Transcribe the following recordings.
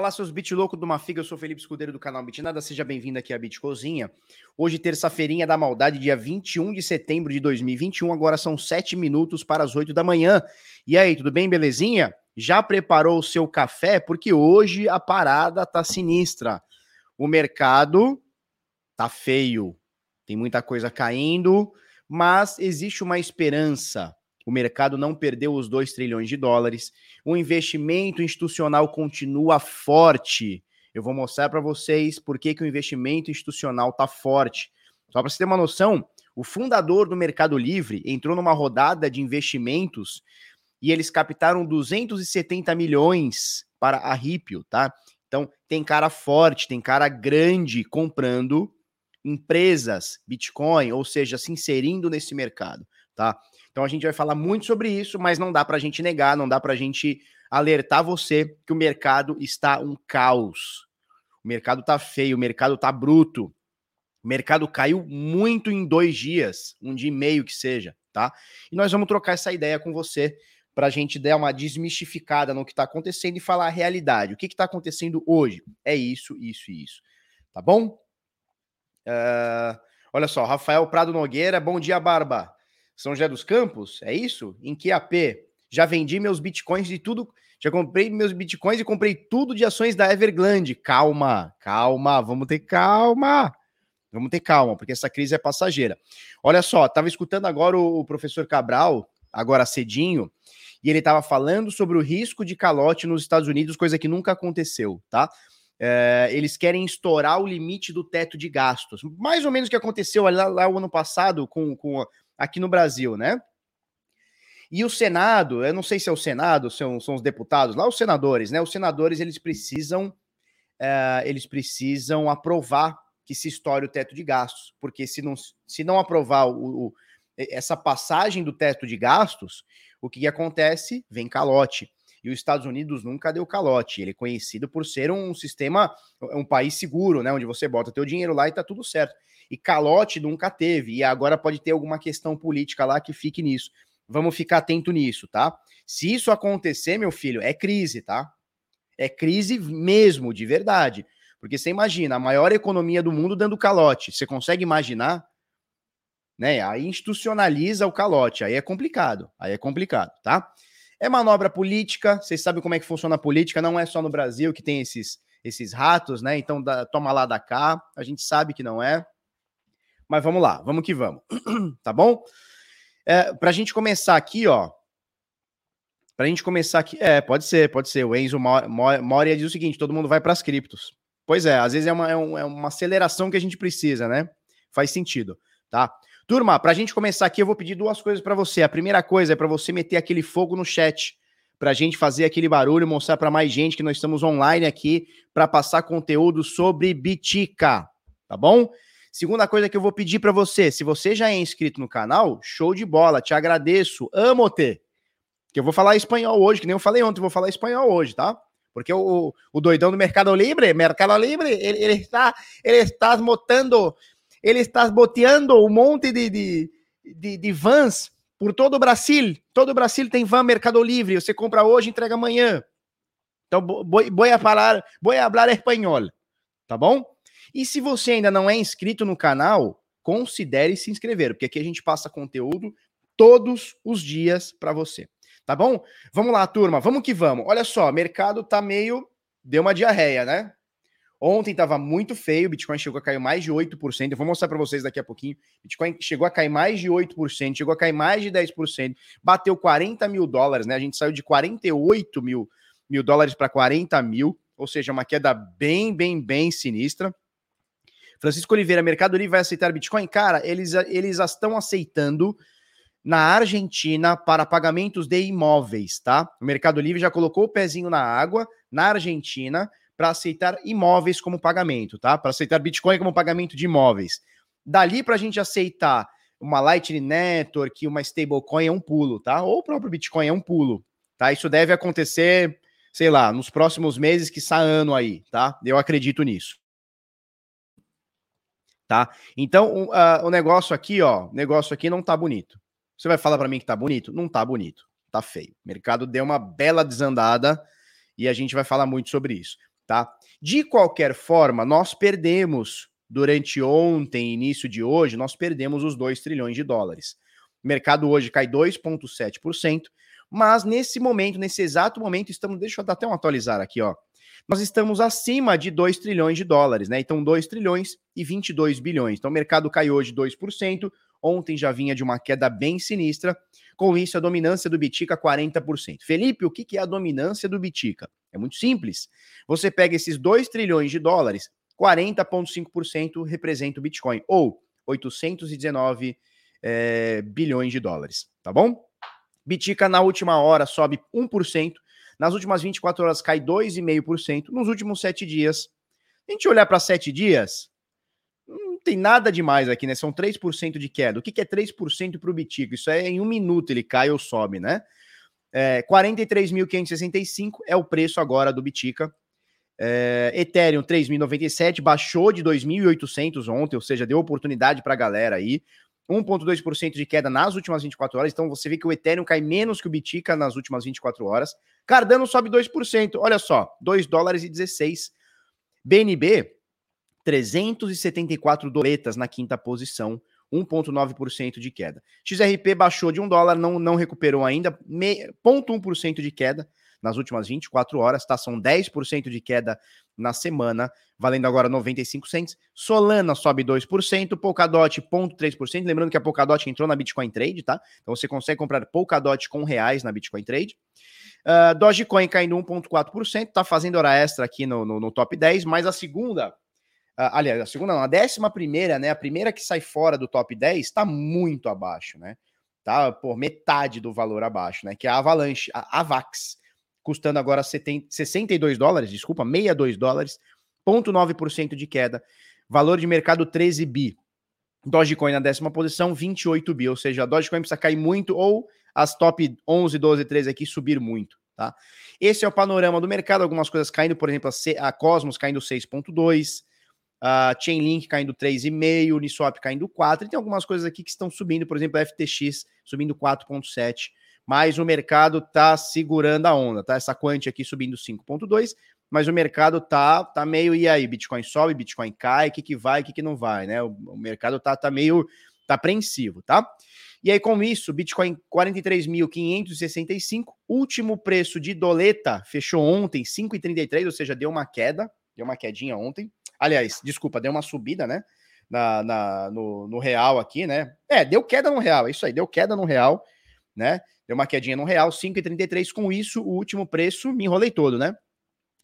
Fala seus bit louco do Mafiga, eu sou Felipe Escudeiro do canal Bitnada, seja bem-vindo aqui à Bit Cozinha. Hoje, terça-feirinha da maldade, dia 21 de setembro de 2021, agora são 7 minutos para as 8 da manhã. E aí, tudo bem, belezinha? Já preparou o seu café? Porque hoje a parada tá sinistra. O mercado tá feio, tem muita coisa caindo, mas existe uma esperança o mercado não perdeu os 2 trilhões de dólares, o investimento institucional continua forte. Eu vou mostrar para vocês por que, que o investimento institucional está forte. Só para você ter uma noção, o fundador do Mercado Livre entrou numa rodada de investimentos e eles captaram 270 milhões para a Ripio, tá? Então, tem cara forte, tem cara grande comprando empresas Bitcoin, ou seja, se inserindo nesse mercado, tá? Então a gente vai falar muito sobre isso, mas não dá para a gente negar, não dá para a gente alertar você que o mercado está um caos. O mercado tá feio, o mercado tá bruto. O mercado caiu muito em dois dias, um dia e meio que seja, tá? E nós vamos trocar essa ideia com você para a gente dar uma desmistificada no que está acontecendo e falar a realidade. O que está acontecendo hoje? É isso, isso e isso. Tá bom? Uh, olha só, Rafael Prado Nogueira, bom dia, Barba. São José dos Campos, é isso? Em que AP? Já vendi meus bitcoins de tudo, já comprei meus bitcoins e comprei tudo de ações da Evergrande. Calma, calma, vamos ter calma. Vamos ter calma, porque essa crise é passageira. Olha só, estava escutando agora o, professor Cabral, agora cedinho, e ele estava falando sobre o risco de calote nos Estados Unidos, coisa que nunca aconteceu, tá? É, eles querem estourar o limite do teto de gastos. Mais ou menos o que aconteceu lá, lá o ano passado com, com aqui no Brasil, né? E o Senado, eu não sei se é o Senado, são, são os deputados, lá os senadores, né? Os senadores eles precisam é, eles precisam aprovar que se estoure o teto de gastos, porque se não, se não aprovar o, o essa passagem do teto de gastos, o que, que acontece? Vem calote. E os Estados Unidos nunca deu calote. Ele é conhecido por ser um sistema, um país seguro, né? Onde você bota teu dinheiro lá e tá tudo certo. E calote nunca teve, e agora pode ter alguma questão política lá que fique nisso. Vamos ficar atento nisso, tá? Se isso acontecer, meu filho, é crise, tá? É crise mesmo, de verdade. Porque você imagina, a maior economia do mundo dando calote. Você consegue imaginar? Né? Aí institucionaliza o calote, aí é complicado, aí é complicado, tá? É manobra política, vocês sabem como é que funciona a política, não é só no Brasil que tem esses, esses ratos, né? Então da, toma lá da cá, a gente sabe que não é. Mas vamos lá, vamos que vamos. tá bom? É, para a gente começar aqui, ó. Para a gente começar aqui. É, pode ser, pode ser. O Enzo Moria diz o seguinte: todo mundo vai para as criptos. Pois é, às vezes é uma, é, um, é uma aceleração que a gente precisa, né? Faz sentido, tá? Turma, para a gente começar aqui, eu vou pedir duas coisas para você. A primeira coisa é para você meter aquele fogo no chat, para a gente fazer aquele barulho, mostrar para mais gente que nós estamos online aqui para passar conteúdo sobre Bitica, tá bom? Segunda coisa que eu vou pedir para você, se você já é inscrito no canal, show de bola, te agradeço, amo-te. Que eu vou falar espanhol hoje, que nem eu falei ontem, vou falar espanhol hoje, tá? Porque o, o doidão do Mercado Livre, Mercado Livre, ele, ele está, ele está botando, ele está boteando um monte de, de, de, de vans por todo o Brasil. Todo o Brasil tem van Mercado Livre. Você compra hoje, entrega amanhã. Então, vou, falar, vou falar espanhol, tá bom? E se você ainda não é inscrito no canal, considere se inscrever, porque aqui a gente passa conteúdo todos os dias para você. Tá bom? Vamos lá, turma, vamos que vamos. Olha só, mercado tá meio deu uma diarreia, né? Ontem estava muito feio, o Bitcoin chegou a cair mais de 8%. Eu vou mostrar para vocês daqui a pouquinho. Bitcoin chegou a cair mais de 8%, chegou a cair mais de 10%, bateu 40 mil dólares, né? A gente saiu de 48 mil, mil dólares para 40 mil, ou seja, uma queda bem, bem, bem sinistra. Francisco Oliveira, Mercado Livre vai aceitar Bitcoin? Cara, eles, eles estão aceitando na Argentina para pagamentos de imóveis, tá? O Mercado Livre já colocou o pezinho na água na Argentina para aceitar imóveis como pagamento, tá? Para aceitar Bitcoin como pagamento de imóveis. Dali para a gente aceitar uma Lightning Network, uma stablecoin é um pulo, tá? Ou o próprio Bitcoin é um pulo, tá? Isso deve acontecer, sei lá, nos próximos meses, que ano aí, tá? Eu acredito nisso tá? Então, o, uh, o negócio aqui, ó, negócio aqui não tá bonito. Você vai falar para mim que tá bonito? Não tá bonito, tá feio. O mercado deu uma bela desandada e a gente vai falar muito sobre isso. tá? De qualquer forma, nós perdemos durante ontem, início de hoje, nós perdemos os 2 trilhões de dólares. O mercado hoje cai 2,7%, mas nesse momento, nesse exato momento, estamos. Deixa eu até um atualizar aqui, ó. Nós estamos acima de 2 trilhões de dólares, né? Então, 2 trilhões e 22 bilhões. Então, o mercado caiu hoje 2%. Ontem já vinha de uma queda bem sinistra. Com isso, a dominância do Bitica 40%. Felipe, o que é a dominância do Bitica? É muito simples. Você pega esses 2 trilhões de dólares, 40,5% representa o Bitcoin, ou 819 é, bilhões de dólares, tá bom? Bitica na última hora sobe 1%, nas últimas 24 horas cai 2,5%, nos últimos 7 dias. A gente olhar para 7 dias, não tem nada demais aqui, né? São 3% de queda. O que, é 3% para o Bitica? Isso é em um minuto ele cai ou sobe, né? É, 43.565 é o preço agora do Bitica. É, Ethereum 3.097, baixou de 2.800 ontem, ou seja, deu oportunidade para a galera aí. 1,2% de queda nas últimas 24 horas. Então você vê que o Ethereum cai menos que o Bitica nas últimas 24 horas. Cardano sobe 2%. Olha só, 2 dólares e 16. BNB, 374 doletas na quinta posição. 1,9% de queda. XRP baixou de 1 dólar, não, não recuperou ainda, 0,1% de queda nas últimas 24 horas, tá? São 10% de queda na semana, valendo agora 95 cents. Solana sobe 2%, Polkadot 0,3%. Lembrando que a Polkadot entrou na Bitcoin Trade, tá? Então você consegue comprar Polkadot com reais na Bitcoin Trade. Uh, Dogecoin caindo 1,4%, tá fazendo hora extra aqui no, no, no top 10, mas a segunda Uh, aliás, a segunda não, a décima primeira, né? A primeira que sai fora do top 10 está muito abaixo, né? Tá por metade do valor abaixo, né? Que é a Avalanche, a Avax, custando agora 70, 62 dólares, desculpa, 62 dólares, 0,9% de queda. Valor de mercado 13 bi. Dogecoin na décima posição, 28 bi. Ou seja, a Dogecoin precisa cair muito ou as top 11, 12, 13 aqui subir muito, tá? Esse é o panorama do mercado. Algumas coisas caindo, por exemplo, a, Cosmos caindo 6,2 a Chainlink caindo 3,5, Uniswap caindo 4, e tem algumas coisas aqui que estão subindo, por exemplo, a FTX subindo 4,7, mas o mercado está segurando a onda, tá? Essa quant aqui subindo 5,2, mas o mercado tá, tá meio, e aí, Bitcoin sobe, Bitcoin cai, o que, que vai, o que, que não vai, né? O, o mercado tá, tá meio, tá apreensivo, tá? E aí, com isso, Bitcoin 43.565, último preço de doleta fechou ontem 5,33, ou seja, deu uma queda, deu uma quedinha ontem. Aliás, desculpa, deu uma subida, né? Na, na no, no, real aqui, né? É, deu queda no real, é isso aí, deu queda no real, né? Deu uma quedinha no real, 5,33. Com isso, o último preço, me enrolei todo, né?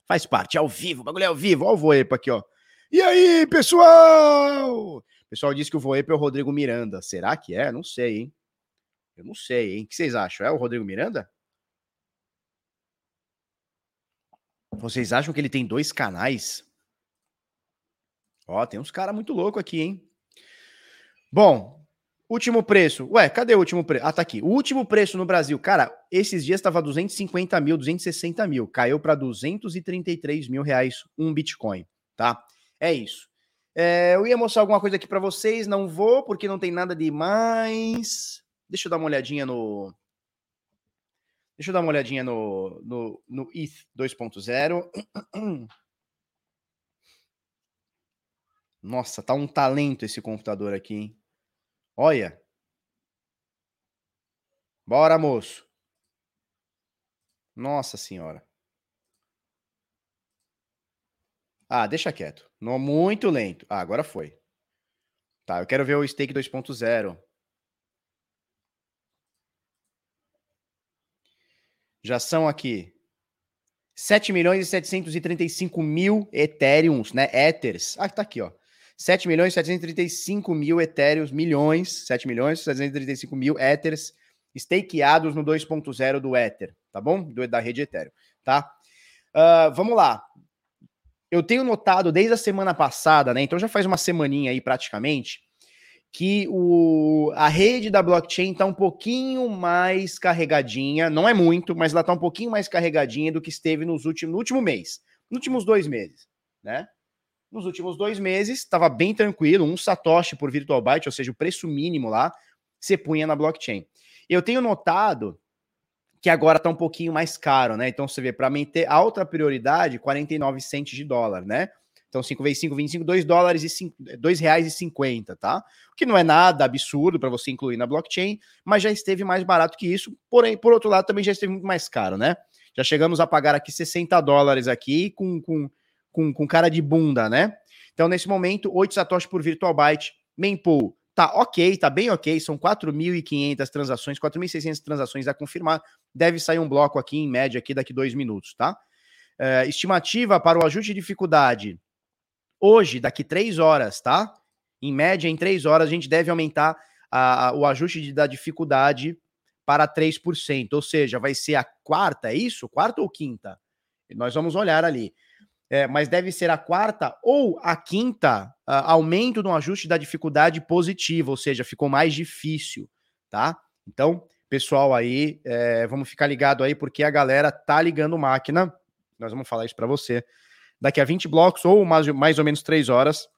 Faz parte, ao vivo, o bagulho é ao vivo. Olha o Voepa aqui, ó. E aí, pessoal? O pessoal disse que o Voepa é o Rodrigo Miranda. Será que é? Não sei, hein? Eu não sei, hein? O que vocês acham? É o Rodrigo Miranda? Vocês acham que ele tem dois canais? Ó, tem uns caras muito loucos aqui, hein? Bom, último preço. Ué, cadê o último preço? Ah, tá aqui. O último preço no Brasil. Cara, esses dias estava 250 mil, 260 mil. Caiu para 233 mil reais um Bitcoin, tá? É isso. É, eu ia mostrar alguma coisa aqui para vocês, não vou, porque não tem nada demais. Deixa eu dar uma olhadinha no. Deixa eu dar uma olhadinha no, no, no ETH 2.0. Nossa, tá um talento esse computador aqui, hein? Olha. Bora, moço. Nossa senhora. Ah, deixa quieto. Não muito lento. Ah, agora foi. Tá, eu quero ver o Stake 2.0. Já são aqui 7 milhões e 735 mil Ethereums, né? Ethers. Ah, tá aqui, ó. 7 milhões 735 mil etéreos, milhões, 7 milhões 735 mil éteres stakeados no 2.0 do Ether, tá bom? Do, da rede Ethereum, tá? Uh, vamos lá. Eu tenho notado desde a semana passada, né? Então já faz uma semaninha aí praticamente, que o, a rede da blockchain está um pouquinho mais carregadinha, não é muito, mas ela está um pouquinho mais carregadinha do que esteve nos últimos, no último mês, nos últimos dois meses, né? Nos últimos dois meses, estava bem tranquilo, um Satoshi por Virtual Byte, ou seja, o preço mínimo lá, você punha na blockchain. Eu tenho notado que agora está um pouquinho mais caro, né? Então você vê, para manter alta prioridade, 49 centos de dólar, né? Então 5 vezes 5, 25, 2 dólares e 5, 2 reais e 50, tá? O que não é nada absurdo para você incluir na blockchain, mas já esteve mais barato que isso, porém, por outro lado, também já esteve muito mais caro, né? Já chegamos a pagar aqui 60 dólares aqui com, com, com, com cara de bunda, né? Então, nesse momento, 8 satoshis por virtual byte, mempool tá ok, tá bem ok, são 4.500 transações, 4.600 transações a confirmar, deve sair um bloco aqui, em média, aqui daqui dois minutos, tá? É, estimativa para o ajuste de dificuldade, hoje, daqui três horas, tá? Em média, em três horas, a gente deve aumentar a, a, o ajuste de, da dificuldade para 3%, ou seja, vai ser a quarta, é isso? Quarta ou quinta? Nós vamos olhar ali é, mas deve ser a quarta ou a quinta uh, aumento no ajuste da dificuldade positiva, ou seja, ficou mais difícil, tá? Então, pessoal aí, é, vamos ficar ligado aí, porque a galera tá ligando máquina. Nós vamos falar isso para você. Daqui a 20 blocos, ou mais, mais ou menos 3 horas,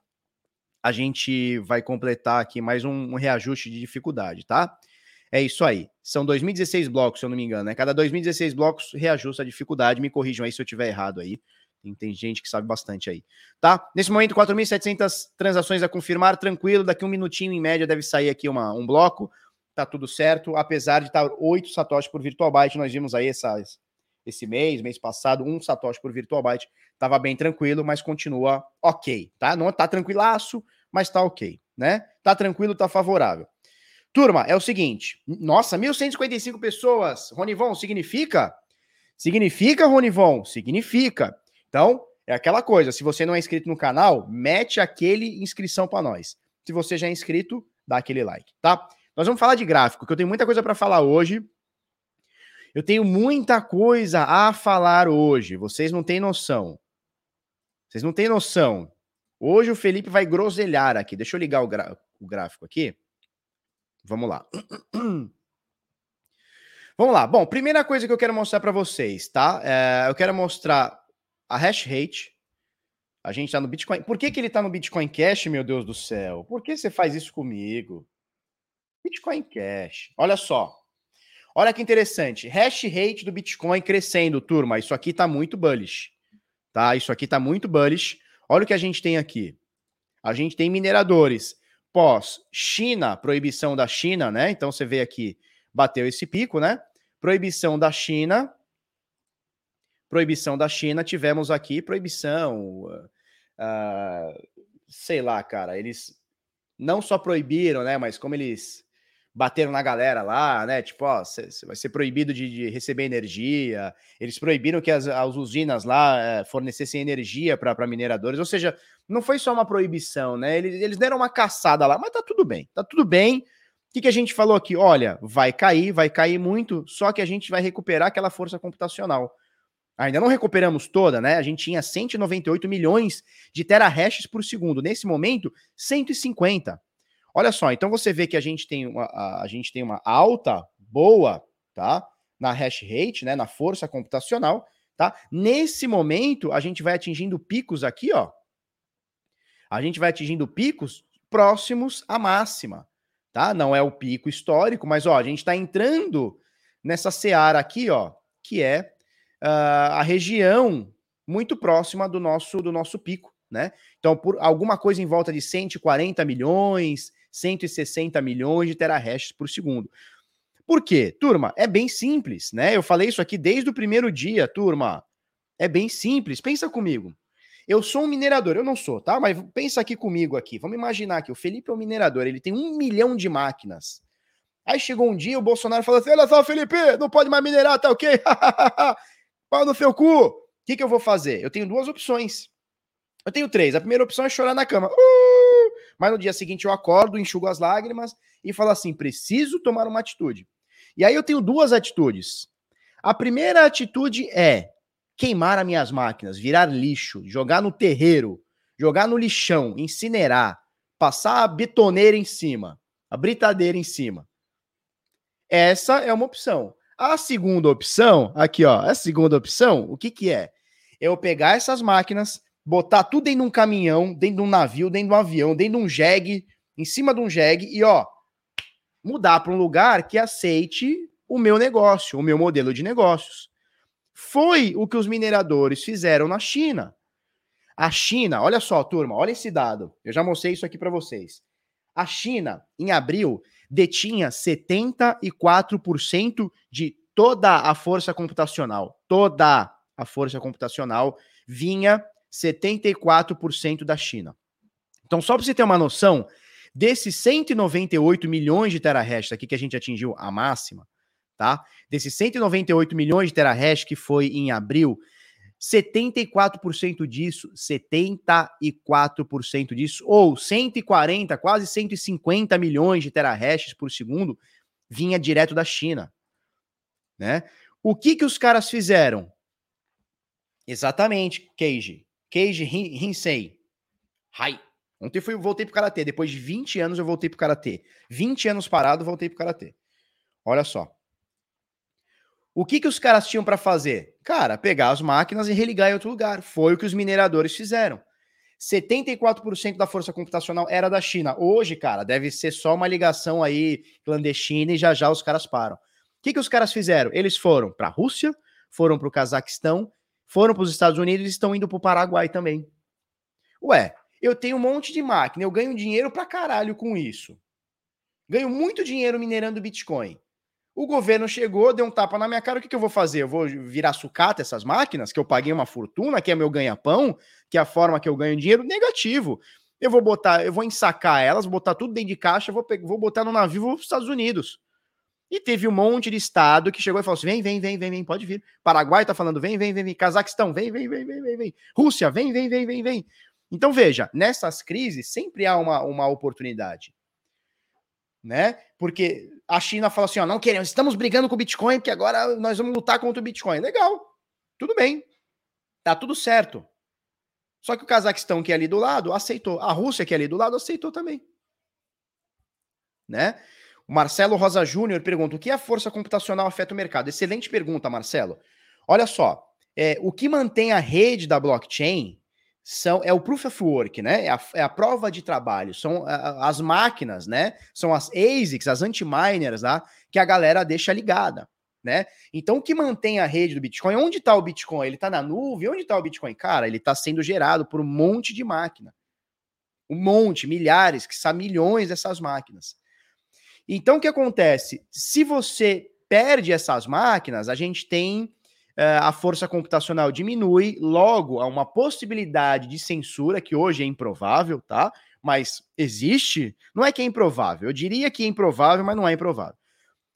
a gente vai completar aqui mais um, um reajuste de dificuldade, tá? É isso aí. São 2016 blocos, se eu não me engano, né? Cada 2016 blocos reajusta a dificuldade. Me corrijam aí se eu tiver errado aí. Tem, tem gente que sabe bastante aí. Tá? Nesse momento, 4.700 transações a confirmar, tranquilo. Daqui um minutinho, em média, deve sair aqui uma, um bloco. Tá tudo certo. Apesar de estar 8 satoshis por virtual byte, nós vimos aí essas, esse mês, mês passado, um satoshi por virtual byte. Tava bem tranquilo, mas continua ok, tá? Não tá tranquilaço, mas tá ok, né? Tá tranquilo, tá favorável. Turma, é o seguinte. Nossa, 1.155 pessoas. Ronivon, significa? Significa, Ronivon? Significa. Então, é aquela coisa, se você não é inscrito no canal, mete aquele inscrição para nós. Se você já é inscrito, dá aquele like, tá? Nós vamos falar de gráfico, que eu tenho muita coisa para falar hoje. Eu tenho muita coisa a falar hoje. Vocês não têm noção. Vocês não têm noção. Hoje o Felipe vai groselhar aqui. Deixa eu ligar o, o gráfico aqui. Vamos lá. Vamos lá. Bom, primeira coisa que eu quero mostrar para vocês, tá? É, eu quero mostrar a hash rate. A gente está no Bitcoin. Por que, que ele está no Bitcoin Cash, meu Deus do céu? Por que você faz isso comigo? Bitcoin Cash. Olha só. Olha que interessante. Hash rate do Bitcoin crescendo, turma. Isso aqui está muito bullish. Tá? Isso aqui está muito bullish. Olha o que a gente tem aqui. A gente tem mineradores pós China, proibição da China, né? Então você vê aqui, bateu esse pico, né? Proibição da China, proibição da China, tivemos aqui proibição, uh, sei lá, cara, eles não só proibiram, né, mas como eles bateram na galera lá, né, tipo, ó, cê, vai ser proibido de, de, receber energia, eles proibiram que as, as usinas lá é, fornecessem energia para mineradores, ou seja, não foi só uma proibição, né, eles, eles deram uma caçada lá, mas tá tudo bem, tá tudo bem, o que, que a gente falou aqui? Olha, vai cair, vai cair muito, só que a gente vai recuperar aquela força computacional. Ainda não recuperamos toda, né? A gente tinha 198 milhões de terahashes por segundo. Nesse momento, 150. Olha só, então você vê que a gente tem uma, a, a gente tem uma alta boa, tá? Na hash rate, né? Na força computacional, tá? Nesse momento, a gente vai atingindo picos aqui, ó. A gente vai atingindo picos próximos à máxima, tá? Não é o pico histórico, mas ó, a gente está entrando nessa seara aqui, ó, que é uh, a região muito próxima do nosso do nosso pico, né? Então, por alguma coisa em volta de 140 milhões, 160 milhões de terahashes por segundo. Por quê? Turma, é bem simples, né? Eu falei isso aqui desde o primeiro dia, turma. É bem simples. Pensa comigo. Eu sou um minerador, eu não sou, tá? Mas pensa aqui comigo aqui. Vamos imaginar que o Felipe é um minerador, ele tem um milhão de máquinas. Aí chegou um dia, o Bolsonaro falou assim: olha só, Felipe, não pode mais minerar, tá ok? Pau no seu cu! O que, que eu vou fazer? Eu tenho duas opções. Eu tenho três. A primeira opção é chorar na cama. Uh! Mas no dia seguinte eu acordo, enxugo as lágrimas e falo assim: preciso tomar uma atitude. E aí eu tenho duas atitudes. A primeira atitude é queimar as minhas máquinas, virar lixo, jogar no terreiro, jogar no lixão, incinerar, passar a betoneira em cima, a britadeira em cima. Essa é uma opção. A segunda opção, aqui ó, a segunda opção, o que que é? Eu pegar essas máquinas, botar tudo dentro de um caminhão, dentro de um navio, dentro de um avião, dentro de um jegue, em cima de um jegue e ó, mudar para um lugar que aceite o meu negócio, o meu modelo de negócios. Foi o que os mineradores fizeram na China. A China, olha só, turma, olha esse dado. Eu já mostrei isso aqui para vocês. A China, em abril, detinha 74% de toda a força computacional. Toda a força computacional vinha 74% da China. Então, só para você ter uma noção, desses 198 milhões de terahash aqui que a gente atingiu a máxima, tá? Desses 198 milhões de terahash que foi em abril, 74% disso, 74% disso, ou 140, quase 150 milhões de terahashes por segundo, vinha direto da China, né? O que que os caras fizeram? Exatamente, Keiji. Keiji Hinsei. Hai. Ontem fui, voltei pro Karatê. Depois de 20 anos eu voltei pro Karatê. 20 anos parado, voltei pro Karatê. Olha só. O que, que os caras tinham para fazer? Cara, pegar as máquinas e religar em outro lugar. Foi o que os mineradores fizeram. 74% da força computacional era da China. Hoje, cara, deve ser só uma ligação aí clandestina e já já os caras param. O que, que os caras fizeram? Eles foram para a Rússia, foram para o Cazaquistão, foram para os Estados Unidos e estão indo para o Paraguai também. Ué, eu tenho um monte de máquina, eu ganho dinheiro pra caralho com isso. Ganho muito dinheiro minerando Bitcoin. O governo chegou, deu um tapa na minha cara. O que, que eu vou fazer? Eu vou virar sucata essas máquinas, que eu paguei uma fortuna, que é meu ganha-pão, que é a forma que eu ganho dinheiro? Negativo. Eu vou botar, eu vou ensacar elas, botar tudo dentro de caixa, vou, vou botar no navio vou para os Estados Unidos. E teve um monte de estado que chegou e falou assim: vem, vem, vem, vem, vem, pode vir. Paraguai tá falando: vem, vem, vem, vem. Cazaquistão, vem, vem, vem, vem, vem, vem. Rússia, vem, vem, vem, vem, vem. Então veja, nessas crises sempre há uma, uma oportunidade né? Porque a China fala assim: ó, não queremos, estamos brigando com o Bitcoin, porque agora nós vamos lutar contra o Bitcoin. Legal, tudo bem, tá tudo certo. Só que o Cazaquistão, que é ali do lado, aceitou. A Rússia, que é ali do lado, aceitou também. Né? O Marcelo Rosa Júnior pergunta: o que a força computacional afeta o mercado? Excelente pergunta, Marcelo. Olha só, é, o que mantém a rede da blockchain são é o proof of work, né? É a, é a prova de trabalho, são a, as máquinas, né? São as ASICs, as anti-miners lá, que a galera deixa ligada, né? Então, o que mantém a rede do Bitcoin? Onde está o Bitcoin? Ele está na nuvem? Onde está o Bitcoin? Cara, ele está sendo gerado por um monte de máquina. Um monte, milhares, que são milhões dessas máquinas. Então, o que acontece? Se você perde essas máquinas, a gente tem a força computacional diminui, logo há uma possibilidade de censura, que hoje é improvável, tá? Mas existe, não é que é improvável, eu diria que é improvável, mas não é improvável.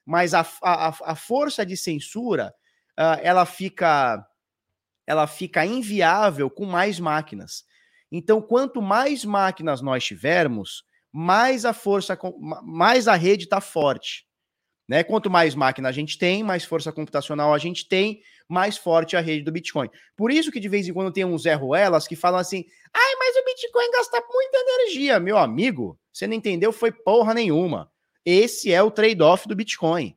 Mas a, a, a força de censura, uh, ela fica ela fica inviável com mais máquinas. Então, quanto mais máquinas nós tivermos, mais a força, mais a rede está forte. Né? Quanto mais máquina a gente tem, mais força computacional a gente tem, mais forte a rede do Bitcoin. Por isso que de vez em quando tem uns Zé Ruelas que falam assim: ai, mas o Bitcoin gasta muita energia. Meu amigo, você não entendeu? Foi porra nenhuma. Esse é o trade-off do Bitcoin.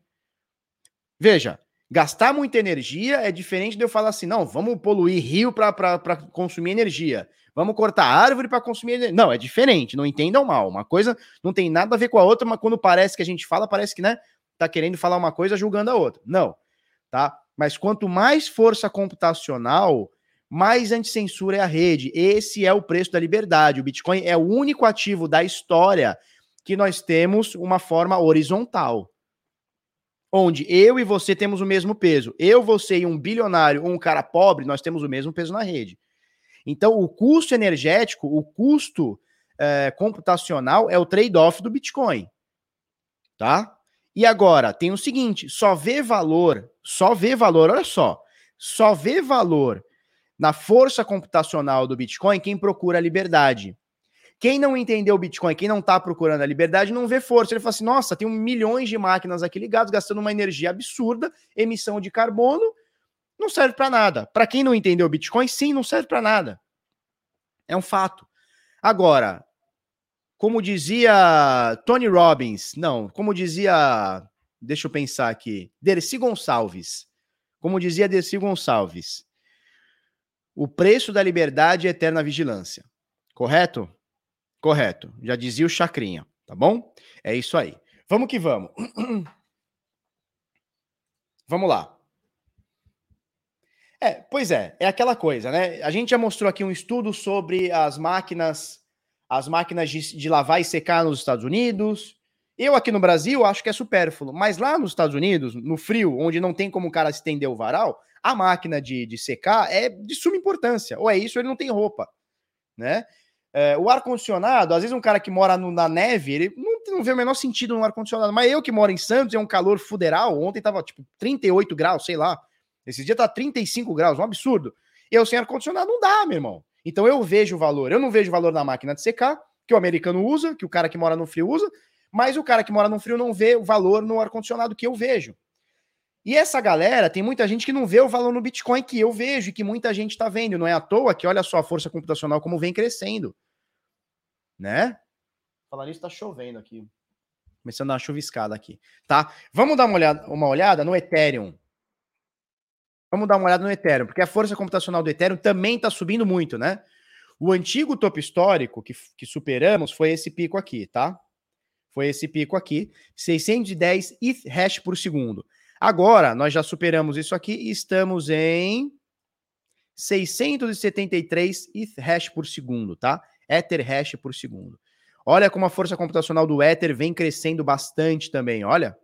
Veja, gastar muita energia é diferente de eu falar assim: não, vamos poluir rio para consumir energia. Vamos cortar árvore para consumir energia. Não, é diferente, não entendam mal. Uma coisa não tem nada a ver com a outra, mas quando parece que a gente fala, parece que, né? Tá querendo falar uma coisa julgando a outra. Não, tá? Mas quanto mais força computacional, mais anticensura é a rede. Esse é o preço da liberdade. O Bitcoin é o único ativo da história que nós temos uma forma horizontal. Onde eu e você temos o mesmo peso. Eu, você e um bilionário ou um cara pobre, nós temos o mesmo peso na rede. Então, o custo energético, o custo é, computacional é o trade-off do Bitcoin. Tá? E agora, tem o seguinte: só vê valor, só vê valor, olha só, só vê valor na força computacional do Bitcoin quem procura a liberdade. Quem não entendeu o Bitcoin, quem não está procurando a liberdade, não vê força. Ele fala assim: nossa, tem milhões de máquinas aqui ligadas, gastando uma energia absurda, emissão de carbono, não serve para nada. Para quem não entendeu o Bitcoin, sim, não serve para nada. É um fato. Agora, como dizia Tony Robbins, não, como dizia, deixa eu pensar aqui, Dercy Gonçalves. Como dizia Dercy Gonçalves, o preço da liberdade é eterna vigilância. Correto? Correto. Já dizia o Chacrinha, tá bom? É isso aí. Vamos que vamos. Vamos lá. É, pois é, é aquela coisa, né? A gente já mostrou aqui um estudo sobre as máquinas, as máquinas de, de lavar e secar nos Estados Unidos. Eu aqui no Brasil acho que é supérfluo, mas lá nos Estados Unidos, no frio, onde não tem como o cara estender o varal, a máquina de, de secar é de suma importância. Ou é isso, ou ele não tem roupa, né? É, o ar-condicionado, às vezes um cara que mora no, na neve, ele não, não vê o menor sentido no ar-condicionado. Mas eu que moro em Santos, é um calor fuderal. Ontem tava tipo 38 graus, sei lá. Esse dia tá 35 graus, um absurdo. Eu sem ar-condicionado não dá, meu irmão. Então eu vejo o valor. Eu não vejo o valor na máquina de secar, que o americano usa, que o cara que mora no frio usa, mas o cara que mora no frio não vê o valor no ar-condicionado que eu vejo. E essa galera, tem muita gente que não vê o valor no Bitcoin que eu vejo e que muita gente está vendo. Não é à toa que olha só a força computacional como vem crescendo. Né? Falar isso, tá chovendo aqui. Começando a dar uma chuviscada aqui. Tá? Vamos dar uma olhada, uma olhada no Ethereum. Vamos dar uma olhada no Ethereum, porque a força computacional do Ethereum também está subindo muito, né? O antigo topo histórico que, que superamos foi esse pico aqui, tá? Foi esse pico aqui, 610 ETH hash por segundo. Agora, nós já superamos isso aqui e estamos em 673 ETH hash por segundo, tá? Ether hash por segundo. Olha como a força computacional do Ether vem crescendo bastante também, olha.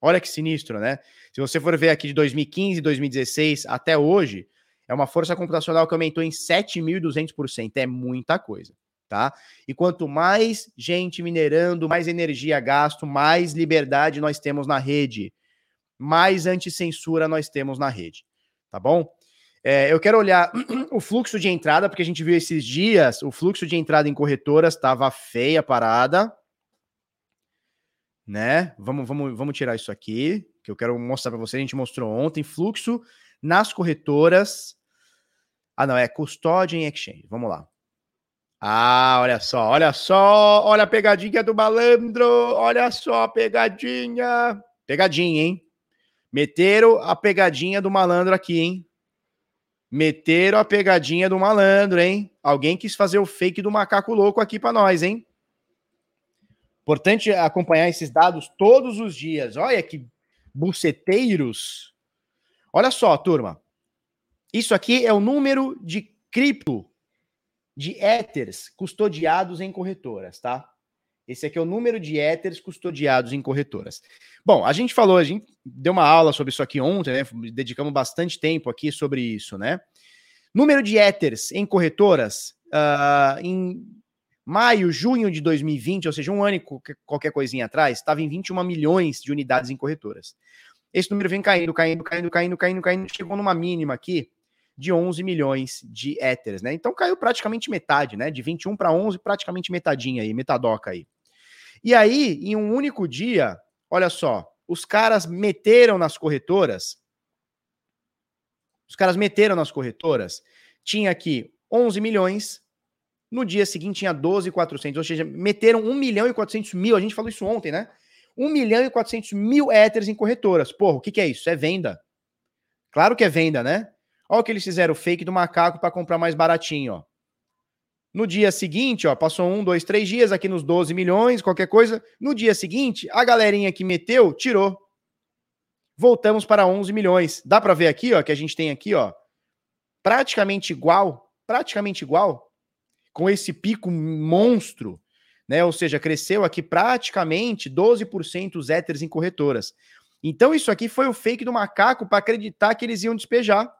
Olha que sinistro, né? Se você for ver aqui de 2015, 2016 até hoje, é uma força computacional que aumentou em 7.200%. É muita coisa, tá? E quanto mais gente minerando, mais energia gasto, mais liberdade nós temos na rede, mais anticensura nós temos na rede, tá bom? É, eu quero olhar o fluxo de entrada, porque a gente viu esses dias, o fluxo de entrada em corretoras estava feia a parada, né? Vamos, vamos, vamos tirar isso aqui, que eu quero mostrar para você. A gente mostrou ontem fluxo nas corretoras. Ah, não, é custódia em exchange. Vamos lá. Ah, olha só, olha só, olha a pegadinha do malandro, olha só a pegadinha. Pegadinha, hein? Meteram a pegadinha do malandro aqui, hein? Meteram a pegadinha do malandro, hein? Alguém quis fazer o fake do macaco louco aqui para nós, hein? Importante acompanhar esses dados todos os dias. Olha que buceteiros. Olha só, turma. Isso aqui é o número de cripto, de Ethers custodiados em corretoras, tá? Esse aqui é o número de Ethers custodiados em corretoras. Bom, a gente falou, a gente deu uma aula sobre isso aqui ontem, né? Dedicamos bastante tempo aqui sobre isso, né? Número de Ethers em corretoras, uh, em Maio, junho de 2020, ou seja, um ano e qualquer coisinha atrás, estava em 21 milhões de unidades em corretoras. Esse número vem caindo, caindo, caindo, caindo, caindo, caindo, chegou numa mínima aqui de 11 milhões de éteres, né? Então caiu praticamente metade, né? De 21 para 11, praticamente metadinha aí, metadoca aí. E aí, em um único dia, olha só, os caras meteram nas corretoras, os caras meteram nas corretoras, tinha aqui 11 milhões, no dia seguinte tinha 12,400, ou seja, meteram 1 milhão e 400 mil. A gente falou isso ontem, né? 1 milhão e 400 mil éteres em corretoras. Porra, o que, que é isso? É venda. Claro que é venda, né? Olha o que eles fizeram, fake do macaco para comprar mais baratinho, ó. No dia seguinte, ó, passou um, dois, três dias aqui nos 12 milhões, qualquer coisa. No dia seguinte, a galerinha que meteu, tirou. Voltamos para 11 milhões. Dá para ver aqui, ó, que a gente tem aqui, ó, praticamente igual, praticamente igual com esse pico monstro, né? Ou seja, cresceu aqui praticamente 12% os éteres em corretoras. Então, isso aqui foi o fake do macaco para acreditar que eles iam despejar.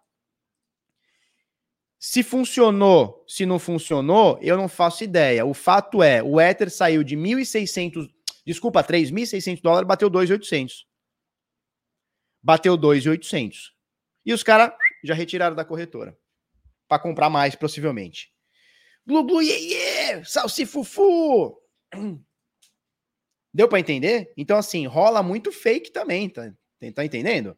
Se funcionou, se não funcionou, eu não faço ideia. O fato é, o Ether saiu de 1.600, desculpa, 3.600 dólares, bateu 2.800. Bateu 2.800. E os caras já retiraram da corretora para comprar mais, possivelmente. Glu glu iê, iê, salsifufu. Deu para entender? Então, assim, rola muito fake também, tá, tá entendendo?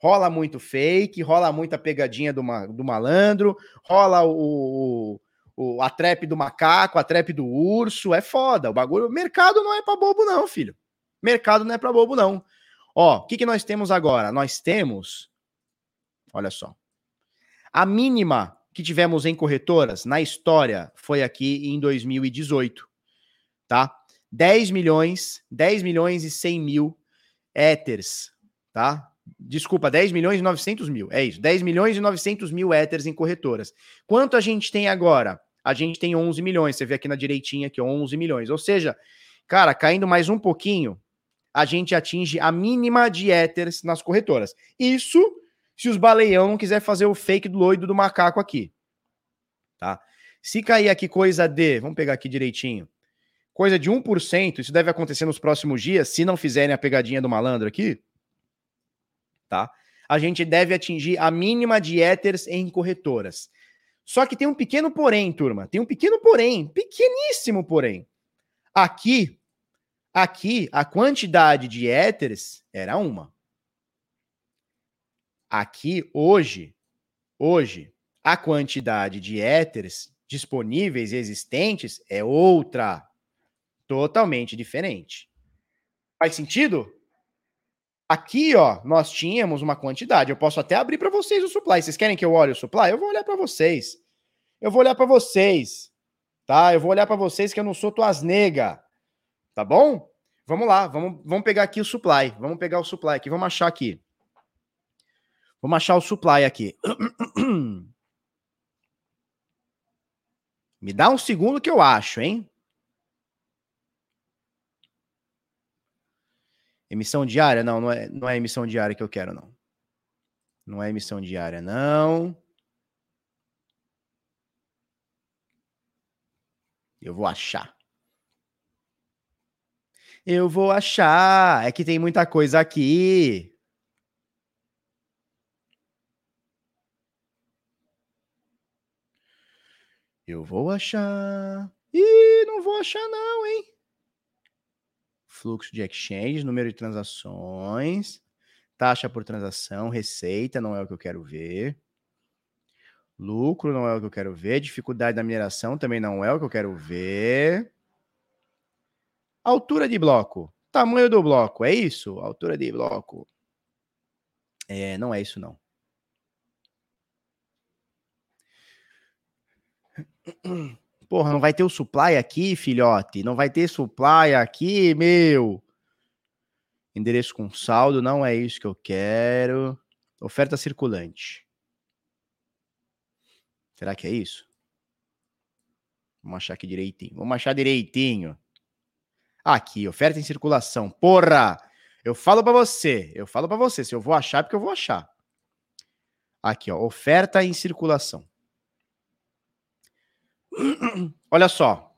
Rola muito fake, rola muita pegadinha do, ma, do malandro, rola o, o, a trap do macaco, a trap do urso, é foda. O bagulho, mercado não é para bobo não, filho. Mercado não é para bobo não. Ó, o que, que nós temos agora? Nós temos, olha só, a mínima que tivemos em corretoras na história foi aqui em 2018, tá? 10 milhões, 10 milhões e 100 mil éteres, tá? Desculpa, 10 milhões e 900 mil. É isso. 10 milhões e 900 mil Ethers em corretoras. Quanto a gente tem agora? A gente tem 11 milhões. Você vê aqui na direitinha aqui, 11 milhões. Ou seja, cara, caindo mais um pouquinho, a gente atinge a mínima de Ethers nas corretoras. Isso se os baleião não quiser fazer o fake do loido do macaco aqui. Tá? Se cair aqui coisa de, vamos pegar aqui direitinho, coisa de 1%, isso deve acontecer nos próximos dias, se não fizerem a pegadinha do malandro aqui, tá? A gente deve atingir a mínima de Ethers em corretoras. Só que tem um pequeno porém, turma. Tem um pequeno porém, pequeníssimo porém. Aqui, aqui, a quantidade de Ethers era uma. Aqui, hoje, hoje, a quantidade de Ethers disponíveis e existentes é outra. Totalmente diferente. Faz sentido? Aqui, ó, nós tínhamos uma quantidade. Eu posso até abrir para vocês o supply. Vocês querem que eu olhe o supply? Eu vou olhar para vocês. Eu vou olhar para vocês. Tá? Eu vou olhar para vocês que eu não sou tuas nega. Tá bom? Vamos lá, vamos, vamos pegar aqui o supply. Vamos pegar o supply aqui, vamos achar aqui. Vamos achar o supply aqui. Me dá um segundo que eu acho, hein? Emissão diária? Não, não é, não é emissão diária que eu quero, não. Não é emissão diária, não. Eu vou achar. Eu vou achar. É que tem muita coisa aqui. Eu vou achar. Ih, não vou achar, não, hein? fluxo de exchange, número de transações, taxa por transação, receita, não é o que eu quero ver. Lucro não é o que eu quero ver. Dificuldade da mineração também não é o que eu quero ver. Altura de bloco. Tamanho do bloco. É isso? Altura de bloco. É, não é isso, não. Porra, não vai ter o supply aqui, filhote? Não vai ter supply aqui, meu? Endereço com saldo, não é isso que eu quero. Oferta circulante. Será que é isso? Vamos achar aqui direitinho. Vamos achar direitinho. Aqui, oferta em circulação. Porra! Eu falo para você, eu falo para você, se eu vou achar, é porque eu vou achar. Aqui, ó, oferta em circulação. Olha só.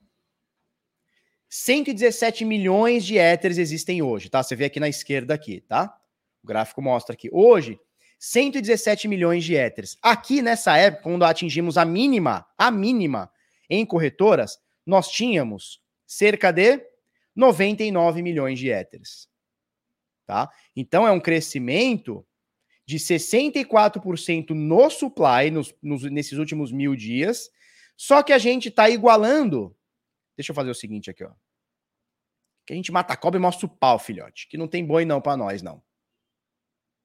117 milhões de éteres existem hoje, tá? Você vê aqui na esquerda aqui, tá? O gráfico mostra aqui. Hoje, 117 milhões de éteres. Aqui nessa época, quando atingimos a mínima, a mínima em corretoras, nós tínhamos cerca de 99 milhões de éteres. Tá? Então é um crescimento de 64% no supply nos, nos, nesses últimos mil dias só que a gente está igualando. Deixa eu fazer o seguinte aqui, ó. Que a gente mata a cobra e mostra o pau, filhote. Que não tem boi não para nós, não.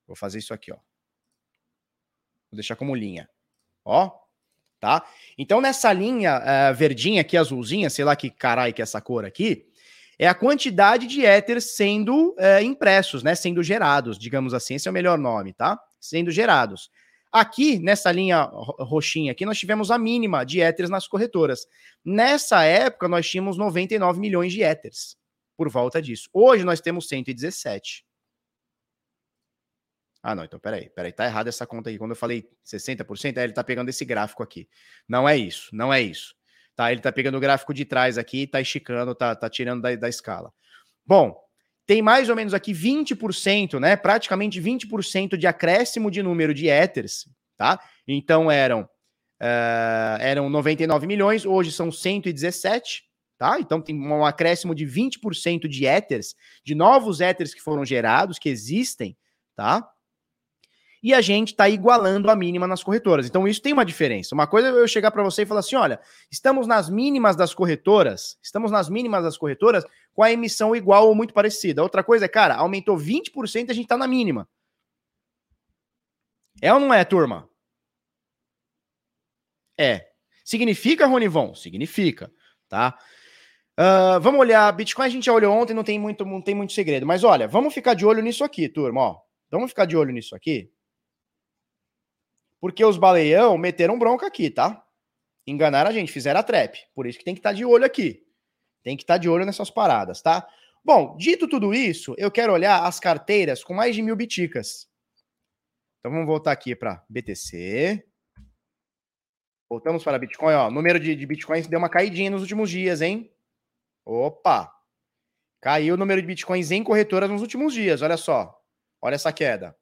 Vou fazer isso aqui, ó. Vou deixar como linha. Ó, tá? Então, nessa linha uh, verdinha aqui, azulzinha, sei lá que caralho que é essa cor aqui, é a quantidade de éteres sendo uh, impressos, né? Sendo gerados, digamos assim. Esse é o melhor nome, tá? Sendo gerados. Aqui, nessa linha roxinha aqui, nós tivemos a mínima de éteres nas corretoras. Nessa época, nós tínhamos 99 milhões de éteres por volta disso. Hoje, nós temos 117. Ah, não, então peraí, peraí, tá errado essa conta aqui. Quando eu falei 60%, aí ele tá pegando esse gráfico aqui. Não é isso, não é isso. Tá, ele tá pegando o gráfico de trás aqui, tá esticando, tá, tá tirando da, da escala. Bom, tem mais ou menos aqui 20%, né? Praticamente 20% de acréscimo de número de éteres, tá? Então eram uh, eram 99 milhões, hoje são 117, tá? Então tem um acréscimo de 20% de éteres, de novos éteres que foram gerados, que existem, tá? E a gente está igualando a mínima nas corretoras. Então isso tem uma diferença. Uma coisa é eu chegar para você e falar assim: olha, estamos nas mínimas das corretoras, estamos nas mínimas das corretoras com a emissão igual ou muito parecida. Outra coisa é, cara, aumentou 20% e a gente está na mínima. É ou não é, turma? É. Significa, Ronivon? Significa, tá? Uh, vamos olhar, Bitcoin a gente já olhou ontem, não tem muito, não tem muito segredo. Mas olha, vamos ficar de olho nisso aqui, turma, ó. Vamos ficar de olho nisso aqui. Porque os baleião meteram bronca aqui, tá? Enganaram a gente, fizeram a trap. Por isso que tem que estar tá de olho aqui. Tem que estar tá de olho nessas paradas, tá? Bom, dito tudo isso, eu quero olhar as carteiras com mais de mil biticas. Então vamos voltar aqui para BTC. Voltamos para Bitcoin, ó. O número de, de Bitcoins deu uma caidinha nos últimos dias, hein? Opa! Caiu o número de Bitcoins em corretoras nos últimos dias, olha só. Olha essa queda.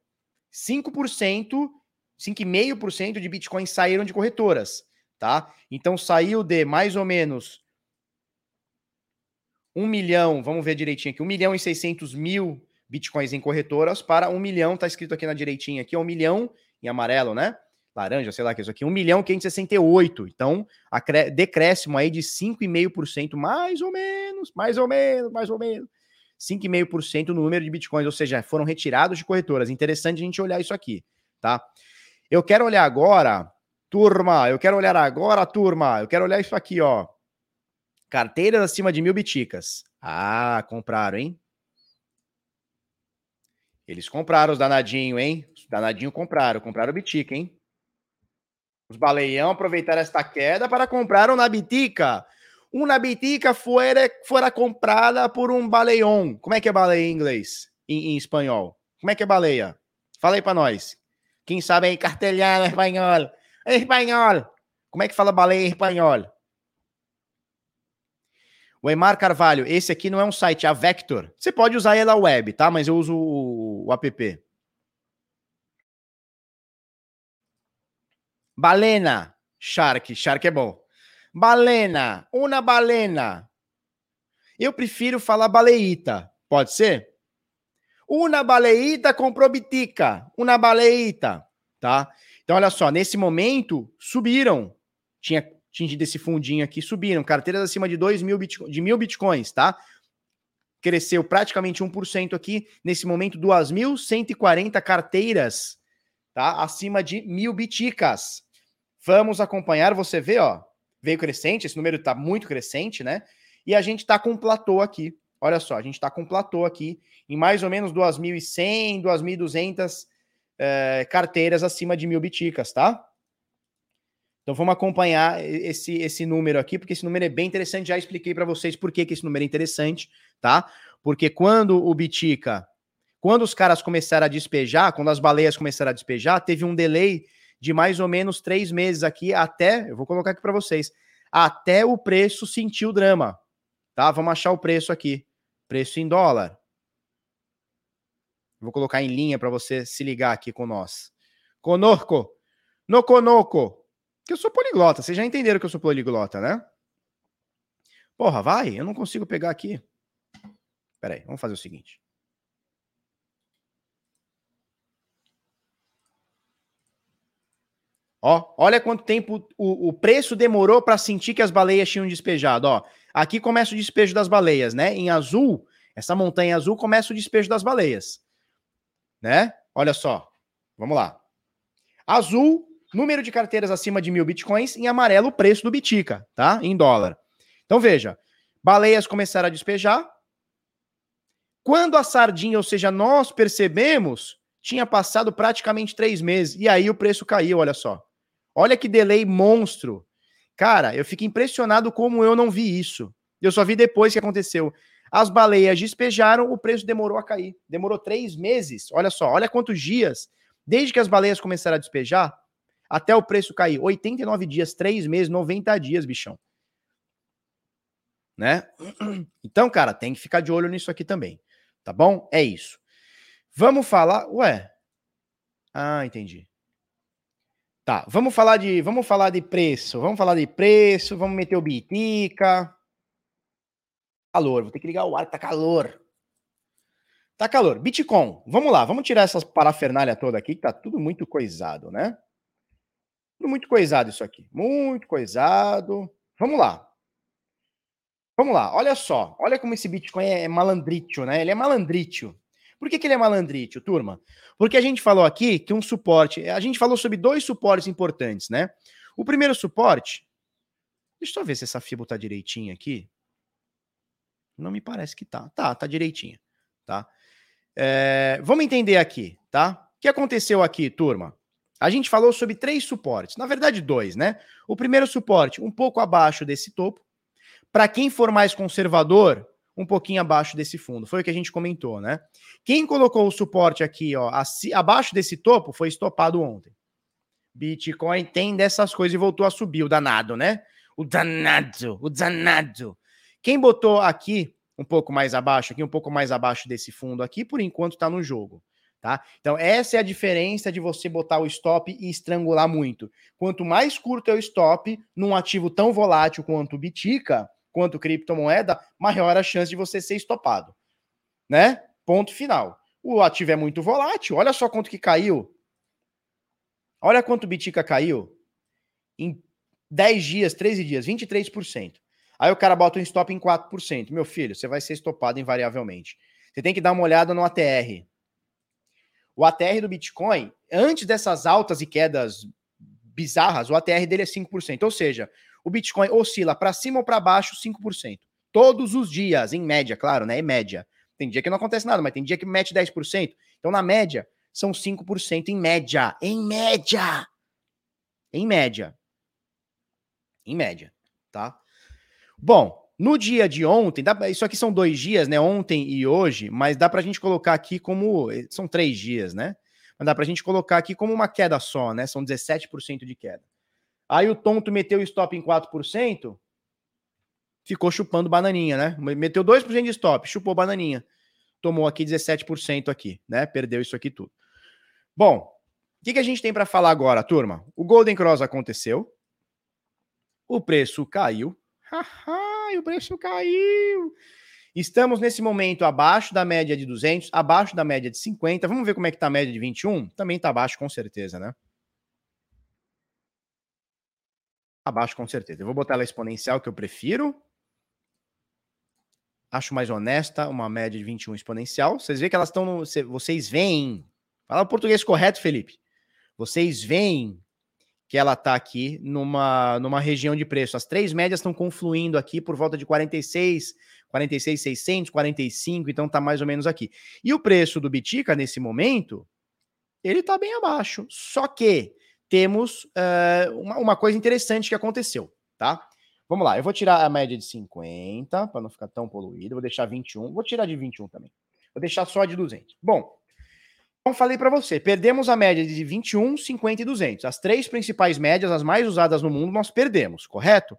5%, 5,5% de Bitcoins saíram de corretoras, tá? Então saiu de mais ou menos 1 milhão, vamos ver direitinho aqui, 1 milhão e 600 mil Bitcoins em corretoras para 1 milhão, tá escrito aqui na direitinha aqui, 1 milhão em amarelo, né? Laranja, sei lá que é isso aqui, 1 milhão 568. Então, decréscimo aí de 5,5%, mais ou menos, mais ou menos, mais ou menos. 5,5% no número de bitcoins, ou seja, foram retirados de corretoras. Interessante a gente olhar isso aqui, tá? Eu quero olhar agora, turma, eu quero olhar agora, turma, eu quero olhar isso aqui, ó. Carteiras acima de mil biticas. Ah, compraram, hein? Eles compraram os danadinhos, hein? Os danadinhos compraram, compraram o bitica, hein? Os baleião aproveitaram esta queda para comprar uma bitica uma bitica fora, fora comprada por um baleião. Como é que é baleia em inglês? Em, em espanhol? Como é que é baleia? Fala aí pra nós. Quem sabe aí cartelhano espanhol? Espanhol. Como é que fala baleia em espanhol? O Emar Carvalho, esse aqui não é um site, é a Vector. Você pode usar ela web, tá? Mas eu uso o, o app. Balena. Shark. Shark é bom. Balena, uma balena. Eu prefiro falar baleita. Pode ser? Uma baleita comprou bitica. Uma baleita, tá? Então, olha só, nesse momento, subiram. Tinha atingido esse fundinho aqui, subiram. Carteiras acima de 2 mil, de mil bitcoins, tá? Cresceu praticamente 1% aqui. Nesse momento, 2.140 carteiras, tá? Acima de mil biticas. Vamos acompanhar, você vê, ó veio crescente, esse número está muito crescente, né? E a gente está com um platô aqui. Olha só, a gente está com um platô aqui em mais ou menos 2.100, 2.200 é, carteiras acima de mil biticas, tá? Então vamos acompanhar esse, esse número aqui, porque esse número é bem interessante. Já expliquei para vocês por que, que esse número é interessante, tá? Porque quando o Bitica, quando os caras começaram a despejar, quando as baleias começaram a despejar, teve um delay de mais ou menos três meses aqui, até, eu vou colocar aqui para vocês, até o preço sentir o drama, tá? Vamos achar o preço aqui, preço em dólar. Vou colocar em linha para você se ligar aqui com nós. Conosco, no conoco, que eu sou poliglota, vocês já entenderam que eu sou poliglota, né? Porra, vai, eu não consigo pegar aqui. Peraí, vamos fazer o seguinte. Ó, olha quanto tempo o, o preço demorou para sentir que as baleias tinham despejado. Ó, aqui começa o despejo das baleias, né? Em azul, essa montanha azul começa o despejo das baleias, né? Olha só, vamos lá. Azul, número de carteiras acima de mil bitcoins. Em amarelo, o preço do bitica, tá? Em dólar. Então veja, baleias começaram a despejar. Quando a sardinha, ou seja, nós percebemos, tinha passado praticamente três meses. E aí o preço caiu, olha só. Olha que delay monstro. Cara, eu fico impressionado como eu não vi isso. Eu só vi depois que aconteceu. As baleias despejaram, o preço demorou a cair. Demorou três meses. Olha só, olha quantos dias. Desde que as baleias começaram a despejar, até o preço cair. 89 dias, três meses, 90 dias, bichão. Né? Então, cara, tem que ficar de olho nisso aqui também. Tá bom? É isso. Vamos falar. Ué. Ah, entendi. Tá, vamos falar de, vamos falar de preço, vamos falar de preço, vamos meter o bitica. Calor, vou ter que ligar o ar, tá calor. Tá calor. Bitcoin, vamos lá, vamos tirar essas parafernália toda aqui, que tá tudo muito coisado, né? Tudo muito coisado isso aqui, muito coisado. Vamos lá. Vamos lá, olha só, olha como esse Bitcoin é malandrítio, né? Ele é malandrítio. Por que, que ele é malandrítio, turma? Porque a gente falou aqui que um suporte, a gente falou sobre dois suportes importantes, né? O primeiro suporte, deixa eu ver se essa fibra tá direitinha aqui. Não me parece que tá. Tá, tá direitinha, tá? É, vamos entender aqui. tá? O que aconteceu aqui, turma? A gente falou sobre três suportes, na verdade dois, né? O primeiro suporte, um pouco abaixo desse topo. Para quem for mais conservador, um pouquinho abaixo desse fundo. Foi o que a gente comentou, né? Quem colocou o suporte aqui, ó, abaixo desse topo, foi estopado ontem. Bitcoin tem dessas coisas e voltou a subir, o danado, né? O danado, o danado. Quem botou aqui, um pouco mais abaixo, aqui um pouco mais abaixo desse fundo aqui, por enquanto está no jogo. Tá? Então, essa é a diferença de você botar o stop e estrangular muito. Quanto mais curto é o stop num ativo tão volátil quanto o Bitica, quanto criptomoeda, maior a chance de você ser estopado. Né? Ponto final. O ativo é muito volátil, olha só quanto que caiu. Olha quanto o Bitica caiu. Em 10 dias, 13 dias, 23%. Aí o cara bota um stop em 4%. Meu filho, você vai ser estopado invariavelmente. Você tem que dar uma olhada no ATR. O ATR do Bitcoin, antes dessas altas e quedas bizarras, o ATR dele é 5%. Ou seja, o Bitcoin oscila para cima ou para baixo 5%. Todos os dias, em média, claro, né? Em média. Tem dia que não acontece nada, mas tem dia que mete 10%. Então, na média, são 5% em média. Em média! Em média. Em média, tá? Bom, no dia de ontem, isso aqui são dois dias, né? Ontem e hoje, mas dá para a gente colocar aqui como. Eh, são três dias, né? Mas dá para a gente colocar aqui como uma queda só, né? São 17% de queda. Aí o tonto meteu o stop em 4%, ficou chupando bananinha, né? Meteu 2% de stop, chupou bananinha. Tomou aqui 17% aqui, né? Perdeu isso aqui tudo. Bom, o que, que a gente tem para falar agora, turma? O Golden Cross aconteceu, o preço caiu, Haha, o preço caiu. Estamos nesse momento abaixo da média de 200, abaixo da média de 50. Vamos ver como é que tá a média de 21? Também tá abaixo com certeza, né? Abaixo com certeza. Eu vou botar ela exponencial que eu prefiro. Acho mais honesta uma média de 21 exponencial. Vocês veem que elas estão no, vocês veem. Fala o português correto, Felipe. Vocês veem que ela está aqui numa, numa região de preço. As três médias estão confluindo aqui por volta de 46, 46,600, 45, então está mais ou menos aqui. E o preço do Bitica, nesse momento, ele está bem abaixo. Só que temos uh, uma, uma coisa interessante que aconteceu, tá? Vamos lá, eu vou tirar a média de 50, para não ficar tão poluído, vou deixar 21, vou tirar de 21 também. Vou deixar só de 200. Bom, então, falei para você, perdemos a média de 21, 50 e 200. As três principais médias, as mais usadas no mundo, nós perdemos, correto?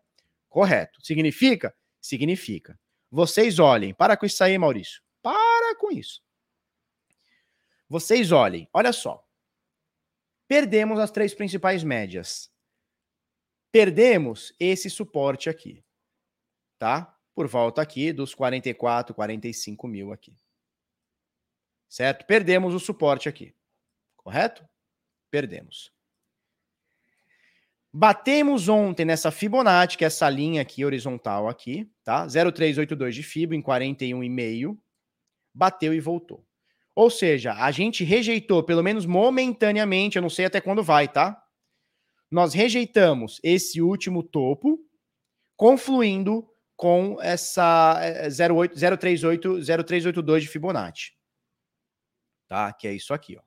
Correto. Significa? Significa. Vocês olhem, para com isso aí, Maurício. Para com isso. Vocês olhem, olha só. Perdemos as três principais médias. Perdemos esse suporte aqui, tá? Por volta aqui dos 44, 45 mil aqui certo? Perdemos o suporte aqui, correto? Perdemos. Batemos ontem nessa Fibonacci, que é essa linha aqui horizontal aqui, tá? 0,382 de Fibo em 41,5, bateu e voltou. Ou seja, a gente rejeitou, pelo menos momentaneamente, eu não sei até quando vai, tá? Nós rejeitamos esse último topo, confluindo com essa 08, 038, 0382 de Fibonacci tá? Que é isso aqui, ó.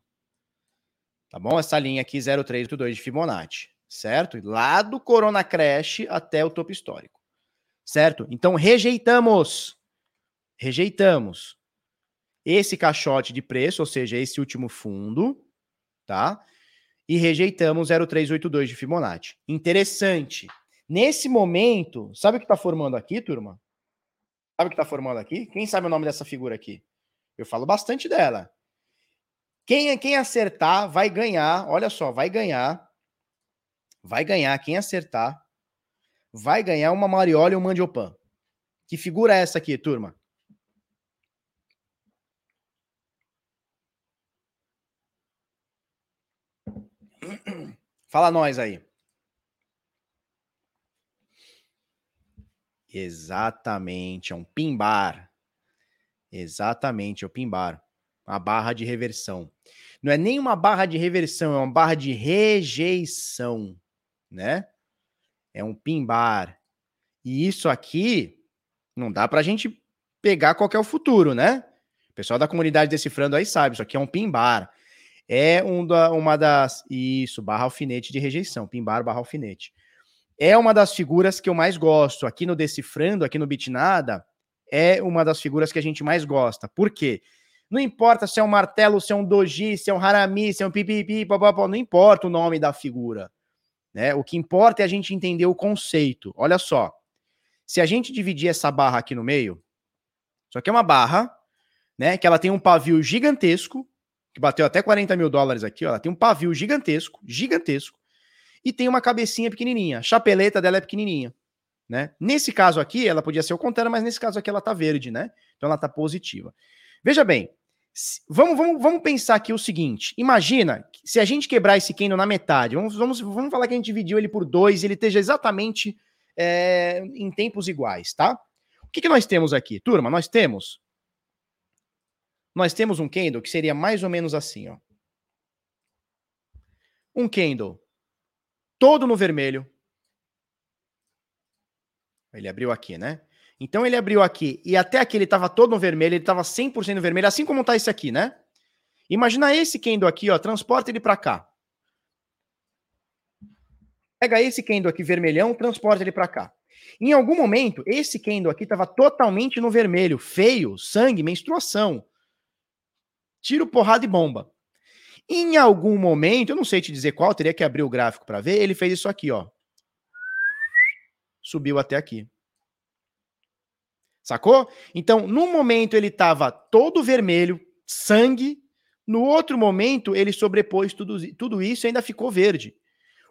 Tá bom? Essa linha aqui 0382 de Fibonacci, certo? Lá do Corona Crash até o topo histórico. Certo? Então rejeitamos. Rejeitamos esse caixote de preço, ou seja, esse último fundo, tá? E rejeitamos 0382 de Fibonacci. Interessante. Nesse momento, sabe o que está formando aqui, turma? Sabe o que está formando aqui? Quem sabe o nome dessa figura aqui? Eu falo bastante dela. Quem, quem acertar vai ganhar. Olha só, vai ganhar. Vai ganhar. Quem acertar vai ganhar uma Mariola e um Mandiopan. Que figura é essa aqui, turma? Fala nós aí. Exatamente, é um pimbar. Exatamente, é o pimbar a barra de reversão. Não é nem uma barra de reversão, é uma barra de rejeição, né? É um pimbar. E isso aqui não dá para a gente pegar qual é o futuro, né? O pessoal da comunidade decifrando aí sabe, isso aqui é um pimbar. É um da, uma das. Isso, barra alfinete de rejeição. Pimbar barra alfinete. É uma das figuras que eu mais gosto. Aqui no Decifrando, aqui no Bitnada, é uma das figuras que a gente mais gosta. Por quê? Não importa se é um martelo, se é um doji, se é um harami, se é um pipipi, papapá, não importa o nome da figura. Né? O que importa é a gente entender o conceito. Olha só. Se a gente dividir essa barra aqui no meio, isso aqui é uma barra, né? Que ela tem um pavio gigantesco, que bateu até 40 mil dólares aqui, ó. Ela tem um pavio gigantesco, gigantesco, e tem uma cabecinha pequenininha. A chapeleta dela é pequenininha, né? Nesse caso aqui, ela podia ser o contrário, mas nesse caso aqui ela tá verde, né? Então ela tá positiva. Veja bem, vamos, vamos, vamos pensar aqui o seguinte: imagina se a gente quebrar esse candle na metade, vamos, vamos, vamos falar que a gente dividiu ele por dois, ele esteja exatamente é, em tempos iguais, tá? O que, que nós temos aqui? Turma, nós temos nós temos um candle que seria mais ou menos assim, ó. Um candle todo no vermelho. Ele abriu aqui, né? Então ele abriu aqui e até aqui ele estava todo no vermelho, ele estava 100% no vermelho, assim como está esse aqui, né? Imagina esse candle aqui, ó, transporta ele para cá. Pega esse candle aqui vermelhão, transporta ele para cá. Em algum momento, esse candle aqui estava totalmente no vermelho, feio, sangue, menstruação tiro, porrada e bomba. Em algum momento, eu não sei te dizer qual, teria que abrir o gráfico para ver, ele fez isso aqui, ó. Subiu até aqui. Sacou? Então, no momento ele estava todo vermelho, sangue. No outro momento, ele sobrepôs tudo, tudo isso e ainda ficou verde.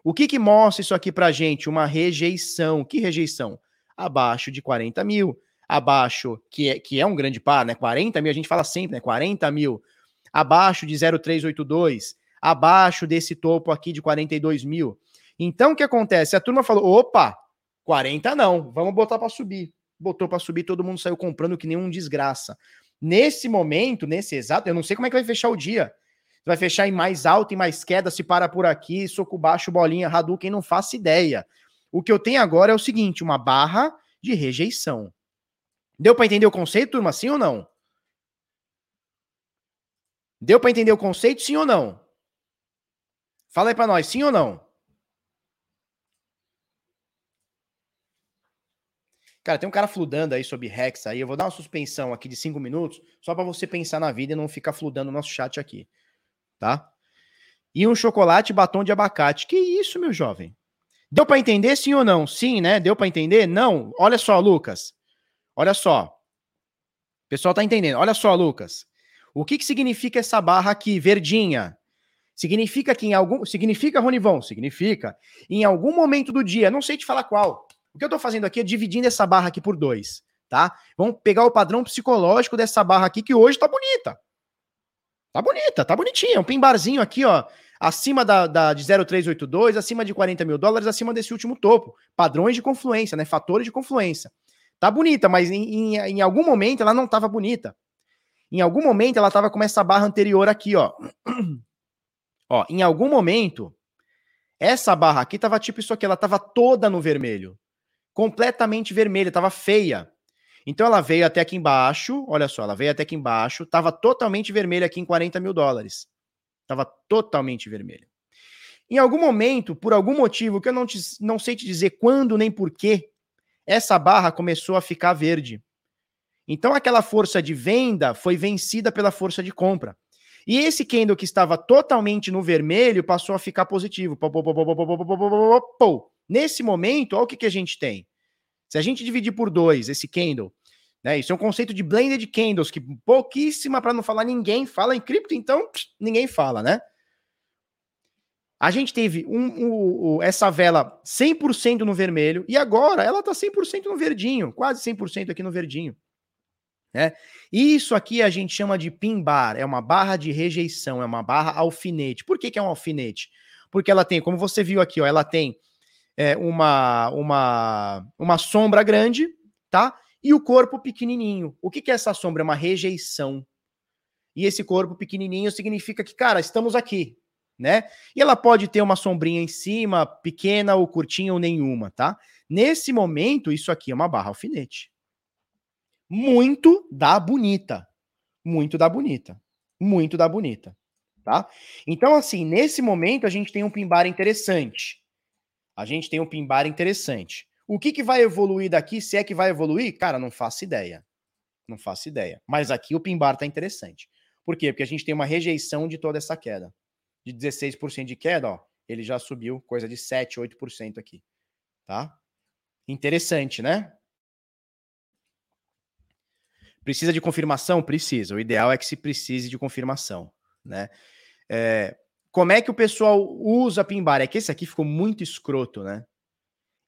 O que, que mostra isso aqui pra gente? Uma rejeição. Que rejeição? Abaixo de 40 mil. Abaixo, que é, que é um grande par, né? 40 mil, a gente fala sempre, né? 40 mil abaixo de 0,382, abaixo desse topo aqui de 42 mil. Então, o que acontece? A turma falou: opa, 40 não, vamos botar para subir. Botou para subir, todo mundo saiu comprando que nem um desgraça. Nesse momento, nesse exato, eu não sei como é que vai fechar o dia. Vai fechar em mais alto e mais queda, se para por aqui, soco baixo, bolinha, Hadouken, não faço ideia. O que eu tenho agora é o seguinte, uma barra de rejeição. Deu para entender o conceito, turma, sim ou não? Deu para entender o conceito, sim ou não? Fala aí para nós, sim ou não? Cara, tem um cara fludando aí sobre Rex aí. Eu vou dar uma suspensão aqui de cinco minutos, só para você pensar na vida e não ficar fludando o nosso chat aqui. Tá? E um chocolate batom de abacate. Que isso, meu jovem? Deu para entender sim ou não? Sim, né? Deu para entender? Não. Olha só, Lucas. Olha só. O pessoal tá entendendo. Olha só, Lucas. O que, que significa essa barra aqui, verdinha? Significa que em algum. Significa, Ronivon? Significa. Em algum momento do dia, não sei te falar qual. O que eu estou fazendo aqui é dividindo essa barra aqui por dois, tá? Vamos pegar o padrão psicológico dessa barra aqui, que hoje tá bonita. Tá bonita, tá bonitinha. Um pimbarzinho aqui, ó. Acima da, da de 0,382, acima de 40 mil dólares, acima desse último topo. Padrões de confluência, né? Fatores de confluência. Tá bonita, mas em, em, em algum momento ela não tava bonita. Em algum momento ela estava com essa barra anterior aqui, ó. ó, em algum momento essa barra aqui estava tipo isso aqui, ela estava toda no vermelho. Completamente vermelha, estava feia. Então ela veio até aqui embaixo, olha só, ela veio até aqui embaixo, estava totalmente vermelha aqui em 40 mil dólares. Estava totalmente vermelha. Em algum momento, por algum motivo que eu não, te, não sei te dizer quando nem porquê, essa barra começou a ficar verde. Então aquela força de venda foi vencida pela força de compra. E esse candle que estava totalmente no vermelho passou a ficar positivo. Nesse momento, olha o que, que a gente tem. Se a gente dividir por dois esse candle, né, isso é um conceito de blended candles, que pouquíssima, para não falar ninguém, fala em cripto, então ninguém fala, né? A gente teve um, um, essa vela 100% no vermelho e agora ela está 100% no verdinho, quase 100% aqui no verdinho. Né? Isso aqui a gente chama de pin bar, é uma barra de rejeição, é uma barra alfinete. Por que, que é um alfinete? Porque ela tem, como você viu aqui, ó, ela tem é, uma, uma, uma sombra grande, tá? E o corpo pequenininho. O que, que é essa sombra? É uma rejeição. E esse corpo pequenininho significa que, cara, estamos aqui, né? E ela pode ter uma sombrinha em cima, pequena ou curtinha ou nenhuma, tá? Nesse momento, isso aqui é uma barra alfinete muito da bonita. Muito da bonita. Muito da bonita. tá? Então, assim, nesse momento a gente tem um pimbar interessante. A gente tem um pimbar interessante. O que, que vai evoluir daqui? Se é que vai evoluir? Cara, não faço ideia. Não faço ideia. Mas aqui o pimbar tá interessante. Por quê? Porque a gente tem uma rejeição de toda essa queda. De 16% de queda, ó, ele já subiu coisa de 7, 8% aqui, tá? Interessante, né? Precisa de confirmação? Precisa. O ideal é que se precise de confirmação, né? É, como é que o pessoal usa Pimbar? É que esse aqui ficou muito escroto, né?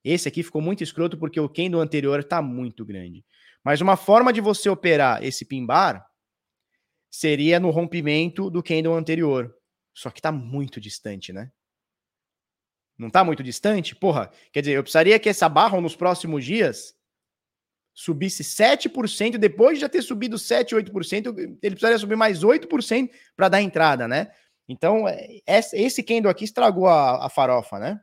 Esse aqui ficou muito escroto porque o candle anterior está muito grande. Mas uma forma de você operar esse Pimbar seria no rompimento do candle anterior. Só que está muito distante, né? Não está muito distante? Porra, quer dizer, eu precisaria que essa barra nos próximos dias subisse 7%, depois de já ter subido 7, 8%, ele precisaria subir mais 8% para dar entrada, né? Então, é, esse candle aqui estragou a, a farofa, né?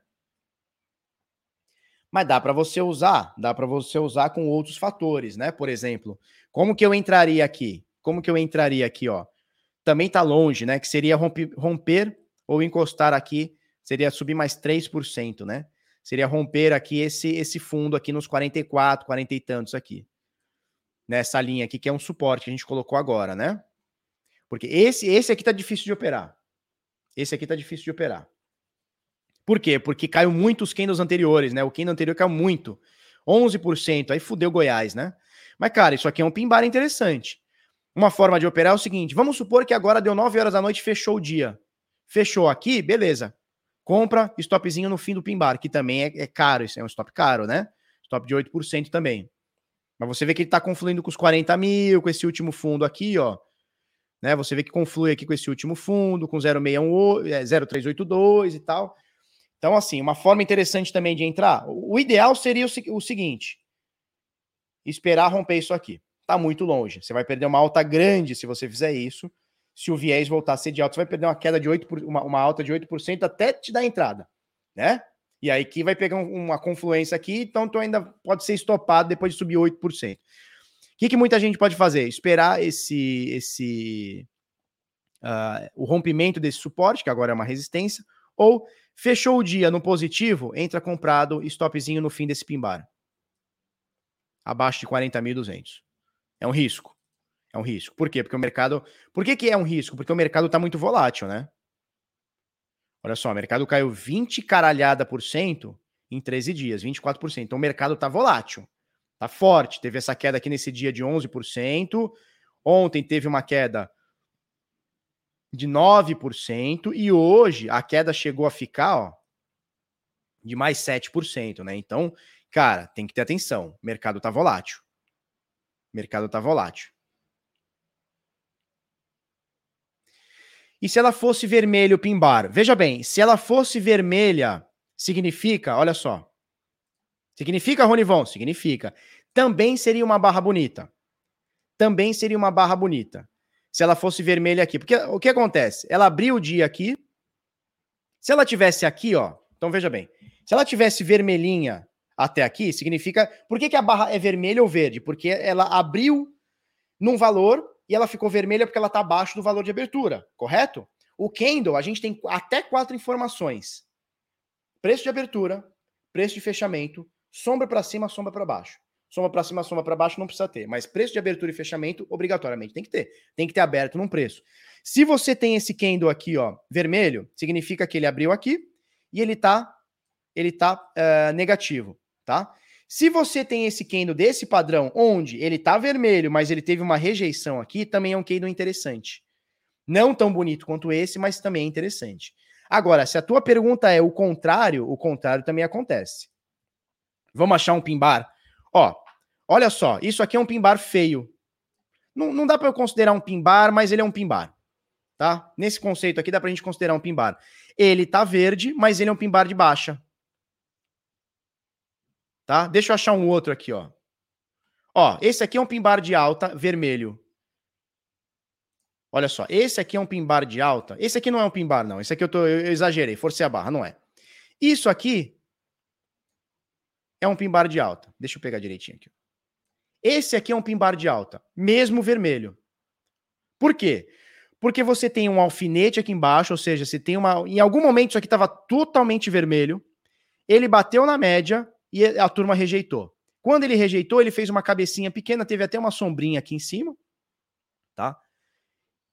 Mas dá para você usar, dá para você usar com outros fatores, né? Por exemplo, como que eu entraria aqui? Como que eu entraria aqui, ó? Também tá longe, né? Que seria romper, romper ou encostar aqui, seria subir mais 3%, né? Seria romper aqui esse, esse fundo aqui nos 44, 40 e tantos aqui. Nessa linha aqui, que é um suporte que a gente colocou agora, né? Porque esse, esse aqui tá difícil de operar. Esse aqui tá difícil de operar. Por quê? Porque caiu muito os candles anteriores, né? O candle anterior caiu muito. 11%, aí fudeu Goiás, né? Mas, cara, isso aqui é um pimbar interessante. Uma forma de operar é o seguinte: vamos supor que agora deu 9 horas da noite fechou o dia. Fechou aqui, beleza. Compra stopzinho no fim do pimbar, que também é, é caro, isso é um stop caro, né? Stop de 8% também. Mas você vê que ele está confluindo com os 40 mil, com esse último fundo aqui, ó. Né? Você vê que conflui aqui com esse último fundo, com 0618, é, 0382 e tal. Então, assim, uma forma interessante também de entrar. O ideal seria o, o seguinte: esperar romper isso aqui. Tá muito longe. Você vai perder uma alta grande se você fizer isso se o viés voltar a ser de alta, você vai perder uma queda de 8%, uma, uma alta de 8% até te dar entrada, né? E aí que vai pegar uma confluência aqui, então tu ainda pode ser estopado depois de subir 8%. O que, que muita gente pode fazer? Esperar esse esse uh, o rompimento desse suporte, que agora é uma resistência, ou fechou o dia no positivo, entra comprado, stopzinho no fim desse pimbar. Abaixo de 40.200. É um risco. É um risco. Por quê? Porque o mercado. Por que, que é um risco? Porque o mercado está muito volátil, né? Olha só, o mercado caiu 20 caralhada por cento em 13 dias, 24%. Então o mercado está volátil, está forte. Teve essa queda aqui nesse dia de 11%. Ontem teve uma queda de 9%. E hoje a queda chegou a ficar, ó, de mais 7%, né? Então, cara, tem que ter atenção. O mercado está volátil. O mercado está volátil. E se ela fosse vermelho pimbar? Veja bem, se ela fosse vermelha, significa, olha só. Significa, Ronivon? Significa. Também seria uma barra bonita. Também seria uma barra bonita. Se ela fosse vermelha aqui. Porque o que acontece? Ela abriu o dia aqui. Se ela tivesse aqui, ó. Então veja bem. Se ela tivesse vermelhinha até aqui, significa. Por que, que a barra é vermelha ou verde? Porque ela abriu num valor e ela ficou vermelha porque ela está abaixo do valor de abertura, correto? O candle, a gente tem até quatro informações: preço de abertura, preço de fechamento, sombra para cima, sombra para baixo. Sombra para cima, sombra para baixo não precisa ter, mas preço de abertura e fechamento obrigatoriamente tem que ter. Tem que ter aberto num preço. Se você tem esse candle aqui, ó, vermelho, significa que ele abriu aqui e ele tá ele tá uh, negativo, tá? Se você tem esse candle desse padrão, onde ele tá vermelho, mas ele teve uma rejeição aqui, também é um candle interessante. Não tão bonito quanto esse, mas também é interessante. Agora, se a tua pergunta é o contrário, o contrário também acontece. Vamos achar um pimbar? Ó, olha só, isso aqui é um pimbar feio. Não, não dá para eu considerar um pimbar, mas ele é um pimbar. Tá? Nesse conceito aqui dá pra gente considerar um pimbar. Ele tá verde, mas ele é um pimbar de baixa tá? Deixa eu achar um outro aqui, ó. Ó, esse aqui é um pimbar de alta vermelho. Olha só, esse aqui é um pimbar de alta. Esse aqui não é um pimbar, não. Esse aqui eu, tô, eu exagerei, forcei a barra, não é. Isso aqui é um pimbar de alta. Deixa eu pegar direitinho aqui. Esse aqui é um pimbar de alta, mesmo vermelho. Por quê? Porque você tem um alfinete aqui embaixo, ou seja, você tem uma. Em algum momento isso aqui estava totalmente vermelho. Ele bateu na média e a turma rejeitou. Quando ele rejeitou, ele fez uma cabecinha pequena, teve até uma sombrinha aqui em cima, tá?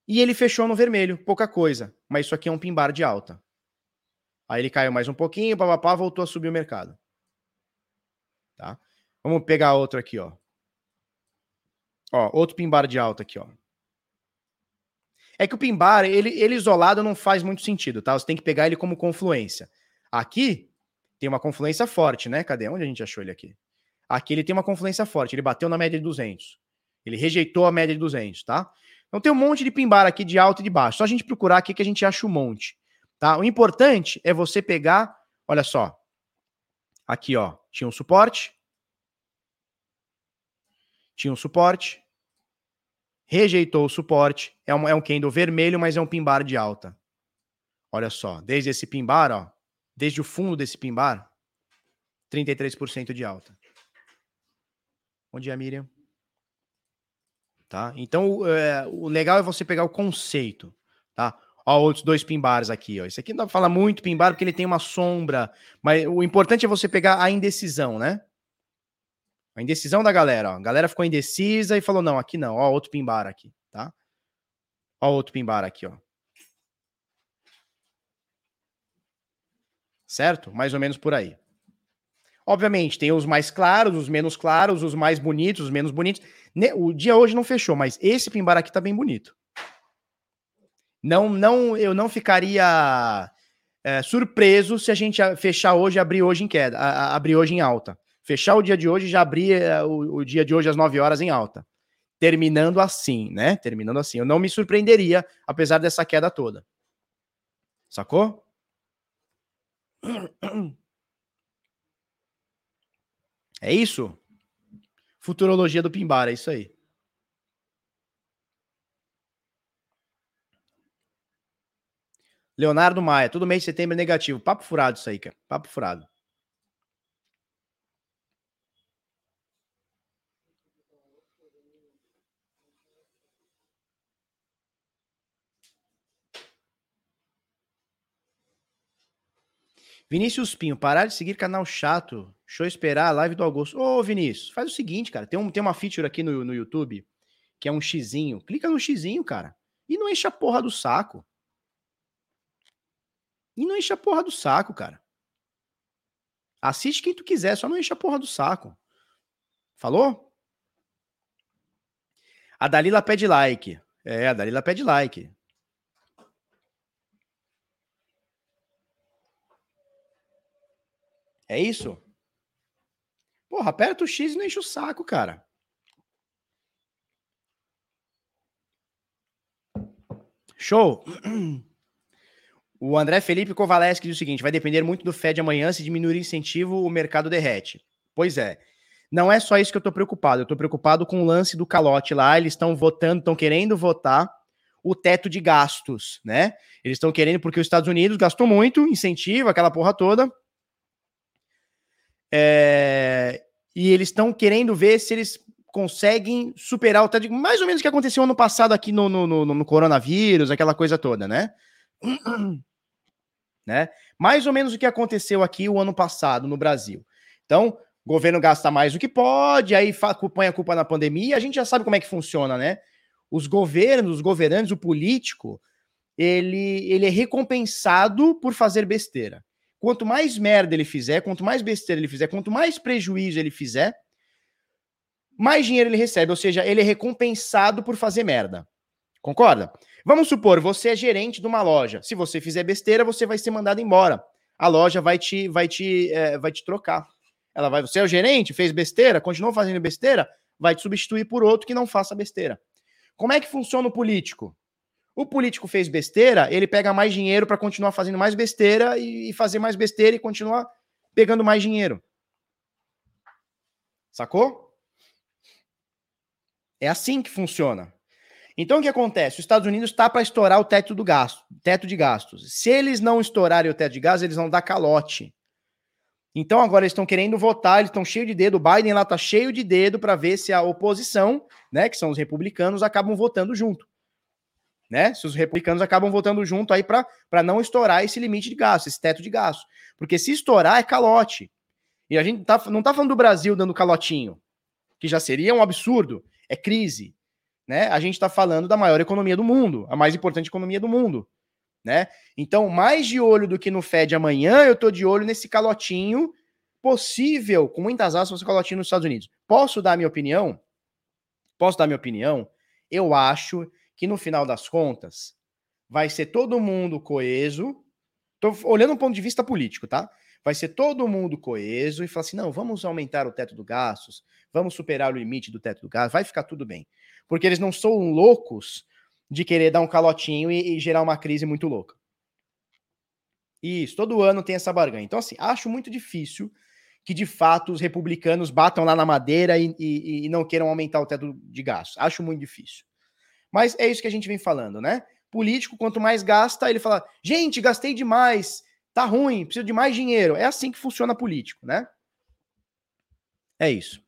E ele fechou no vermelho, pouca coisa. Mas isso aqui é um pimbar de alta. Aí ele caiu mais um pouquinho, papapá, voltou a subir o mercado. Tá? Vamos pegar outro aqui, ó. Ó, outro pimbar de alta aqui, ó. É que o pimbar, ele, ele isolado não faz muito sentido, tá? Você tem que pegar ele como confluência. Aqui tem uma confluência forte, né? Cadê? Onde a gente achou ele aqui? Aqui ele tem uma confluência forte, ele bateu na média de 200. Ele rejeitou a média de 200, tá? Então tem um monte de pimbar aqui de alto e de baixo. Só a gente procurar aqui que a gente acha um monte, tá? O importante é você pegar, olha só. Aqui, ó, tinha um suporte. Tinha um suporte. Rejeitou o suporte. É um, é um candle vermelho, mas é um pimbar de alta. Olha só, desde esse pimbar, ó, desde o fundo desse pimbar, 33% de alta. Bom dia, Miriam. Tá? Então, é, o legal é você pegar o conceito, tá? Ó, outros dois pimbares aqui, ó. Esse aqui não dá pra falar muito pimbar porque ele tem uma sombra, mas o importante é você pegar a indecisão, né? A indecisão da galera, ó. A galera ficou indecisa e falou: não, aqui não, ó, outro pimbar aqui, tá? Ó, outro pimbar aqui, ó. Certo? Mais ou menos por aí. Obviamente, tem os mais claros, os menos claros, os mais bonitos, os menos bonitos. O dia hoje não fechou, mas esse pimbar aqui tá bem bonito. Não, não, eu não ficaria é, surpreso se a gente fechar hoje e abrir hoje em queda, a, a, abrir hoje em alta. Fechar o dia de hoje e já abrir é, o, o, dia de hoje às 9 horas em alta. Terminando assim, né? Terminando assim. Eu não me surpreenderia, apesar dessa queda toda. Sacou? É isso? Futurologia do Pimbar, é isso aí. Leonardo Maia, todo mês de setembro é negativo. Papo furado isso aí, cara. Papo furado. Vinícius Pinho, parar de seguir canal chato. Deixa eu esperar a live do Augusto. Ô, Vinícius, faz o seguinte, cara. Tem, um, tem uma feature aqui no, no YouTube que é um xizinho. Clica no xizinho, cara. E não enche a porra do saco. E não enche a porra do saco, cara. Assiste quem tu quiser, só não enche a porra do saco. Falou? A Dalila pede like. É, a Dalila pede like. É isso? Porra, aperta o X e não enche o saco, cara. Show! O André Felipe Kovaleski diz o seguinte: vai depender muito do Fed amanhã. Se diminuir o incentivo, o mercado derrete. Pois é. Não é só isso que eu tô preocupado. Eu tô preocupado com o lance do calote lá. Eles estão votando, estão querendo votar o teto de gastos, né? Eles estão querendo, porque os Estados Unidos gastou muito, incentivo, aquela porra toda. É, e eles estão querendo ver se eles conseguem superar o teto, mais ou menos o que aconteceu ano passado aqui no, no, no, no coronavírus, aquela coisa toda, né? né? Mais ou menos o que aconteceu aqui o ano passado no Brasil. Então, o governo gasta mais do que pode, aí põe a culpa na pandemia, a gente já sabe como é que funciona, né? Os governos, os governantes, o político, ele, ele é recompensado por fazer besteira. Quanto mais merda ele fizer, quanto mais besteira ele fizer, quanto mais prejuízo ele fizer, mais dinheiro ele recebe. Ou seja, ele é recompensado por fazer merda. Concorda? Vamos supor, você é gerente de uma loja. Se você fizer besteira, você vai ser mandado embora. A loja vai te, vai te, é, vai te trocar. Ela vai, você é o gerente, fez besteira, continuou fazendo besteira, vai te substituir por outro que não faça besteira. Como é que funciona o político? O político fez besteira, ele pega mais dinheiro para continuar fazendo mais besteira e fazer mais besteira e continuar pegando mais dinheiro. Sacou? É assim que funciona. Então o que acontece? Os Estados Unidos está para estourar o teto do gasto, teto de gastos. Se eles não estourarem o teto de gastos, eles vão dar calote. Então agora eles estão querendo votar, eles estão cheios de dedo. O Biden lá está cheio de dedo para ver se a oposição, né, que são os republicanos, acabam votando junto. Né? Se os republicanos acabam votando junto aí para não estourar esse limite de gasto, esse teto de gasto. Porque se estourar é calote. E a gente tá, não tá falando do Brasil dando calotinho, que já seria um absurdo, é crise. Né? A gente está falando da maior economia do mundo, a mais importante economia do mundo. Né? Então, mais de olho do que no Fed amanhã, eu tô de olho nesse calotinho possível, com muitas aspas, calotinho nos Estados Unidos. Posso dar minha opinião? Posso dar minha opinião? Eu acho que no final das contas vai ser todo mundo coeso. Tô olhando um ponto de vista político, tá? Vai ser todo mundo coeso e falar assim: não, vamos aumentar o teto do gastos, vamos superar o limite do teto do gasto, vai ficar tudo bem. Porque eles não são loucos de querer dar um calotinho e, e gerar uma crise muito louca. Isso, todo ano tem essa barganha. Então, assim, acho muito difícil que de fato os republicanos batam lá na madeira e, e, e não queiram aumentar o teto de gastos. Acho muito difícil. Mas é isso que a gente vem falando, né? Político, quanto mais gasta, ele fala: gente, gastei demais, tá ruim, preciso de mais dinheiro. É assim que funciona político, né? É isso.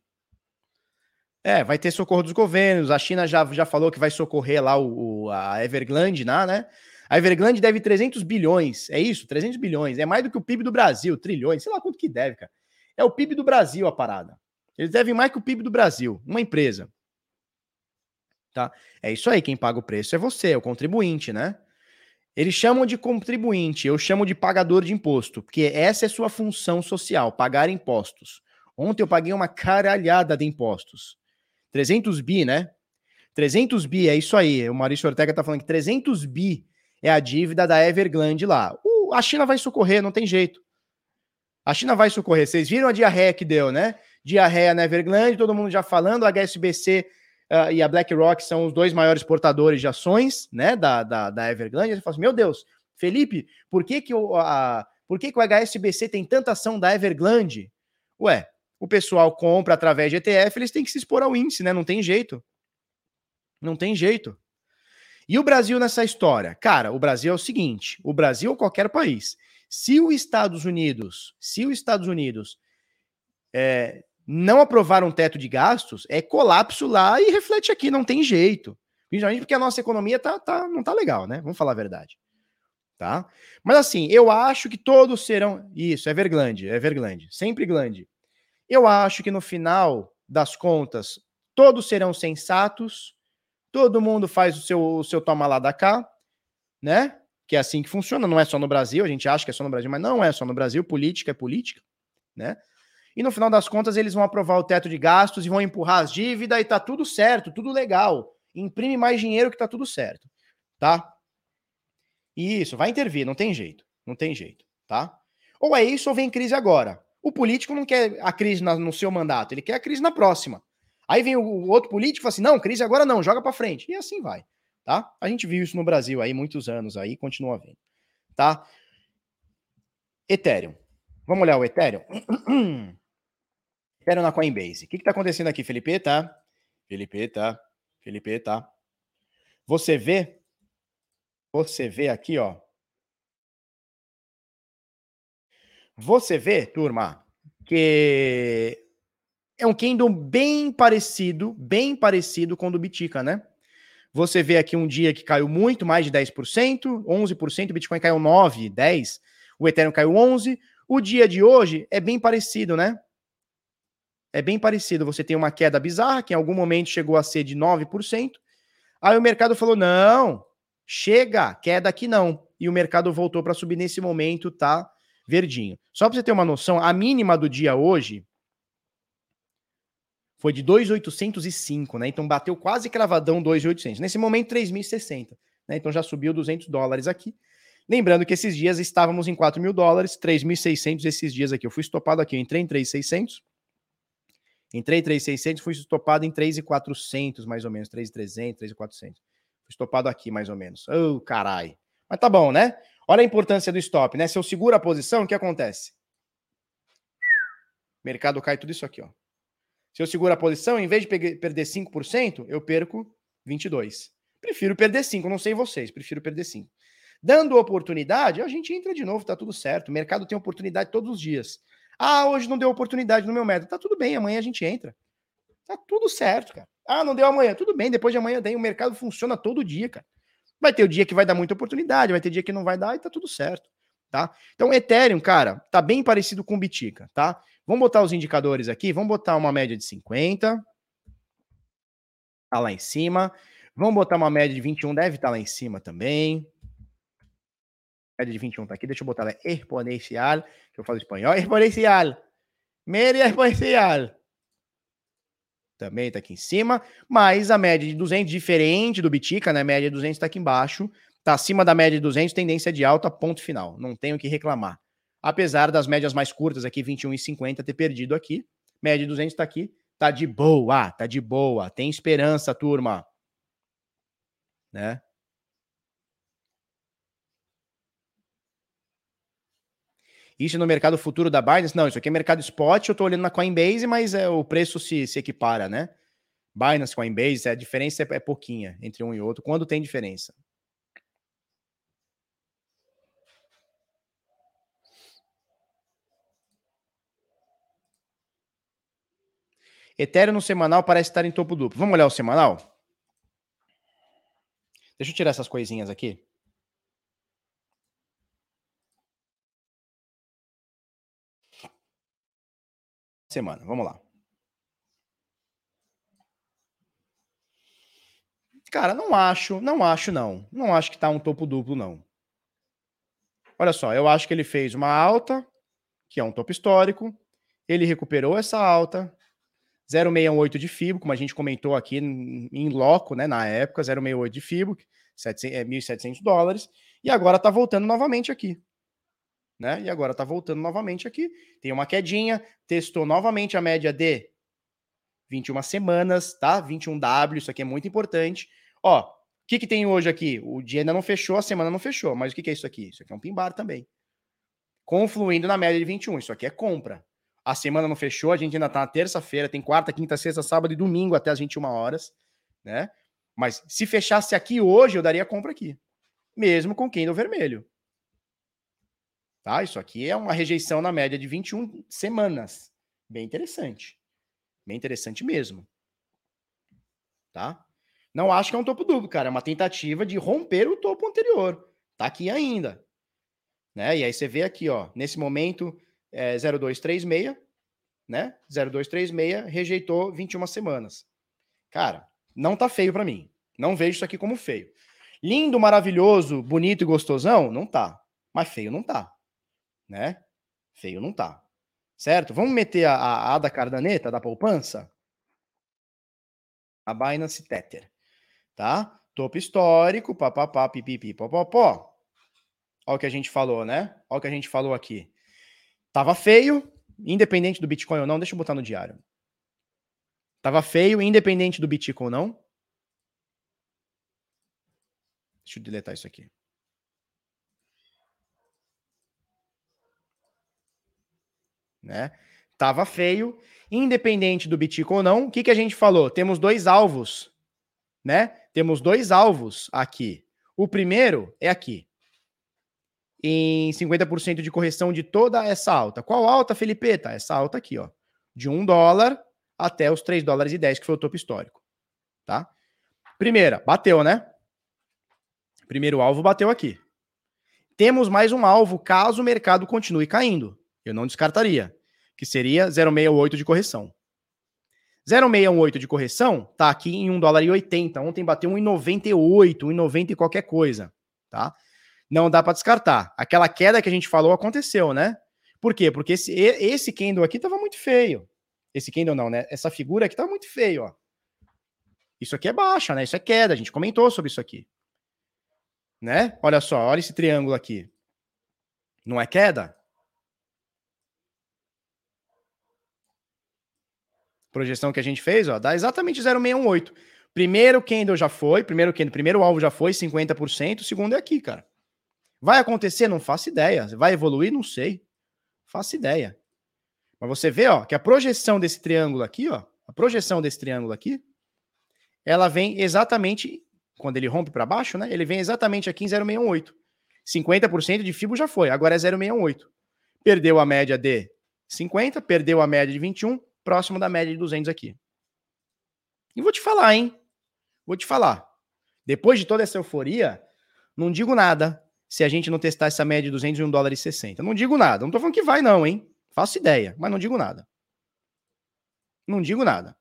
É, vai ter socorro dos governos. A China já, já falou que vai socorrer lá o, o a Evergrande, né? A Evergrande deve 300 bilhões. É isso? 300 bilhões. É mais do que o PIB do Brasil, trilhões. Sei lá quanto que deve, cara. É o PIB do Brasil a parada. Eles devem mais que o PIB do Brasil. Uma empresa. Tá? É isso aí, quem paga o preço é você, é o contribuinte, né? Eles chamam de contribuinte, eu chamo de pagador de imposto, porque essa é sua função social, pagar impostos. Ontem eu paguei uma caralhada de impostos. 300 bi, né? 300 bi, é isso aí. O Maurício Ortega tá falando que 300 bi é a dívida da Evergrande lá. Uh, a China vai socorrer, não tem jeito. A China vai socorrer. Vocês viram a diarreia que deu, né? Diarreia na Evergrande, todo mundo já falando, a HSBC uh, e a BlackRock são os dois maiores portadores de ações, né, da, da, da Evergrande. Você fala assim, meu Deus, Felipe, por que que o, a, por que que o HSBC tem tanta ação da Evergrande? Ué, o pessoal compra através de ETF, eles têm que se expor ao índice, né? Não tem jeito. Não tem jeito. E o Brasil nessa história? Cara, o Brasil é o seguinte: o Brasil ou qualquer país, se os Estados Unidos, se os Estados Unidos é, não aprovar um teto de gastos, é colapso lá e reflete aqui, não tem jeito. Principalmente porque a nossa economia tá, tá, não tá legal, né? Vamos falar a verdade. Tá? Mas assim, eu acho que todos serão. Isso, é Everglande, é Everglande, sempre Glande. Eu acho que no final das contas, todos serão sensatos, todo mundo faz o seu, o seu toma lá da cá, né? Que é assim que funciona, não é só no Brasil, a gente acha que é só no Brasil, mas não é só no Brasil, política é política, né? E no final das contas, eles vão aprovar o teto de gastos e vão empurrar as dívidas e tá tudo certo, tudo legal. Imprime mais dinheiro que tá tudo certo, tá? Isso, vai intervir, não tem jeito, não tem jeito, tá? Ou é isso ou vem crise agora. O político não quer a crise no seu mandato, ele quer a crise na próxima. Aí vem o outro político e fala assim: não, crise agora não, joga para frente. E assim vai, tá? A gente viu isso no Brasil aí muitos anos aí, continua vendo, tá? Ethereum. Vamos olhar o Ethereum? Ethereum na Coinbase. O que está acontecendo aqui, Felipe? Tá? Felipe, tá? Felipe, tá? Você vê? Você vê aqui, ó. Você vê, turma, que é um candle bem parecido, bem parecido com o do Bitica, né? Você vê aqui um dia que caiu muito, mais de 10%, 11%, o Bitcoin caiu 9, 10, o Ethereum caiu 11. O dia de hoje é bem parecido, né? É bem parecido. Você tem uma queda bizarra, que em algum momento chegou a ser de 9%. Aí o mercado falou: não, chega, queda aqui não. E o mercado voltou para subir nesse momento, tá verdinho. Só para você ter uma noção, a mínima do dia hoje foi de 2.805, né? Então bateu quase cravadão 2.800. Nesse momento, 3.060. Né? Então já subiu 200 dólares aqui. Lembrando que esses dias estávamos em 4 mil dólares, 3.600 esses dias aqui. Eu fui estopado aqui, eu entrei em 3.600 Entrei em 3,600, fui estopado em 3,400, mais ou menos, 3,300, 3,400. Fui estopado aqui, mais ou menos. Oh, carai. Mas tá bom, né? Olha a importância do stop, né? Se eu seguro a posição, o que acontece? O mercado cai tudo isso aqui, ó. Se eu seguro a posição, em vez de perder 5%, eu perco 22. Prefiro perder 5, não sei vocês, prefiro perder 5. Dando oportunidade, a gente entra de novo, tá tudo certo. O mercado tem oportunidade todos os dias. Ah, hoje não deu oportunidade no meu método. Tá tudo bem, amanhã a gente entra. Tá tudo certo, cara. Ah, não deu amanhã. Tudo bem, depois de amanhã tem. O mercado funciona todo dia, cara. Vai ter o dia que vai dar muita oportunidade, vai ter dia que não vai dar e tá tudo certo, tá? Então, Ethereum, cara, tá bem parecido com o Bitica, tá? Vamos botar os indicadores aqui, vamos botar uma média de 50, tá lá em cima. Vamos botar uma média de 21, deve estar tá lá em cima também. Média de 21 tá aqui, deixa eu botar ela exponencial, que eu falo espanhol, exponencial. Média exponencial. Também tá aqui em cima, mas a média de 200, diferente do Bitica, né? A média de 200 tá aqui embaixo, tá acima da média de 200, tendência de alta, ponto final. Não tenho o que reclamar. Apesar das médias mais curtas aqui, 21 e 50, ter perdido aqui. Média de 200 tá aqui, tá de boa, tá de boa. Tem esperança, turma. Né? Isso no mercado futuro da Binance? Não, isso aqui é mercado spot. Eu estou olhando na Coinbase, mas é, o preço se, se equipara, né? Binance, Coinbase, a diferença é, é pouquinha entre um e outro, quando tem diferença. Ethereum no semanal parece estar em topo duplo. Vamos olhar o semanal? Deixa eu tirar essas coisinhas aqui. Semana. Vamos lá. Cara, não acho, não acho não. Não acho que tá um topo duplo não. Olha só, eu acho que ele fez uma alta, que é um topo histórico. Ele recuperou essa alta, 0,68 de FIBO, como a gente comentou aqui em loco, né, na época, 0,68 de FIBO, 1.700 é, dólares, e agora tá voltando novamente aqui né? E agora tá voltando novamente aqui. Tem uma quedinha, testou novamente a média de 21 semanas, tá? 21W, isso aqui é muito importante. Ó, o que que tem hoje aqui? O dia ainda não fechou, a semana não fechou, mas o que que é isso aqui? Isso aqui é um pimbar também. Confluindo na média de 21, isso aqui é compra. A semana não fechou, a gente ainda tá na terça-feira, tem quarta, quinta, sexta, sábado e domingo até as 21 horas, né? Mas se fechasse aqui hoje, eu daria compra aqui. Mesmo com candle vermelho. Tá? Isso aqui é uma rejeição na média de 21 semanas. Bem interessante. Bem interessante mesmo. Tá? Não acho que é um topo duplo, cara. É uma tentativa de romper o topo anterior. Tá aqui ainda. Né? E aí você vê aqui, ó, nesse momento, é 0236, né? 0236 rejeitou 21 semanas. Cara, não tá feio para mim. Não vejo isso aqui como feio. Lindo, maravilhoso, bonito e gostosão? Não tá. Mas feio não tá né? Feio não tá. Certo? Vamos meter a, a, a da cardaneta, da poupança? A Binance Tether. Tá? Topo histórico, papapá, pipipi, popopó. Olha o que a gente falou, né? Olha o que a gente falou aqui. Tava feio, independente do Bitcoin ou não, deixa eu botar no diário. Tava feio, independente do Bitcoin ou não. Deixa eu deletar isso aqui. Né? Tava feio, independente do Bitcoin ou não. O que, que a gente falou? Temos dois alvos, né? Temos dois alvos aqui. O primeiro é aqui. Em 50% de correção de toda essa alta. Qual alta, Felipeta? Essa alta aqui, ó. De 1 dólar até os 3 dólares e 10, que foi o topo histórico. Tá? Primeira, bateu, né? Primeiro alvo bateu aqui. Temos mais um alvo caso o mercado continue caindo. Eu não descartaria, que seria 0,68 de correção. 0,618 de correção tá aqui em 1 dólar e 80. Ontem bateu 1,98, 1,90 e qualquer coisa, tá? Não dá para descartar. Aquela queda que a gente falou aconteceu, né? Por quê? Porque esse, esse candle aqui tava muito feio. Esse candle não, né? Essa figura aqui tá muito feio, ó. Isso aqui é baixa, né? Isso é queda. A gente comentou sobre isso aqui. Né? Olha só, olha esse triângulo aqui. Não é queda? Projeção que a gente fez, ó, dá exatamente 0,618. Primeiro candle já foi, primeiro candle, primeiro alvo já foi 50%, o segundo é aqui, cara. Vai acontecer? Não faço ideia. Vai evoluir? Não sei. Faço ideia. Mas você vê, ó, que a projeção desse triângulo aqui, ó, a projeção desse triângulo aqui, ela vem exatamente quando ele rompe para baixo, né? Ele vem exatamente aqui em 0,618. 50% de FIBO já foi, agora é 0,618. Perdeu a média de 50, perdeu a média de 21, próximo da média de 200 aqui. E vou te falar, hein? Vou te falar. Depois de toda essa euforia, Não digo nada se a gente não testar essa média de 201 dólares e 60. Não digo nada. Não tô falando que vai não, hein? Faço ideia, mas não digo nada. Não digo nada.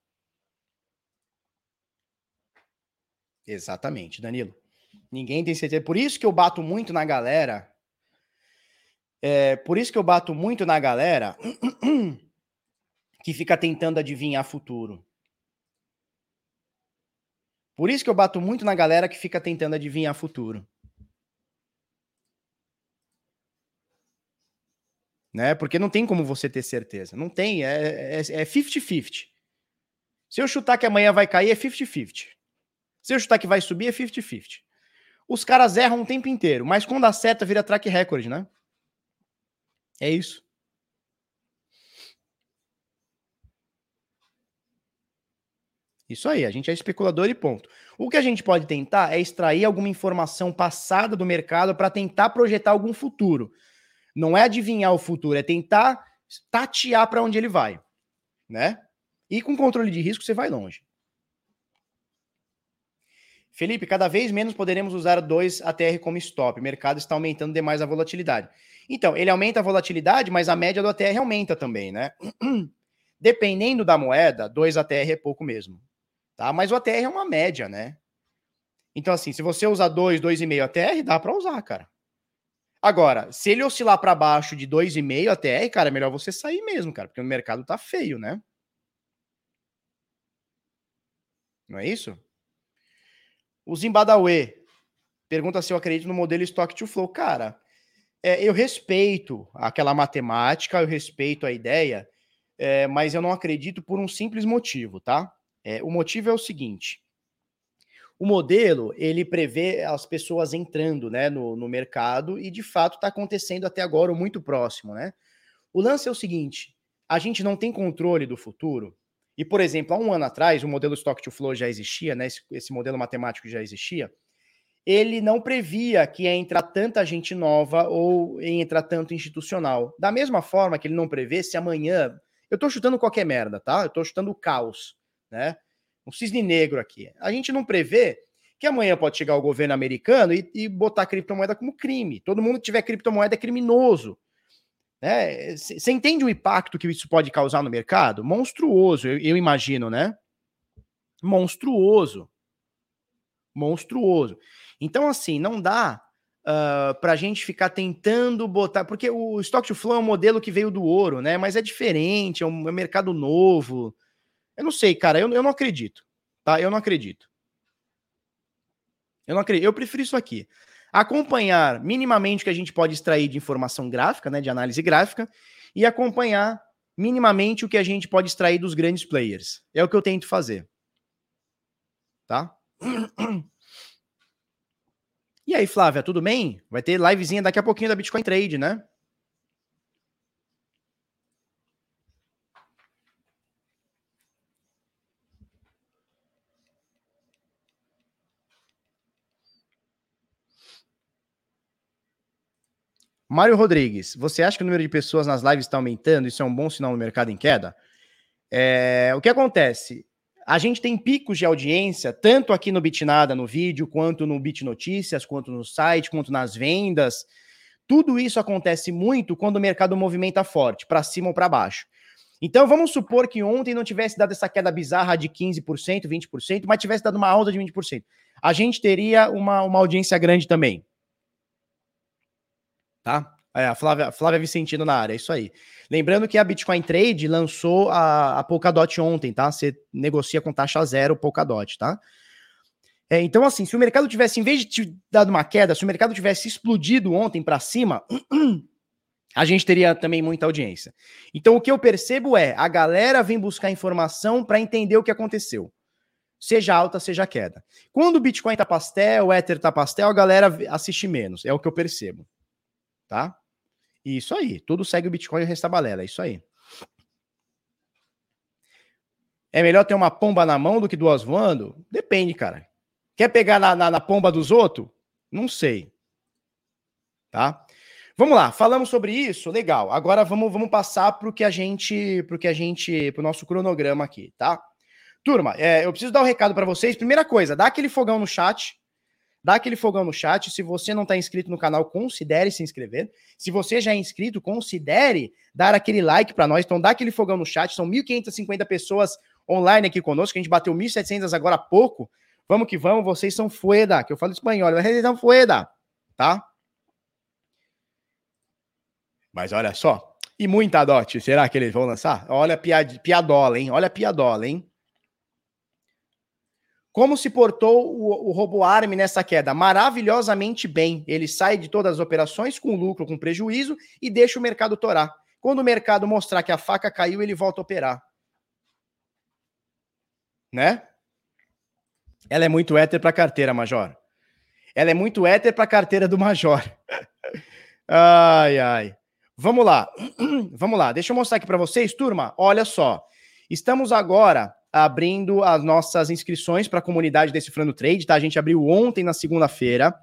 Exatamente, Danilo. Ninguém tem certeza. Por isso que eu bato muito na galera. É, por isso que eu bato muito na galera que fica tentando adivinhar futuro. Por isso que eu bato muito na galera que fica tentando adivinhar futuro. Né? Porque não tem como você ter certeza. Não tem, é 50-50. É, é Se eu chutar que amanhã vai cair, é 50-50. Se eu chutar que vai subir, é 50-50. Os caras erram o tempo inteiro, mas quando acerta, vira track record, né? É isso. Isso aí, a gente é especulador e ponto. O que a gente pode tentar é extrair alguma informação passada do mercado para tentar projetar algum futuro. Não é adivinhar o futuro, é tentar tatear para onde ele vai, né? E com controle de risco você vai longe. Felipe, cada vez menos poderemos usar 2 ATR como stop. O mercado está aumentando demais a volatilidade. Então, ele aumenta a volatilidade, mas a média do ATR aumenta também, né? Dependendo da moeda, 2 ATR é pouco mesmo. Tá? Mas o ATR é uma média, né? Então, assim, se você usar 2, 2,5 ATR, dá para usar, cara. Agora, se ele oscilar para baixo de 2,5 ATR, cara, é melhor você sair mesmo, cara, porque o mercado tá feio, né? Não é isso? O Zimbabwe pergunta se eu acredito no modelo Stock to Flow. Cara, é, eu respeito aquela matemática, eu respeito a ideia, é, mas eu não acredito por um simples motivo, tá? É, o motivo é o seguinte: o modelo ele prevê as pessoas entrando né, no, no mercado e de fato está acontecendo até agora muito próximo, né? O lance é o seguinte: a gente não tem controle do futuro. E, por exemplo, há um ano atrás, o modelo Stock to Flow já existia, né? Esse, esse modelo matemático já existia. Ele não previa que ia entrar tanta gente nova ou ia entrar tanto institucional. Da mesma forma que ele não prevê se amanhã. Eu tô chutando qualquer merda, tá? Eu tô chutando o caos, né? Um cisne negro aqui. A gente não prevê que amanhã pode chegar o governo americano e, e botar criptomoeda como crime. Todo mundo que tiver criptomoeda é criminoso. Você né? entende o impacto que isso pode causar no mercado? Monstruoso, eu, eu imagino, né? Monstruoso. Monstruoso. Então, assim, não dá uh, para a gente ficar tentando botar. Porque o Stock to Flow é um modelo que veio do ouro, né? Mas é diferente, é um, é um mercado novo. Eu não sei, cara, eu, eu não acredito. Tá? Eu não acredito. Eu não acredito. Eu prefiro isso aqui acompanhar minimamente o que a gente pode extrair de informação gráfica, né, de análise gráfica, e acompanhar minimamente o que a gente pode extrair dos grandes players. É o que eu tento fazer. Tá? E aí, Flávia, tudo bem? Vai ter livezinha daqui a pouquinho da Bitcoin Trade, né? Mário Rodrigues, você acha que o número de pessoas nas lives está aumentando? Isso é um bom sinal no mercado em queda? É, o que acontece? A gente tem picos de audiência, tanto aqui no Bitnada, no vídeo, quanto no Bit Notícias, quanto no site, quanto nas vendas. Tudo isso acontece muito quando o mercado movimenta forte, para cima ou para baixo. Então vamos supor que ontem não tivesse dado essa queda bizarra de 15%, 20%, mas tivesse dado uma alta de 20%. A gente teria uma, uma audiência grande também tá? É, a Flávia, Flávia Vicentino na área, é isso aí. Lembrando que a Bitcoin Trade lançou a, a Polkadot ontem, tá? Você negocia com taxa zero Polkadot, tá? É, então, assim, se o mercado tivesse, em vez de te dado uma queda, se o mercado tivesse explodido ontem para cima, a gente teria também muita audiência. Então, o que eu percebo é a galera vem buscar informação para entender o que aconteceu. Seja alta, seja queda. Quando o Bitcoin tá pastel, o Ether tá pastel, a galera assiste menos. É o que eu percebo tá? Isso aí, tudo segue o Bitcoin e da balela, é isso aí. É melhor ter uma pomba na mão do que duas voando? Depende, cara. Quer pegar na, na, na pomba dos outros? Não sei. Tá? Vamos lá, falamos sobre isso, legal. Agora vamos, vamos passar para o que a gente, para que a gente, para o nosso cronograma aqui, tá? Turma, é, eu preciso dar um recado para vocês. Primeira coisa, dá aquele fogão no chat, Dá aquele fogão no chat. Se você não está inscrito no canal, considere se inscrever. Se você já é inscrito, considere dar aquele like para nós. Então, dá aquele fogão no chat. São 1.550 pessoas online aqui conosco. A gente bateu 1.700 agora há pouco. Vamos que vamos. Vocês são fueda, que eu falo espanhol. Vocês são fueda, tá? Mas olha só. E muita dote. Será que eles vão lançar? Olha a piad... piadola, hein? Olha a piadola, hein? Como se portou o, o RoboArm nessa queda? Maravilhosamente bem. Ele sai de todas as operações com lucro, com prejuízo e deixa o mercado torar. Quando o mercado mostrar que a faca caiu, ele volta a operar. Né? Ela é muito éter para carteira, Major. Ela é muito éter para carteira do Major. ai, ai. Vamos lá. Vamos lá. Deixa eu mostrar aqui para vocês, turma. Olha só. Estamos agora abrindo as nossas inscrições para a comunidade Decifrando Trade, tá? A gente abriu ontem na segunda-feira.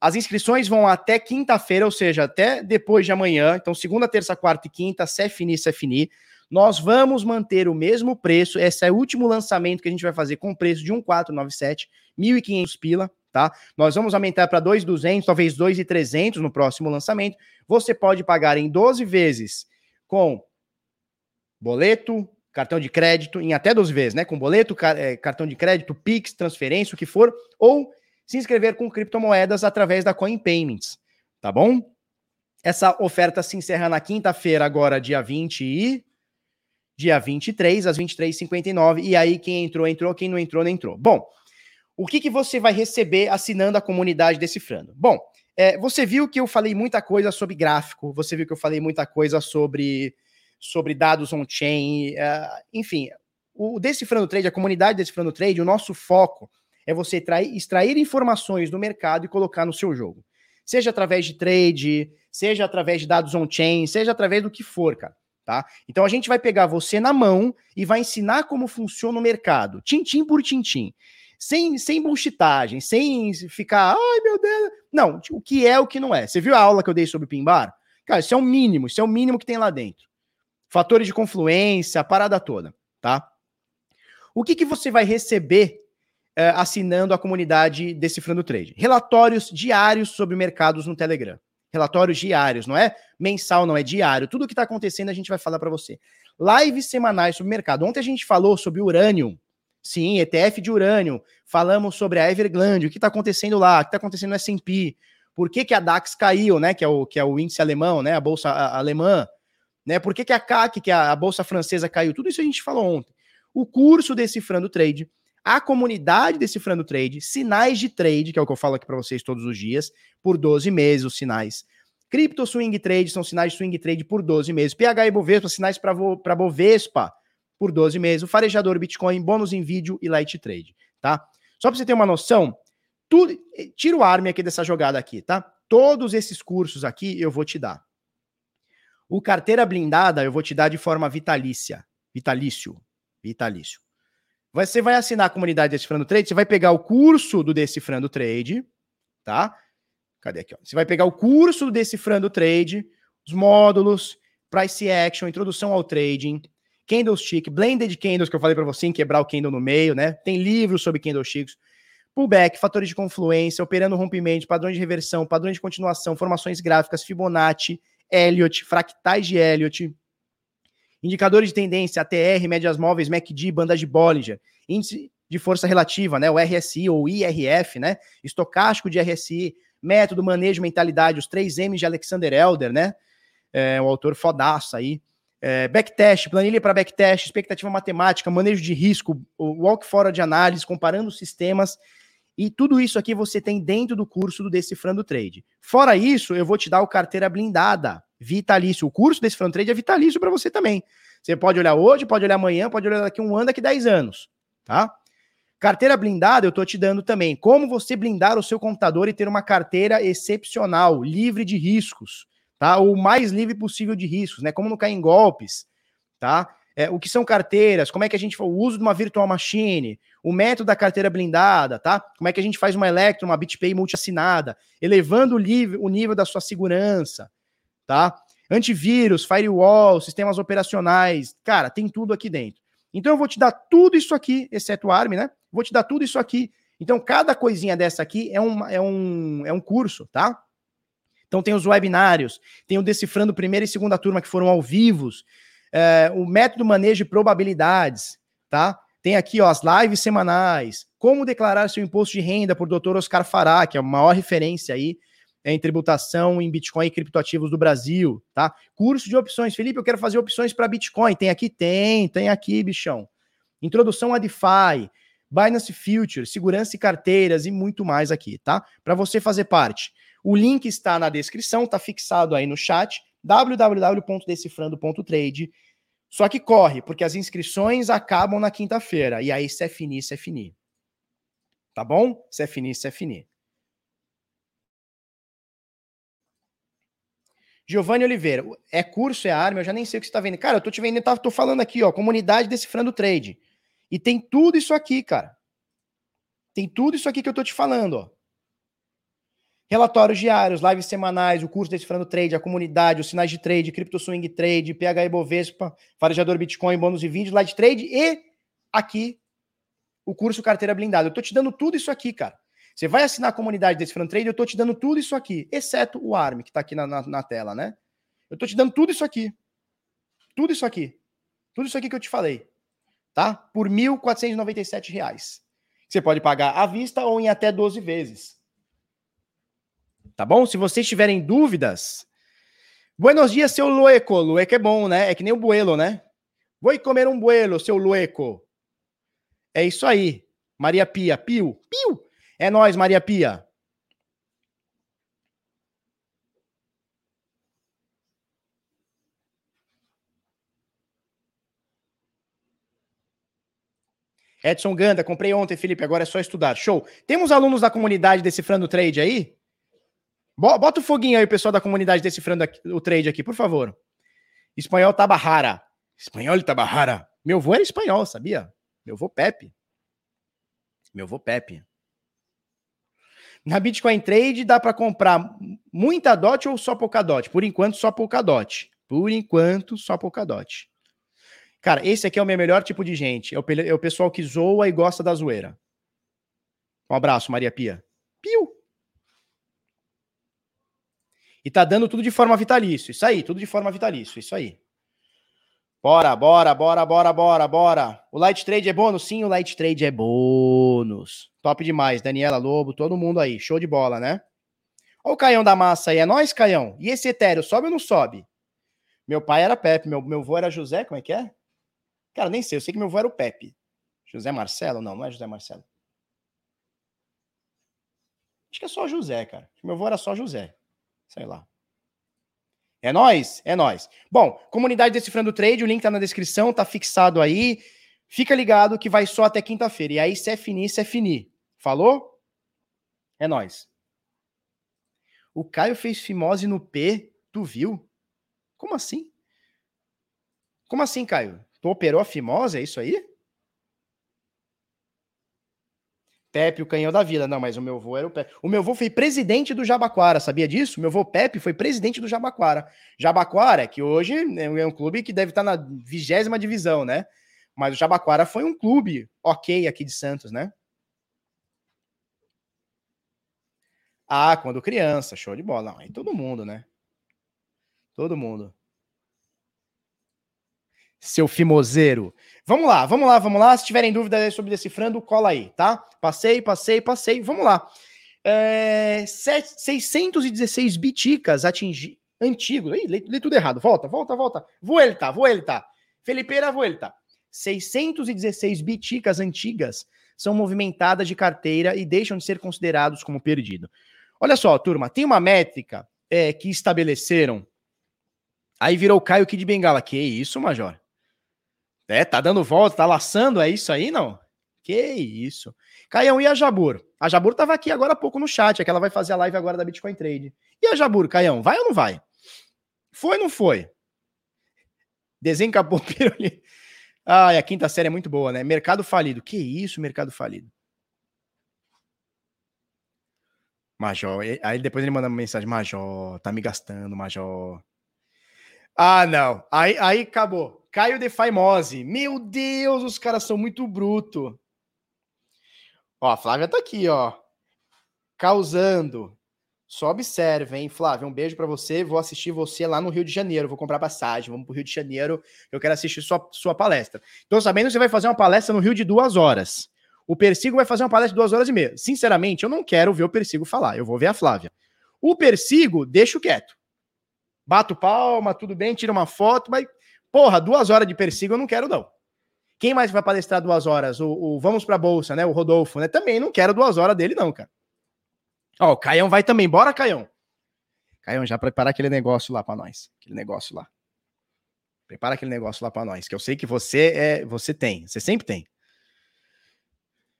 As inscrições vão até quinta-feira, ou seja, até depois de amanhã. Então, segunda, terça, quarta e quinta, CFNI, CFNI. Nós vamos manter o mesmo preço. Esse é o último lançamento que a gente vai fazer com preço de 1,497, 1.500 pila, tá? Nós vamos aumentar para 2.200, talvez 2.300 no próximo lançamento. Você pode pagar em 12 vezes com boleto, cartão de crédito em até 12 vezes, né? Com boleto, é, cartão de crédito, Pix, transferência, o que for, ou se inscrever com criptomoedas através da Coin Payments, tá bom? Essa oferta se encerra na quinta-feira, agora, dia 20 e. Dia 23, às 23h59. E aí, quem entrou, entrou, quem não entrou, não entrou. Bom, o que, que você vai receber assinando a comunidade Decifrando? Bom, é, você viu que eu falei muita coisa sobre gráfico, você viu que eu falei muita coisa sobre sobre dados on-chain, uh, enfim, o Decifrando Trade, a comunidade Decifrando Trade, o nosso foco é você trair, extrair informações do mercado e colocar no seu jogo. Seja através de trade, seja através de dados on-chain, seja através do que for, cara. Tá? Então a gente vai pegar você na mão e vai ensinar como funciona o mercado, tintim por tintim. Sem, sem bullshitagem, sem ficar, ai meu Deus. Não, o que é o que não é. Você viu a aula que eu dei sobre o Pimbar? Cara, isso é o mínimo, isso é o mínimo que tem lá dentro fatores de confluência, a parada toda, tá? O que, que você vai receber é, assinando a comunidade Decifrando Trade? Relatórios diários sobre mercados no Telegram. Relatórios diários, não é mensal, não é diário. Tudo o que está acontecendo a gente vai falar para você. Lives semanais sobre mercado. Ontem a gente falou sobre urânio. Sim, ETF de urânio. Falamos sobre a Evergrande, o que está acontecendo lá, o que está acontecendo no S&P. Por que, que a DAX caiu, né? Que é o, que é o índice alemão, né? A bolsa alemã. Né? Por que, que a CAC, que é a Bolsa Francesa, caiu? Tudo isso a gente falou ontem. O curso Decifrando Trade, a comunidade Decifrando Trade, sinais de trade, que é o que eu falo aqui para vocês todos os dias, por 12 meses os sinais. Crypto Swing Trade são sinais de swing trade por 12 meses. PH e Bovespa, sinais para Bovespa por 12 meses. O farejador Bitcoin, bônus em vídeo e light trade, tá? Só para você ter uma noção, tudo, tira o arme aqui dessa jogada aqui, tá? Todos esses cursos aqui eu vou te dar. O carteira blindada eu vou te dar de forma vitalícia. Vitalício. Vitalício. Você vai assinar a comunidade Decifrando Trade, você vai pegar o curso do Decifrando Trade, tá? Cadê aqui? Ó? Você vai pegar o curso do Decifrando Trade, os módulos, Price Action, Introdução ao Trading, Candlestick, Blended Candles, que eu falei para você em quebrar o candle no meio, né? Tem livros sobre candlesticks, pullback, fatores de confluência, operando rompimento, padrões de reversão, padrões de continuação, formações gráficas, Fibonacci, Elliott, fractais de Elliott, indicadores de tendência, ATR, médias móveis, MACD, banda de Bollinger, índice de força relativa, né, o RSI ou IRF, né, estocástico de RSI, método, manejo, mentalidade, os três M's de Alexander Elder, né, é, o autor fodaço aí, é, backtest, planilha para backtest, expectativa matemática, manejo de risco, walk fora de análise, comparando sistemas e tudo isso aqui você tem dentro do curso do Decifrando Trade. Fora isso, eu vou te dar o carteira blindada, vitalício. O curso Decifrando Trade é vitalício para você também. Você pode olhar hoje, pode olhar amanhã, pode olhar daqui um ano, daqui 10 anos, tá? Carteira blindada eu tô te dando também. Como você blindar o seu computador e ter uma carteira excepcional, livre de riscos, tá? O mais livre possível de riscos, né? Como não cair em golpes, tá? É, o que são carteiras, como é que a gente o uso de uma virtual machine, o método da carteira blindada, tá? Como é que a gente faz uma Electro, uma BitPay multi-assinada, elevando o nível, o nível da sua segurança, tá? Antivírus, firewall, sistemas operacionais, cara, tem tudo aqui dentro. Então eu vou te dar tudo isso aqui, exceto o ARM, né? Vou te dar tudo isso aqui Então, cada coisinha dessa aqui é um, é um, é um curso, tá? Então, tem os webinários, tem o Decifrando primeira e segunda turma que foram ao vivo, é, o método manejo de probabilidades, tá? Tem aqui ó, as lives semanais, como declarar seu imposto de renda por Dr. Oscar Fará, que é a maior referência aí em tributação em Bitcoin e criptoativos do Brasil, tá? Curso de opções. Felipe, eu quero fazer opções para Bitcoin. Tem aqui? Tem, tem aqui, bichão. Introdução a DeFi, Binance Future, segurança e carteiras e muito mais aqui, tá? Para você fazer parte. O link está na descrição, tá fixado aí no chat, www.decifrando.trade. Só que corre, porque as inscrições acabam na quinta-feira. E aí, se é finir, se é finir. Tá bom? Se é finir, se é finir. Giovanni Oliveira, é curso, é arma, eu já nem sei o que você tá vendo. Cara, eu tô te vendo, tá, tô falando aqui, ó, comunidade decifrando trade. E tem tudo isso aqui, cara. Tem tudo isso aqui que eu tô te falando, ó. Relatórios diários, lives semanais, o curso Decifrando Trade, a comunidade, os sinais de trade, Crypto Swing Trade, PH Bovespa, Farejador Bitcoin, bônus de vídeo, Light Trade e aqui o curso Carteira Blindada. Eu tô te dando tudo isso aqui, cara. Você vai assinar a comunidade front trade, eu tô te dando tudo isso aqui, exceto o ARM, que tá aqui na, na, na, tela, né? Eu tô te dando tudo isso aqui. Tudo isso aqui. Tudo isso aqui que eu te falei. Tá? Por R$ 1.497. Você pode pagar à vista ou em até 12 vezes. Tá bom? Se vocês tiverem dúvidas. Buenos dias, seu Lueco. Lueco é bom, né? É que nem o buelo, né? Vou comer um buelo, seu Lueco. É isso aí. Maria Pia. Pio. Pio. É nós, Maria Pia. Edson Ganda, comprei ontem, Felipe, agora é só estudar. Show. Temos alunos da comunidade decifrando trade aí? Bota o foguinho aí, pessoal da comunidade decifrando o trade aqui, por favor. Espanhol Tabajara. Espanhol Tabajara. Meu avô era espanhol, sabia? Meu avô Pepe. Meu avô Pepe. Na Bitcoin Trade dá para comprar muita DOT ou só Polkadot? Por enquanto, só Polkadot. Por enquanto, só Polkadot. Cara, esse aqui é o meu melhor tipo de gente. É o, é o pessoal que zoa e gosta da zoeira. Um abraço, Maria Pia. Piu! E tá dando tudo de forma vitalício. Isso aí, tudo de forma vitalício. Isso aí. Bora, bora, bora, bora, bora, bora. O Light Trade é bônus? Sim, o Light Trade é bônus. Top demais. Daniela Lobo, todo mundo aí. Show de bola, né? Olha o Caião da Massa aí. É nós, Caião. E esse Ethereum, sobe ou não sobe? Meu pai era Pepe, meu, meu avô era José, como é que é? Cara, nem sei. Eu sei que meu avô era o Pepe. José Marcelo? Não, não é José Marcelo. Acho que é só José, cara. Meu avô era só José. Sei lá. É nós, é nós. Bom, comunidade Decifrando Trade, o link tá na descrição, tá fixado aí. Fica ligado que vai só até quinta-feira. E aí, se é finir, se é finir. Falou? É nós. O Caio fez fimose no P, tu viu? Como assim? Como assim, Caio? Tu operou a fimose, é isso aí? Pepe, o canhão da vila. Não, mas o meu avô era o Pepe. O meu avô foi presidente do Jabaquara, sabia disso? Meu avô Pepe foi presidente do Jabaquara. Jabaquara, que hoje é um clube que deve estar na vigésima divisão, né? Mas o Jabaquara foi um clube ok aqui de Santos, né? Ah, quando criança, show de bola. Não, aí todo mundo, né? Todo mundo seu fimoseiro. Vamos lá, vamos lá, vamos lá. Se tiverem dúvidas sobre decifrando, cola aí, tá? Passei, passei, passei. Vamos lá. É, 616 biticas atingi antigo. Ih, li, li, tudo errado. Volta, volta, volta. Vuelta, vuelta. Felipeira, vuelta. 616 biticas antigas são movimentadas de carteira e deixam de ser considerados como perdido. Olha só, turma, tem uma métrica é, que estabeleceram. Aí virou Caio Kid Bengala. Que isso, Major? É, tá dando volta, tá laçando, é isso aí, não? Que isso. Caião, e a Jabur? A Jabur tava aqui agora há pouco no chat, é que ela vai fazer a live agora da Bitcoin Trade. E a Jabur, Caião, vai ou não vai? Foi ou não foi? Desencapou pirulito. Ah, a quinta série é muito boa, né? Mercado falido. Que isso, mercado falido? Major. Aí depois ele manda uma mensagem: Major, tá me gastando, Major. Ah, não. Aí, aí acabou. Caio de Faimose. Meu Deus, os caras são muito bruto. Ó, a Flávia tá aqui, ó. Causando. Só observe, hein, Flávia? Um beijo para você. Vou assistir você lá no Rio de Janeiro. Vou comprar passagem. Vamos pro Rio de Janeiro. Eu quero assistir sua, sua palestra. Então, sabendo que você vai fazer uma palestra no Rio de duas horas. O Persigo vai fazer uma palestra de duas horas e meia. Sinceramente, eu não quero ver o Persigo falar. Eu vou ver a Flávia. O Persigo, deixo quieto. Bato palma, tudo bem, tira uma foto, mas, porra, duas horas de Persigo eu não quero, não. Quem mais vai palestrar duas horas? O, o Vamos pra Bolsa, né? O Rodolfo, né? Também não quero duas horas dele, não, cara. Ó, o Caião vai também. Bora, Caião. Caião, já prepara aquele negócio lá para nós. Aquele negócio lá. Prepara aquele negócio lá para nós, que eu sei que você é, você tem, você sempre tem.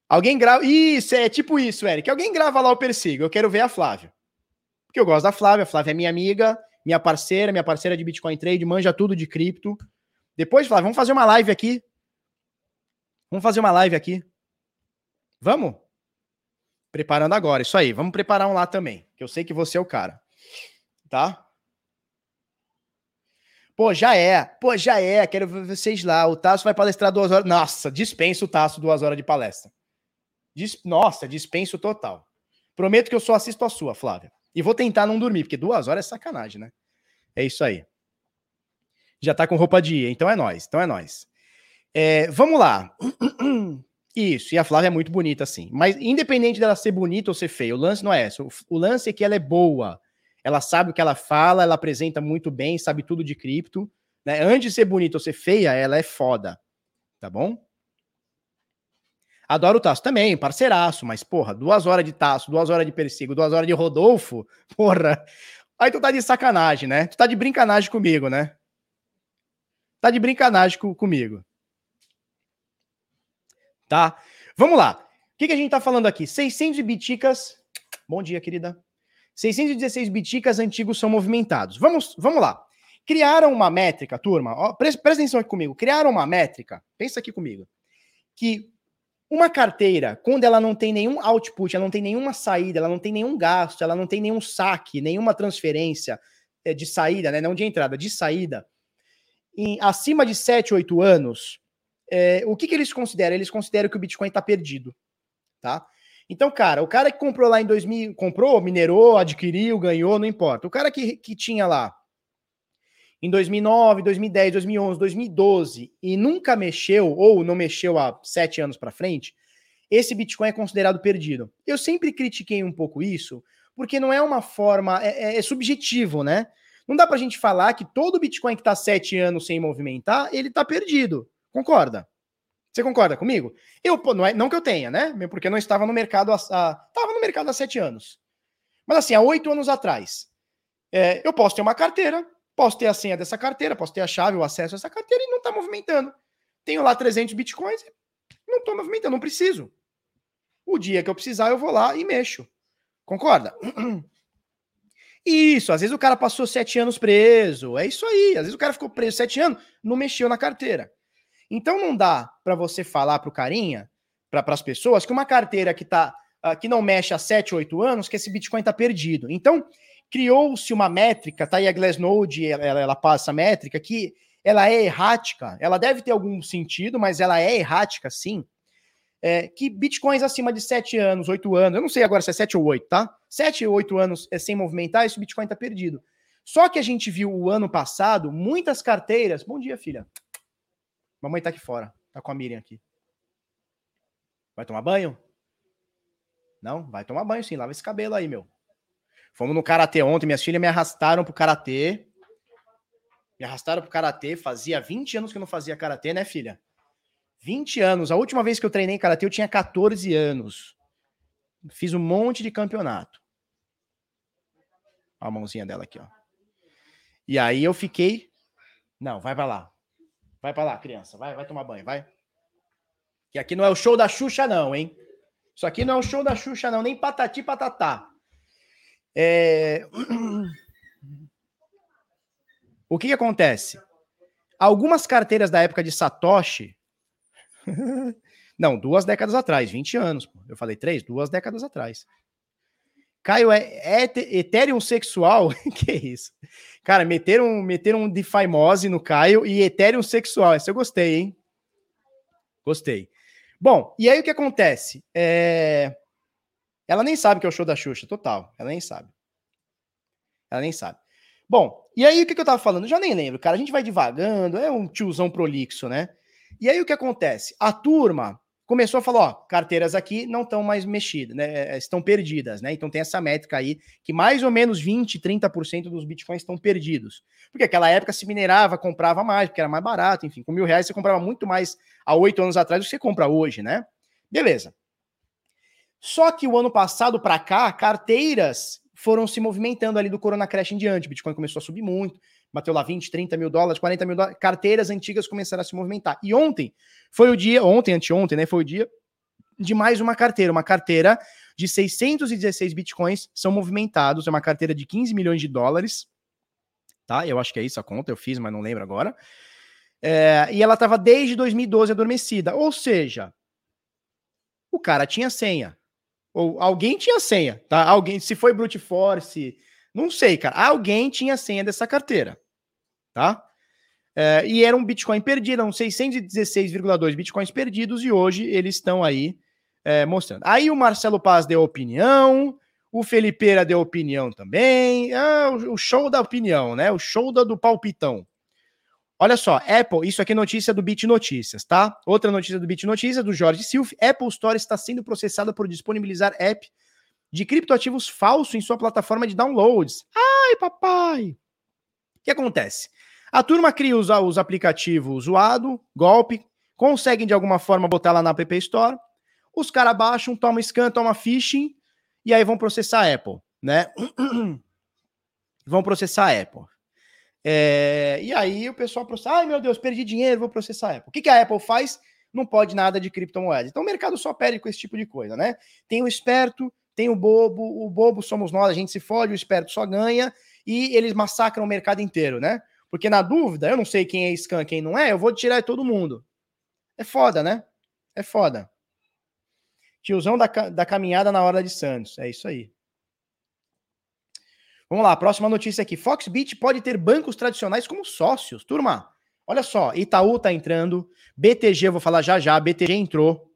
Alguém grava. Isso, é tipo isso, Eric. Alguém grava lá o Persigo. Eu quero ver a Flávia. Porque eu gosto da Flávia. A Flávia é minha amiga, minha parceira, minha parceira de Bitcoin Trade, manja tudo de cripto. Depois, Flávia, vamos fazer uma live aqui. Vamos fazer uma live aqui. Vamos? Preparando agora, isso aí. Vamos preparar um lá também, que eu sei que você é o cara. Tá? Pô, já é. Pô, já é. Quero ver vocês lá. O Tasso vai palestrar duas horas. Nossa, dispenso o Tasso duas horas de palestra. Dis... Nossa, dispenso total. Prometo que eu só assisto a sua, Flávia. E vou tentar não dormir, porque duas horas é sacanagem, né? É isso aí. Já tá com roupa de ir, então é nós. Então é nós. É, vamos lá. Isso, e a Flávia é muito bonita, assim. Mas independente dela ser bonita ou ser feia, o lance não é esse. O, lance é que ela é boa. Ela sabe o que ela fala, ela apresenta muito bem, sabe tudo de cripto. Né? Antes de ser bonita ou ser feia, ela é foda. Tá bom? Adoro o Tasso também, parceiraço, mas, porra, duas horas de Tasso, duas horas de Persigo, duas horas de Rodolfo, porra. Aí tu tá de sacanagem, né? Tu tá de brincanagem comigo, né? Tá de brincanagem com, comigo tá? Vamos lá. O que, que a gente tá falando aqui? 600 biticas. Bom dia, querida. 616 biticas antigos são movimentados. Vamos, vamos lá. Criaram uma métrica, turma. Ó, presta atenção aqui comigo. Criaram uma métrica. Pensa aqui comigo. Que uma carteira, quando ela não tem nenhum output, ela não tem nenhuma saída, ela não tem nenhum gasto, ela não tem nenhum saque, nenhuma transferência é, de saída, né? Não de entrada, de saída. Em acima de 7, 8 anos, é, o que, que eles consideram? Eles consideram que o Bitcoin está perdido, tá? Então, cara, o cara que comprou lá em 2000, comprou, minerou, adquiriu, ganhou, não importa. O cara que, que tinha lá em 2009, 2010, 2011, 2012 e nunca mexeu ou não mexeu há sete anos para frente, esse Bitcoin é considerado perdido. Eu sempre critiquei um pouco isso, porque não é uma forma, é, é, é subjetivo, né? Não dá para a gente falar que todo Bitcoin que está sete anos sem movimentar, ele está perdido. Concorda? Você concorda comigo? Eu, não, é, não que eu tenha, né? Porque eu não estava no mercado há, estava no mercado há sete anos. Mas assim, há oito anos atrás, é, eu posso ter uma carteira, posso ter a senha dessa carteira, posso ter a chave, o acesso a essa carteira e não está movimentando. Tenho lá 300 bitcoins, não estou movimentando, não preciso. O dia que eu precisar, eu vou lá e mexo. Concorda? Isso, às vezes o cara passou sete anos preso, é isso aí. Às vezes o cara ficou preso sete anos, não mexeu na carteira. Então não dá para você falar para o carinha, para as pessoas, que uma carteira que tá uh, que não mexe há 7, 8 anos, que esse Bitcoin está perdido. Então, criou-se uma métrica, tá aí a Glassnode, ela, ela passa a métrica, que ela é errática, ela deve ter algum sentido, mas ela é errática sim. É, que bitcoins acima de 7 anos, 8 anos, eu não sei agora se é 7 ou 8, tá? 7 ou 8 anos é sem movimentar, esse Bitcoin tá perdido. Só que a gente viu o ano passado muitas carteiras. Bom dia, filha. Mamãe tá aqui fora. Tá com a Miriam aqui. Vai tomar banho? Não? Vai tomar banho sim. Lava esse cabelo aí, meu. Fomos no karatê ontem. Minhas filhas me arrastaram pro karatê. Me arrastaram pro karatê. Fazia 20 anos que eu não fazia karatê, né, filha? 20 anos. A última vez que eu treinei karatê eu tinha 14 anos. Fiz um monte de campeonato. Olha a mãozinha dela aqui, ó. E aí eu fiquei. Não, vai pra lá. Vai para lá, criança. Vai, vai tomar banho, vai. Que aqui não é o show da Xuxa, não, hein? Isso aqui não é o show da Xuxa, não. Nem patati patatá. É... O que, que acontece? Algumas carteiras da época de Satoshi. não, duas décadas atrás, 20 anos. Eu falei três, duas décadas atrás. Caio é, é Ethereum sexual? que isso? Cara, meteram, meteram um DeFi Mose no Caio e Ethereum sexual. Essa eu gostei, hein? Gostei. Bom, e aí o que acontece? É... Ela nem sabe que é o show da Xuxa, total. Ela nem sabe. Ela nem sabe. Bom, e aí o que, eu tava falando? Eu já nem lembro, cara. A gente vai divagando, é um tiozão prolixo, né? E aí o que acontece? A turma começou a falar, ó, carteiras aqui não estão mais mexidas, né? Estão perdidas, né? Então tem essa métrica aí que mais ou menos 20, 30% dos bitcoins estão perdidos. Porque aquela época se minerava, comprava mais, porque era mais barato, enfim, com mil reais você comprava muito mais há oito anos atrás do que você compra hoje, né? Beleza. Só que o ano passado para cá, carteiras foram se movimentando ali do Corona Crash em diante. Bitcoin começou a subir muito, bateu lá 20, 30 mil dólares, 40 mil dólares. Carteiras antigas começaram a se movimentar. E ontem foi o dia, ontem, anteontem, né? Foi o dia de mais uma carteira. Uma carteira de 616 bitcoins são movimentados. É uma carteira de 15 milhões de dólares. Tá? Eu acho que é isso a conta, eu fiz, mas não lembro agora. É, e ela estava desde 2012 adormecida. Ou seja, o cara tinha senha. Ou alguém tinha senha, tá? Alguém, se foi brute force, não sei, cara. Alguém tinha senha dessa carteira, tá? É, e era um Bitcoin perdido, eram 616,2 Bitcoins perdidos e hoje eles estão aí é, mostrando. Aí o Marcelo Paz deu opinião, o Felipeira deu opinião também. Ah, o show da opinião, né? O show da, do palpitão. Olha só, Apple, isso aqui é notícia do Bit Notícias, tá? Outra notícia do Bit Notícias, do Jorge Silf. Apple Store está sendo processada por disponibilizar app de criptoativos falso em sua plataforma de downloads. Ai, papai! O que acontece? A turma cria os, os aplicativos zoado, golpe, conseguem de alguma forma botar lá na App Store. Os caras baixam, tomam scan, tomam phishing e aí vão processar a Apple, né? vão processar a Apple. É, e aí o pessoal processa, ai meu Deus, perdi dinheiro, vou processar a Apple. O que, que a Apple faz? Não pode nada de criptomoedas. Então o mercado só perde com esse tipo de coisa, né? Tem o esperto, tem o bobo, o bobo somos nós, a gente se fode, o esperto só ganha, e eles massacram o mercado inteiro, né? Porque na dúvida, eu não sei quem é scan, quem não é, eu vou tirar todo mundo. É foda, né? É foda. Tiozão da, da caminhada na hora de Santos. É isso aí. Vamos lá, próxima notícia aqui. Foxbit pode ter bancos tradicionais como sócios. Turma, olha só, Itaú tá entrando, BTG, vou falar já já, BTG entrou.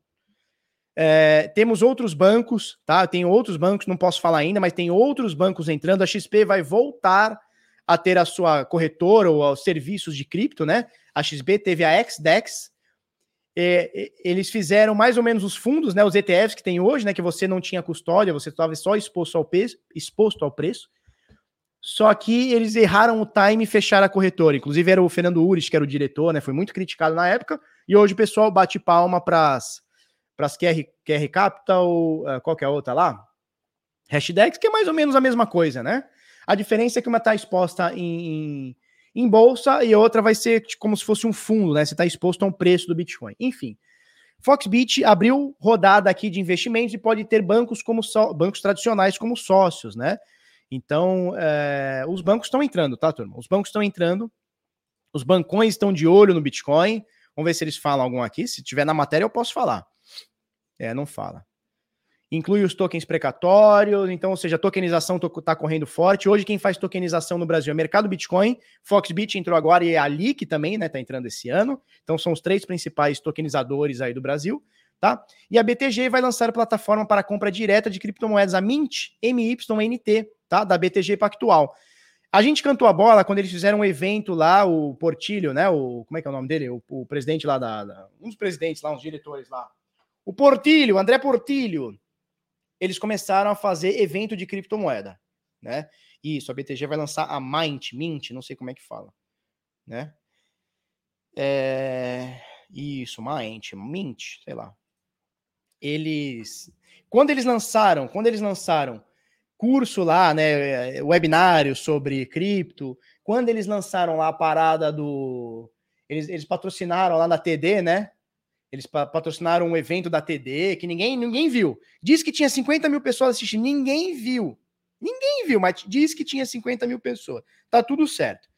É, temos outros bancos, tá? Tem outros bancos, não posso falar ainda, mas tem outros bancos entrando. A XP vai voltar a ter a sua corretora ou os serviços de cripto, né? A XP teve a XDEX. É, eles fizeram mais ou menos os fundos, né? Os ETFs que tem hoje, né? Que você não tinha custódia, você estava só exposto ao, preço, exposto ao preço. Só que eles erraram o time e fecharam a corretora. Inclusive era o Fernando Ures, que era o diretor, né? Foi muito criticado na época. E hoje o pessoal bate palma para as QR, QR Capital, uh, qual que é outra lá? Hashdex, que é mais ou menos a mesma coisa, né? A diferença é que uma está exposta em, em, bolsa e outra vai ser como se fosse um fundo, né? Você está exposto a um preço do Bitcoin. Enfim. Foxbit abriu rodada aqui de investimentos e pode ter bancos como bancos tradicionais como sócios, né? Então, é, os bancos estão entrando, tá, turma? Os bancos estão entrando, os bancões estão de olho no Bitcoin. Vamos ver se eles falam algum aqui. Se tiver na matéria, eu posso falar. É, não fala. Inclui os tokens precatórios, então, ou seja, a tokenização está correndo forte. Hoje, quem faz tokenização no Brasil é Mercado Bitcoin, Foxbit entrou agora e é a LIC também, né? Está entrando esse ano. Então, são os três principais tokenizadores aí do Brasil tá? E a BTG vai lançar a plataforma para compra direta de criptomoedas, a Mint, MYNT, tá? Da BTG Pactual. A gente cantou a bola quando eles fizeram um evento lá, o Portilho, né? O, como é que é o nome dele? O, o presidente lá da, da, Um dos presidentes lá, uns diretores lá. O Portilho, André Portilho. Eles começaram a fazer evento de criptomoeda, né? Isso, a BTG vai lançar a Mint, Mint, não sei como é que fala, né? É... Isso, Mint, Mint, sei lá eles quando eles lançaram, quando eles lançaram curso lá, né, webinário sobre cripto, quando eles lançaram lá a parada do eles, eles patrocinaram lá na TD, né? Eles patrocinaram um evento da TD que ninguém ninguém viu. Diz que tinha 50 mil pessoas assistindo, ninguém viu. Ninguém viu, mas diz que tinha 50 mil pessoas. Tá tudo certo.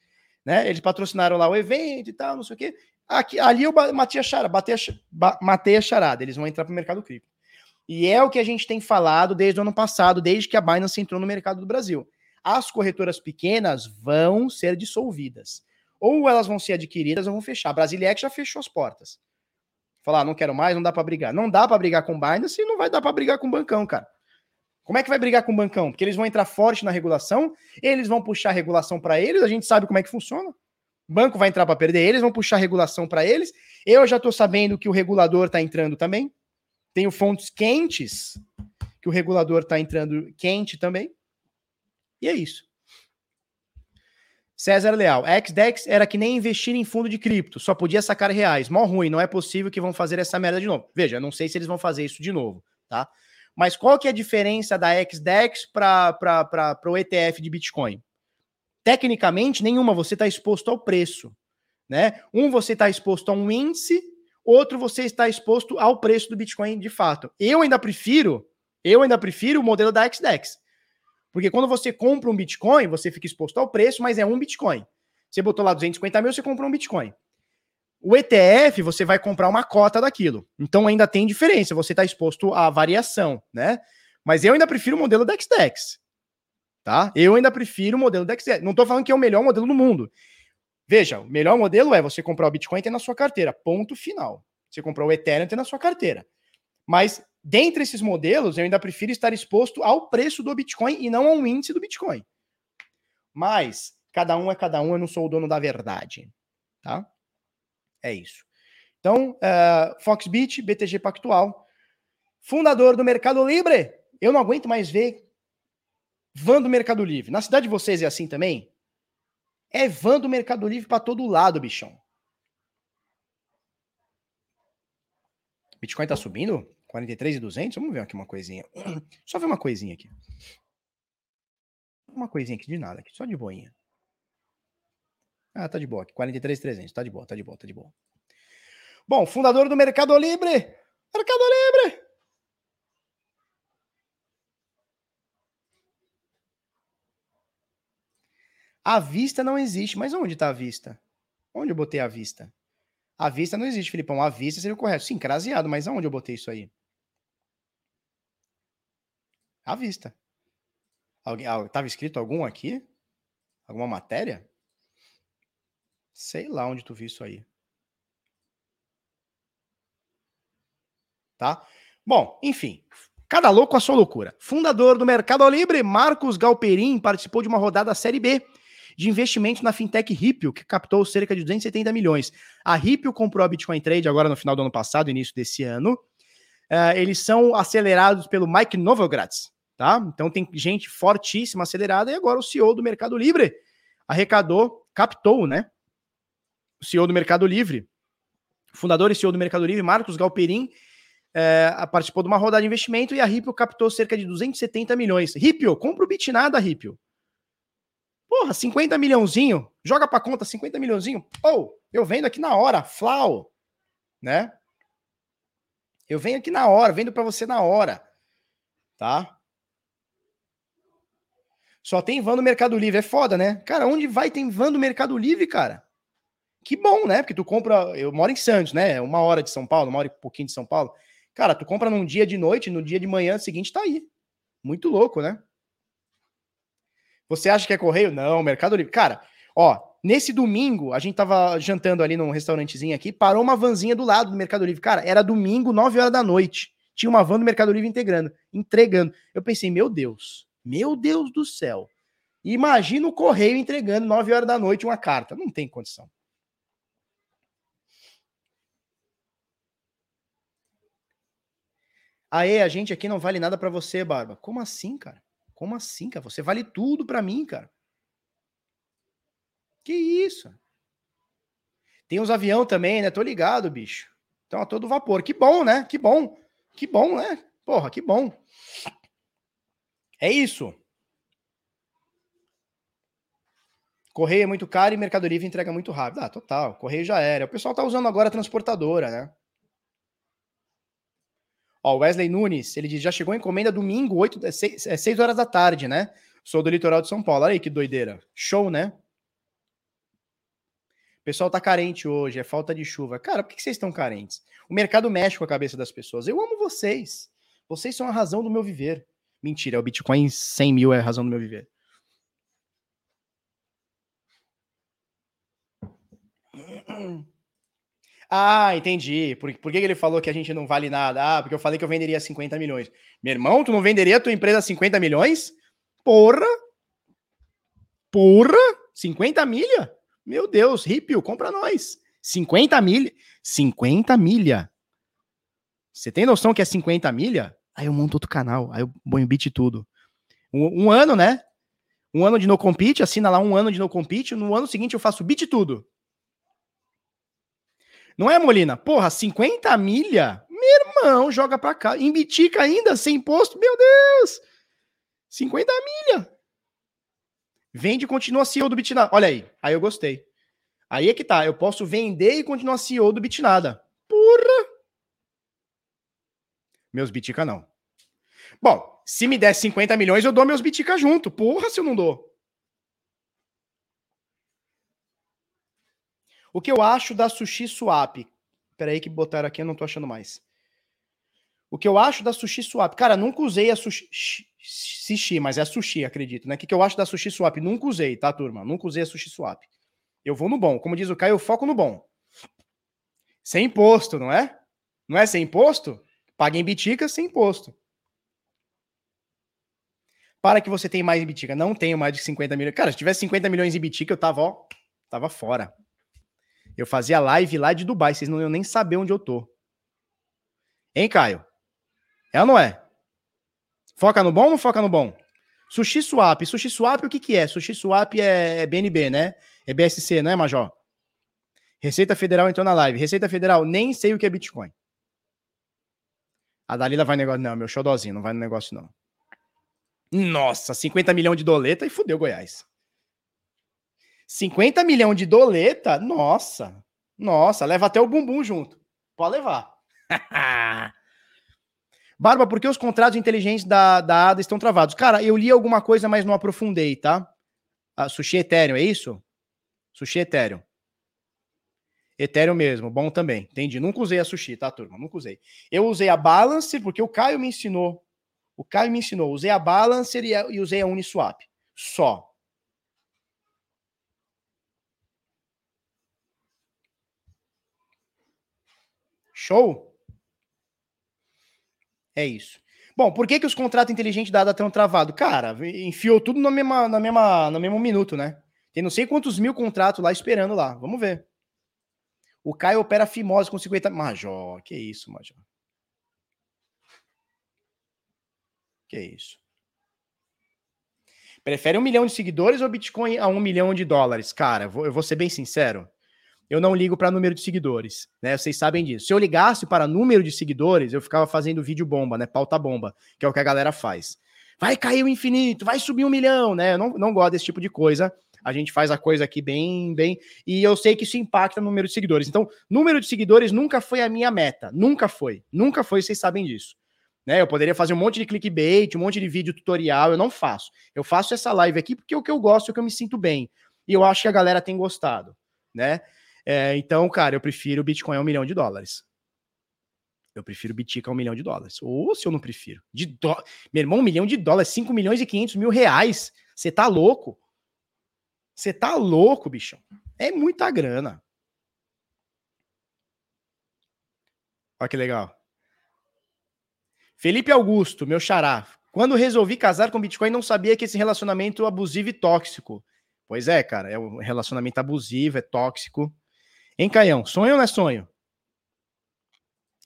Né? Eles patrocinaram lá o evento e tal, não sei o quê. Aqui, ali eu matei a charada, batei a, a charada, eles vão entrar para o mercado cripto. E é o que a gente tem falado desde o ano passado, desde que a Binance entrou no mercado do Brasil. As corretoras pequenas vão ser dissolvidas. Ou elas vão ser adquiridas ou vão fechar. A Brasilex já fechou as portas. Falar, ah, não quero mais, não dá para brigar. Não dá para brigar com Binance e não vai dar para brigar com o bancão, cara. Como é que vai brigar com o bancão? Porque eles vão entrar forte na regulação, eles vão puxar a regulação para eles, a gente sabe como é que funciona. O banco vai entrar para perder, eles vão puxar a regulação para eles. Eu já estou sabendo que o regulador está entrando também. Tenho fontes quentes que o regulador está entrando quente também. E é isso. César Leal, XDEX era que nem investir em fundo de cripto, só podia sacar reais. Mó ruim, não é possível que vão fazer essa merda de novo. Veja, não sei se eles vão fazer isso de novo, tá? Mas qual que é a diferença da XDEX para o ETF de Bitcoin? Tecnicamente, nenhuma, você está exposto ao preço. Né? Um você está exposto a um índice, outro você está exposto ao preço do Bitcoin de fato. Eu ainda prefiro, eu ainda prefiro o modelo da XDEX. Porque quando você compra um Bitcoin, você fica exposto ao preço, mas é um Bitcoin. Você botou lá 250 mil, você comprou um Bitcoin. O ETF, você vai comprar uma cota daquilo. Então ainda tem diferença, você está exposto à variação, né? Mas eu ainda prefiro o modelo DexDex. Tá? Eu ainda prefiro o modelo DexDex. Não estou falando que é o melhor modelo do mundo. Veja, o melhor modelo é você comprar o Bitcoin e ter na sua carteira. Ponto final. Você comprou o Ethereum e ter na sua carteira. Mas dentre esses modelos, eu ainda prefiro estar exposto ao preço do Bitcoin e não ao índice do Bitcoin. Mas cada um é cada um, eu não sou o dono da verdade, tá? É isso. Então, uh, Foxbit, BTG Pactual, fundador do Mercado Livre. Eu não aguento mais ver van do Mercado Livre. Na cidade de vocês é assim também? É van do Mercado Livre para todo lado, bichão. Bitcoin tá subindo? 43,200? Vamos ver aqui uma coisinha. Só ver uma coisinha aqui. Uma coisinha aqui de nada, aqui, só de boinha. Ah, tá de boa aqui. 43,300. Tá de boa, tá de boa, tá de boa. Bom, fundador do Mercado Livre. Mercado Livre. A vista não existe. Mas onde está a vista? Onde eu botei a vista? A vista não existe, Filipão. A vista seria o correto. Sim, craseado, mas aonde eu botei isso aí? À vista. Alguém, tava escrito algum aqui? Alguma matéria? Sei lá onde tu viu isso aí. Tá? Bom, enfim. Cada louco a sua loucura. Fundador do Mercado Livre, Marcos Galperin, participou de uma rodada Série B de investimento na fintech Ripple, que captou cerca de 270 milhões. A Ripple comprou a Bitcoin Trade agora no final do ano passado, início desse ano. Uh, eles são acelerados pelo Mike Novogratz, tá? Então tem gente fortíssima acelerada e agora o CEO do Mercado Livre arrecadou, captou, né? O CEO do Mercado Livre, fundador e CEO do Mercado Livre, Marcos Galperin, é, participou de uma rodada de investimento e a Ripple captou cerca de 270 milhões. Ripple, compra o Bitnada, Ripple. Porra, 50 milhãozinho, joga pra conta 50 milhãozinho. Ou, oh, eu vendo aqui na hora, Flau, né? Eu venho aqui na hora, vendo para você na hora, tá? Só tem van no Mercado Livre, é foda, né? Cara, onde vai tem van no Mercado Livre, cara? Que bom, né? Porque tu compra, eu moro em Santos, né? Uma hora de São Paulo, uma hora e pouquinho de São Paulo. Cara, tu compra num dia de noite, no dia de manhã seguinte tá aí. Muito louco, né? Você acha que é correio? Não, Mercado Livre. Cara, ó, nesse domingo, a gente tava jantando ali num restaurantezinho aqui, parou uma vanzinha do lado do Mercado Livre. Cara, era domingo, 9 horas da noite. Tinha uma van do Mercado Livre integrando, entregando. Eu pensei, meu Deus, meu Deus do céu. Imagina o correio entregando 9 horas da noite uma carta. Não tem condição. Aê, a gente aqui não vale nada para você, Barba. Como assim, cara? Como assim, cara? Você vale tudo para mim, cara. Que isso? Tem uns avião também, né? Tô ligado, bicho. Então, a todo vapor. Que bom, né? Que bom. Que bom, né? Porra, que bom. É isso. Correio é muito caro e Mercado Livre entrega muito rápido. Ah, total. Correio já era. O pessoal tá usando agora a transportadora, né? Ó, Wesley Nunes, ele diz, já chegou a encomenda domingo, 8, 6, 6 horas da tarde, né? Sou do litoral de São Paulo. Olha aí que doideira. Show, né? O pessoal tá carente hoje, é falta de chuva. Cara, por que vocês estão carentes? O mercado mexe com a cabeça das pessoas. Eu amo vocês. Vocês são a razão do meu viver. Mentira, o Bitcoin 100 mil é a razão do meu viver. Ah, entendi. Por, por que ele falou que a gente não vale nada? Ah, porque eu falei que eu venderia 50 milhões. Meu irmão, tu não venderia a tua empresa 50 milhões? Porra! Porra! 50 milha? Meu Deus, Ripio, compra nós. 50 milha? 50 milha. Você tem noção que é 50 milha? Aí eu monto outro canal, aí eu ponho beat tudo. Um, um, ano, né? Um ano de no compete, assina lá um ano de no compete. No ano seguinte eu faço beat tudo. Não é, Molina? Porra, 50 milha? Meu irmão, joga pra cá. Em Bitica ainda, sem imposto? Meu Deus! 50 milha. Vende e continua CEO do Bitnada. Olha aí. Aí eu gostei. Aí é que tá. Eu posso vender e continuar CEO do Bitnada. Porra! Meus Bitica não. Bom, se me der 50 milhões, eu dou meus Bitica junto. Porra, se eu não dou. O que eu acho da Sushi Swap? Peraí que botaram aqui, eu não tô achando mais. O que eu acho da Sushi Swap? Cara, nunca usei a Sushi... Sushi, mas é Sushi, acredito, né? O que, que eu acho da Sushi Swap? Nunca usei, tá, turma? Nunca usei a Sushi Swap. Eu vou no bom. Como diz o Caio, eu foco no bom. Sem imposto, não é? Não é sem imposto? Paga em bitica sem imposto. Para que você tenha mais em bitica. Não tenho mais de 50 milhões. Cara, se tivesse 50 milhões em bitica, eu tava, ó, tava fora. Eu fazia live lá de Dubai, vocês não iam nem saber onde eu tô. Hein, Caio? É ou não é? Foca no bom ou não foca no bom? Sushi Swap. Sushi Swap, o que que é? Sushi Swap é BNB, né? É BSC, não é, Major? Receita Federal entrou na live. Receita Federal, nem sei o que é Bitcoin. A Dalila vai no negócio. Não, meu xodózinho, não vai no negócio, não. Nossa, 50 milhões de doleta e fudeu Goiás. 50 milhões de doleta, nossa. Nossa, leva até o bumbum junto. Pode levar. Barba, por que os contratos inteligentes da, da ADA estão travados? Cara, eu li alguma coisa, mas não aprofundei, tá? A Sushi Ethereum, é isso? Sushi Ethereum. Ethereum mesmo, bom também. Entendi. Nunca usei a Sushi, tá, turma? Nunca usei. Eu usei a Balancer porque o Caio me ensinou. O Caio me ensinou. Usei a Balancer e, a, e usei a Uniswap. Só. Show? É isso. Bom, por que, que os contratos inteligentes da ADA estão travados? Cara, enfiou tudo na mesma, na mesma, no mesmo minuto, né? Tem não sei quantos mil contratos lá esperando lá. Vamos ver. O Caio opera fimose com 50. Major, que isso, Major. Que isso. Prefere um milhão de seguidores ou Bitcoin a um milhão de dólares? Cara, eu vou ser bem sincero. Eu não ligo para número de seguidores, né? Vocês sabem disso. Se eu ligasse para número de seguidores, eu ficava fazendo vídeo bomba, né? Pauta bomba, que é o que a galera faz. Vai cair o infinito, vai subir um milhão, né? Eu não, não gosto desse tipo de coisa. A gente faz a coisa aqui bem, bem. E eu sei que isso impacta no número de seguidores. Então, número de seguidores nunca foi a minha meta. Nunca foi. Nunca foi, vocês sabem disso. Né? Eu poderia fazer um monte de clickbait, um monte de vídeo tutorial. Eu não faço. Eu faço essa live aqui porque é o que eu gosto, é o que eu me sinto bem. E eu acho que a galera tem gostado. Né? É, então, cara, eu prefiro Bitcoin a um milhão de dólares. Eu prefiro Bitica a um milhão de dólares. Ou se eu não prefiro. De do... Meu irmão, um milhão de dólares, 5 milhões e 500 mil reais. Você tá louco? Você tá louco, bichão. É muita grana. Olha que legal. Felipe Augusto, meu xará. Quando resolvi casar com Bitcoin, não sabia que esse relacionamento abusivo e tóxico. Pois é, cara, é um relacionamento abusivo, é tóxico. Hein, Caião? Sonho ou não é sonho?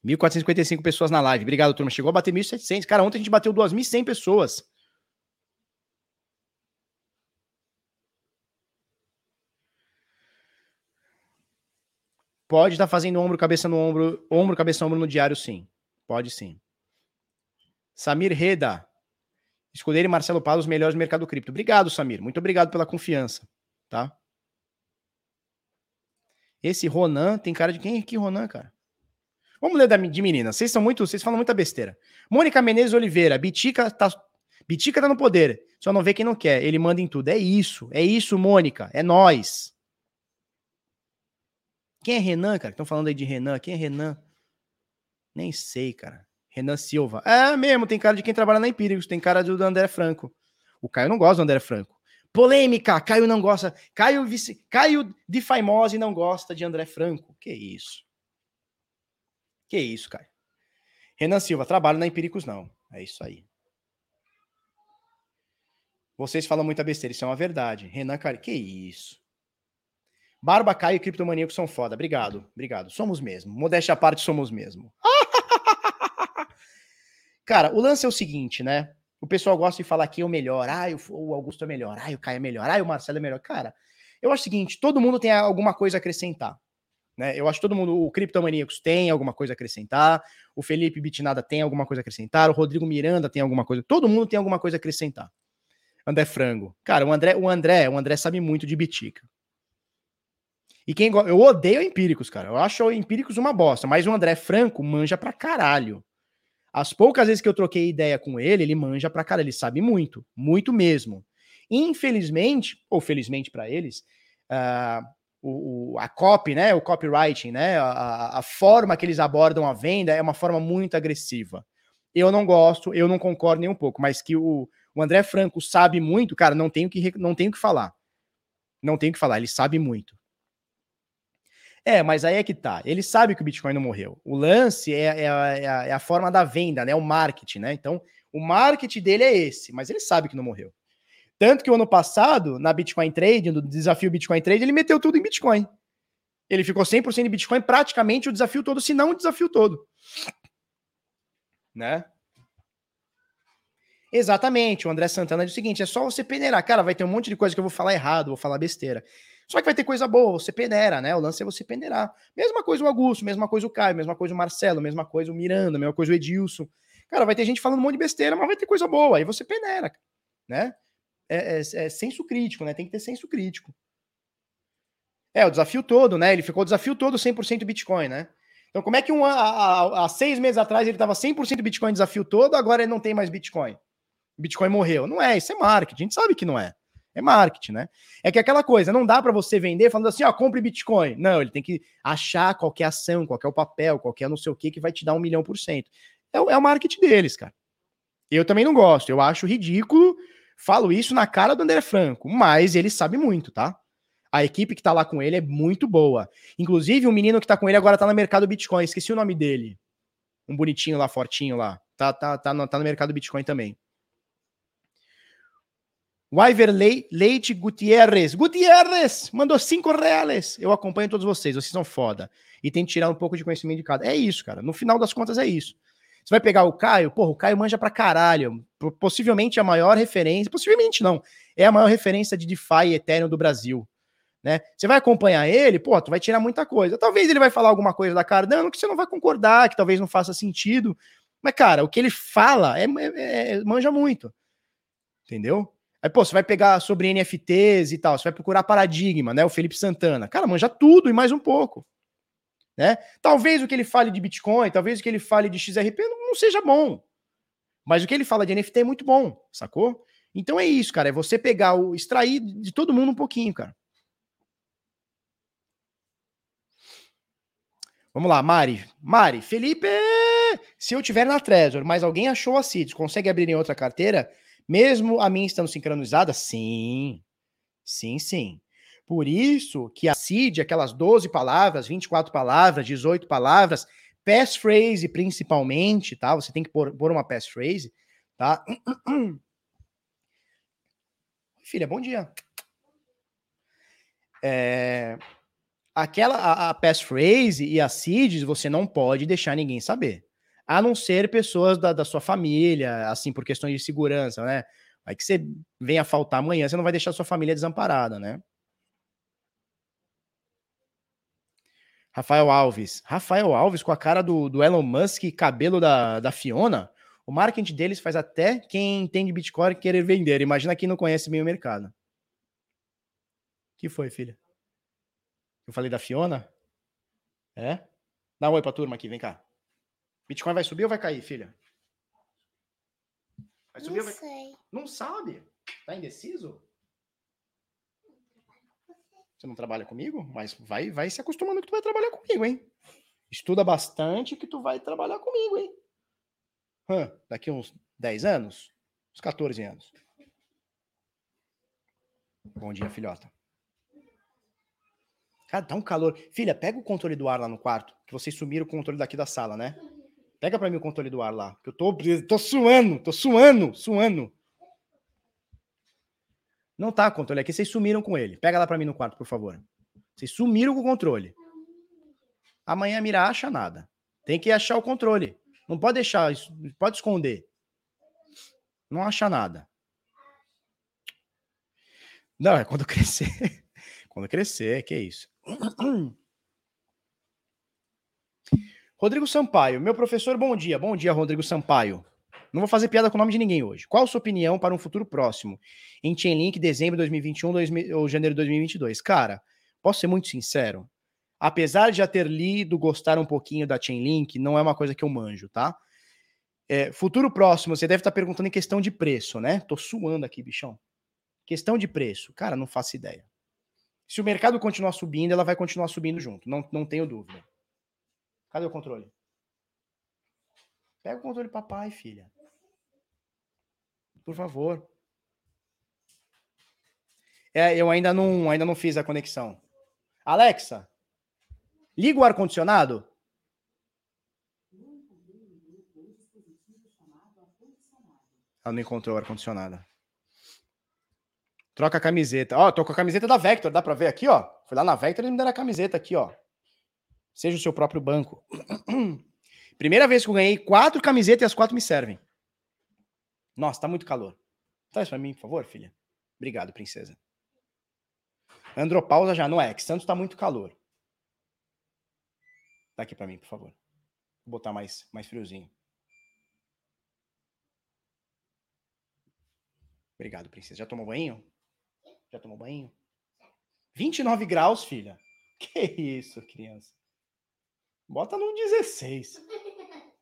1.455 pessoas na live. Obrigado, turma. Chegou a bater 1.700. Cara, ontem a gente bateu 2.100 pessoas. Pode estar tá fazendo ombro, cabeça no ombro, ombro, cabeça, ombro no diário, sim. Pode sim. Samir Reda. Escudeiro e Marcelo Paulo, os melhores do mercado cripto. Obrigado, Samir. Muito obrigado pela confiança. Tá? Esse Ronan tem cara de quem que Ronan, cara? Vamos ler da, de menina. Vocês são muito, vocês falam muita besteira. Mônica Menezes Oliveira, Bitica tá, Bitica tá no poder. Só não vê quem não quer. Ele manda em tudo. É isso. É isso, Mônica. É nós. Quem é Renan, cara? Estão falando aí de Renan. Quem é Renan? Nem sei, cara. Renan Silva. É mesmo, tem cara de quem trabalha na Empíricos, tem cara do André Franco. O Caio não gosta do André Franco. Polêmica, Caio não gosta. Caio, vice, Caio de Faimose não gosta de André Franco. Que isso? Que isso, cara. Renan Silva, trabalho na Empíricos não. É isso aí. Vocês falam muita besteira, isso é uma verdade. Renan, cara, que isso. Barba Caio e Criptomaníaco são foda. Obrigado, obrigado. Somos mesmo. Modéstia à parte, somos mesmo. cara, o lance é o seguinte, né? O pessoal gosta de falar que é o melhor. Ah, o Augusto é melhor. Ah, o Caio é melhor. Ah, o Marcelo é melhor. Cara, eu acho o seguinte: todo mundo tem alguma coisa a acrescentar. Né? Eu acho que todo mundo, o Criptomaníacos tem alguma coisa a acrescentar, o Felipe Bitnada tem alguma coisa a acrescentar, o Rodrigo Miranda tem alguma coisa, todo mundo tem alguma coisa a acrescentar. André Frango. Cara, o André, o André, o André sabe muito de bitica. E quem eu odeio empíricos, cara. Eu acho empíricos uma bosta, mas o André Franco manja pra caralho. As poucas vezes que eu troquei ideia com ele, ele manja pra caralho, ele sabe muito, muito mesmo. Infelizmente, ou felizmente para eles, uh, o, o, a copy, né, o copywriting, né, a, a, forma que eles abordam a venda é uma forma muito agressiva. Eu não gosto, eu não concordo nem um pouco, mas que o, o André Franco sabe muito, cara, não tenho que não tenho que falar. Não tenho que falar, ele sabe muito. É, mas aí é que tá. Ele sabe que o Bitcoin não morreu. O lance é, é, é, a, é a forma da venda, né? O marketing, né? Então, o marketing dele é esse, mas ele sabe que não morreu. Tanto que o ano passado, na Bitcoin Trade, no desafio Bitcoin Trade, ele meteu tudo em Bitcoin. Ele ficou 100% em Bitcoin praticamente o desafio todo, se não o desafio todo. Né? Exatamente, o André Santana diz o seguinte: é só você peneirar. Cara, vai ter um monte de coisa que eu vou falar errado, vou falar besteira. Só que vai ter coisa boa, você peneira, né? O lance é você peneirar. Mesma coisa o Augusto, mesma coisa o Caio, mesma coisa o Marcelo, mesma coisa o Miranda, mesma coisa o Edilson. Cara, vai ter gente falando um monte de besteira, mas vai ter coisa boa. Aí você peneira, né? é, é, é senso crítico, né? Tem que ter senso crítico. É, o desafio todo, né? Ele ficou o desafio todo 100% Bitcoin, né? Então, como é que um, há, seis meses atrás ele estava 100% Bitcoin desafio todo, agora ele não tem mais Bitcoin? Bitcoin morreu. Não é, isso é marketing. A gente sabe que não é. É marketing, né? É que aquela coisa, não dá para você vender falando assim, ó, compre Bitcoin. Não, ele tem que achar qualquer ação, qualquer papel, qualquer não sei o que que vai te dar um milhão por cento. É, é o marketing deles, cara. Eu também não gosto. Eu acho ridículo Falo isso na cara do André Franco, mas ele sabe muito, tá? A equipe que tá lá com ele é muito boa. Inclusive, o menino que tá com ele agora tá no mercado Bitcoin. Esqueci o nome dele. Um bonitinho lá, fortinho lá. Tá, tá, tá, no, tá no mercado Bitcoin também. Wyver Leite Gutierrez. Gutierrez! Mandou cinco reais. Eu acompanho todos vocês, vocês são foda. E tem que tirar um pouco de conhecimento de cada. É isso, cara. No final das contas, é isso. Você vai pegar o Caio, porra, o Caio manja pra caralho. Possivelmente a maior referência, possivelmente não, é a maior referência de DeFi Ethereum do Brasil. Né? Você vai acompanhar ele, pô, tu vai tirar muita coisa. Talvez ele vai falar alguma coisa da Cardano que você não vai concordar, que talvez não faça sentido. Mas, cara, o que ele fala é, é, é manja muito. Entendeu? Aí, pô, você vai pegar sobre NFTs e tal, você vai procurar paradigma, né? O Felipe Santana. Cara, manja tudo e mais um pouco. Né? Talvez o que ele fale de Bitcoin, talvez o que ele fale de XRP não, seja bom. Mas o que ele fala de NFT é muito bom, sacou? Então é isso, cara. É você pegar o. extrair de todo mundo um pouquinho, cara. Vamos lá, Mari. Mari, Felipe, se eu tiver na Trezor, mas alguém achou a CID, consegue abrir em outra carteira, mesmo a minha estando sincronizada? Sim. Sim, sim. Por isso que a CID, aquelas 12 palavras, 24 palavras, 18 palavras, passphrase principalmente, tá? Você tem que pôr, pôr uma passphrase, tá? Filha, bom dia. É, aquela a, a passphrase e a CIDs você não pode deixar ninguém saber. A não ser pessoas da, da sua família, assim, por questões de segurança, né? Vai que você venha faltar amanhã, você não vai deixar sua família desamparada, né? Rafael Alves. Rafael Alves com a cara do, do Elon Musk e cabelo da, da Fiona. O marketing deles faz até quem entende Bitcoin querer vender. Imagina quem não conhece bem o mercado. que foi, filha? Eu falei da Fiona? É? Dá um oi pra turma aqui, vem cá. Bitcoin vai subir ou vai cair, filha? Vai subir não ou vai... sei. Não sabe? Tá indeciso? Você não trabalha comigo? Mas vai, vai se acostumando que tu vai trabalhar comigo, hein? Estuda bastante que tu vai trabalhar comigo, hein? Hã, daqui uns 10 anos? Uns 14 anos. Bom dia, filhota. Cara, tá um calor. Filha, pega o controle do ar lá no quarto, que vocês sumiram o controle daqui da sala, né? Pega para mim o controle do ar lá, que eu tô, tô suando, tô suando, suando. Não tá controle aqui, vocês sumiram com ele. Pega lá para mim no quarto, por favor. Vocês sumiram com o controle. Amanhã a Mira acha nada. Tem que achar o controle. Não pode deixar, pode esconder. Não acha nada. Não, é quando crescer. quando crescer, que é isso. Rodrigo Sampaio, meu professor, bom dia. Bom dia, Rodrigo Sampaio. Não vou fazer piada com o nome de ninguém hoje. Qual a sua opinião para um futuro próximo? Em Chainlink, dezembro de 2021 2000, ou janeiro de 2022? Cara, posso ser muito sincero? Apesar de já ter lido, gostar um pouquinho da Chainlink, não é uma coisa que eu manjo, tá? É, futuro próximo, você deve estar perguntando em questão de preço, né? Tô suando aqui, bichão. Questão de preço. Cara, não faço ideia. Se o mercado continuar subindo, ela vai continuar subindo junto. Não, não tenho dúvida. Cadê o controle? Pega o controle papai, filha. Por favor. É, eu ainda não, ainda não fiz a conexão. Alexa, liga o ar-condicionado. Ela não encontrou o ar-condicionado. Troca a camiseta. Ó, tô com a camiseta da Vector, dá pra ver aqui, ó. Fui lá na Vector e me deram a camiseta aqui, ó. Seja o seu próprio banco. Primeira vez que eu ganhei quatro camisetas e as quatro me servem. Nossa, tá muito calor. Traz pra mim, por favor, filha. Obrigado, princesa. Andropausa já, não é? Que Santos tá muito calor. Dá aqui pra mim, por favor. Vou botar mais, mais friozinho. Obrigado, princesa. Já tomou banho? Já tomou banho? 29 graus, filha. Que isso, criança. Bota no 16.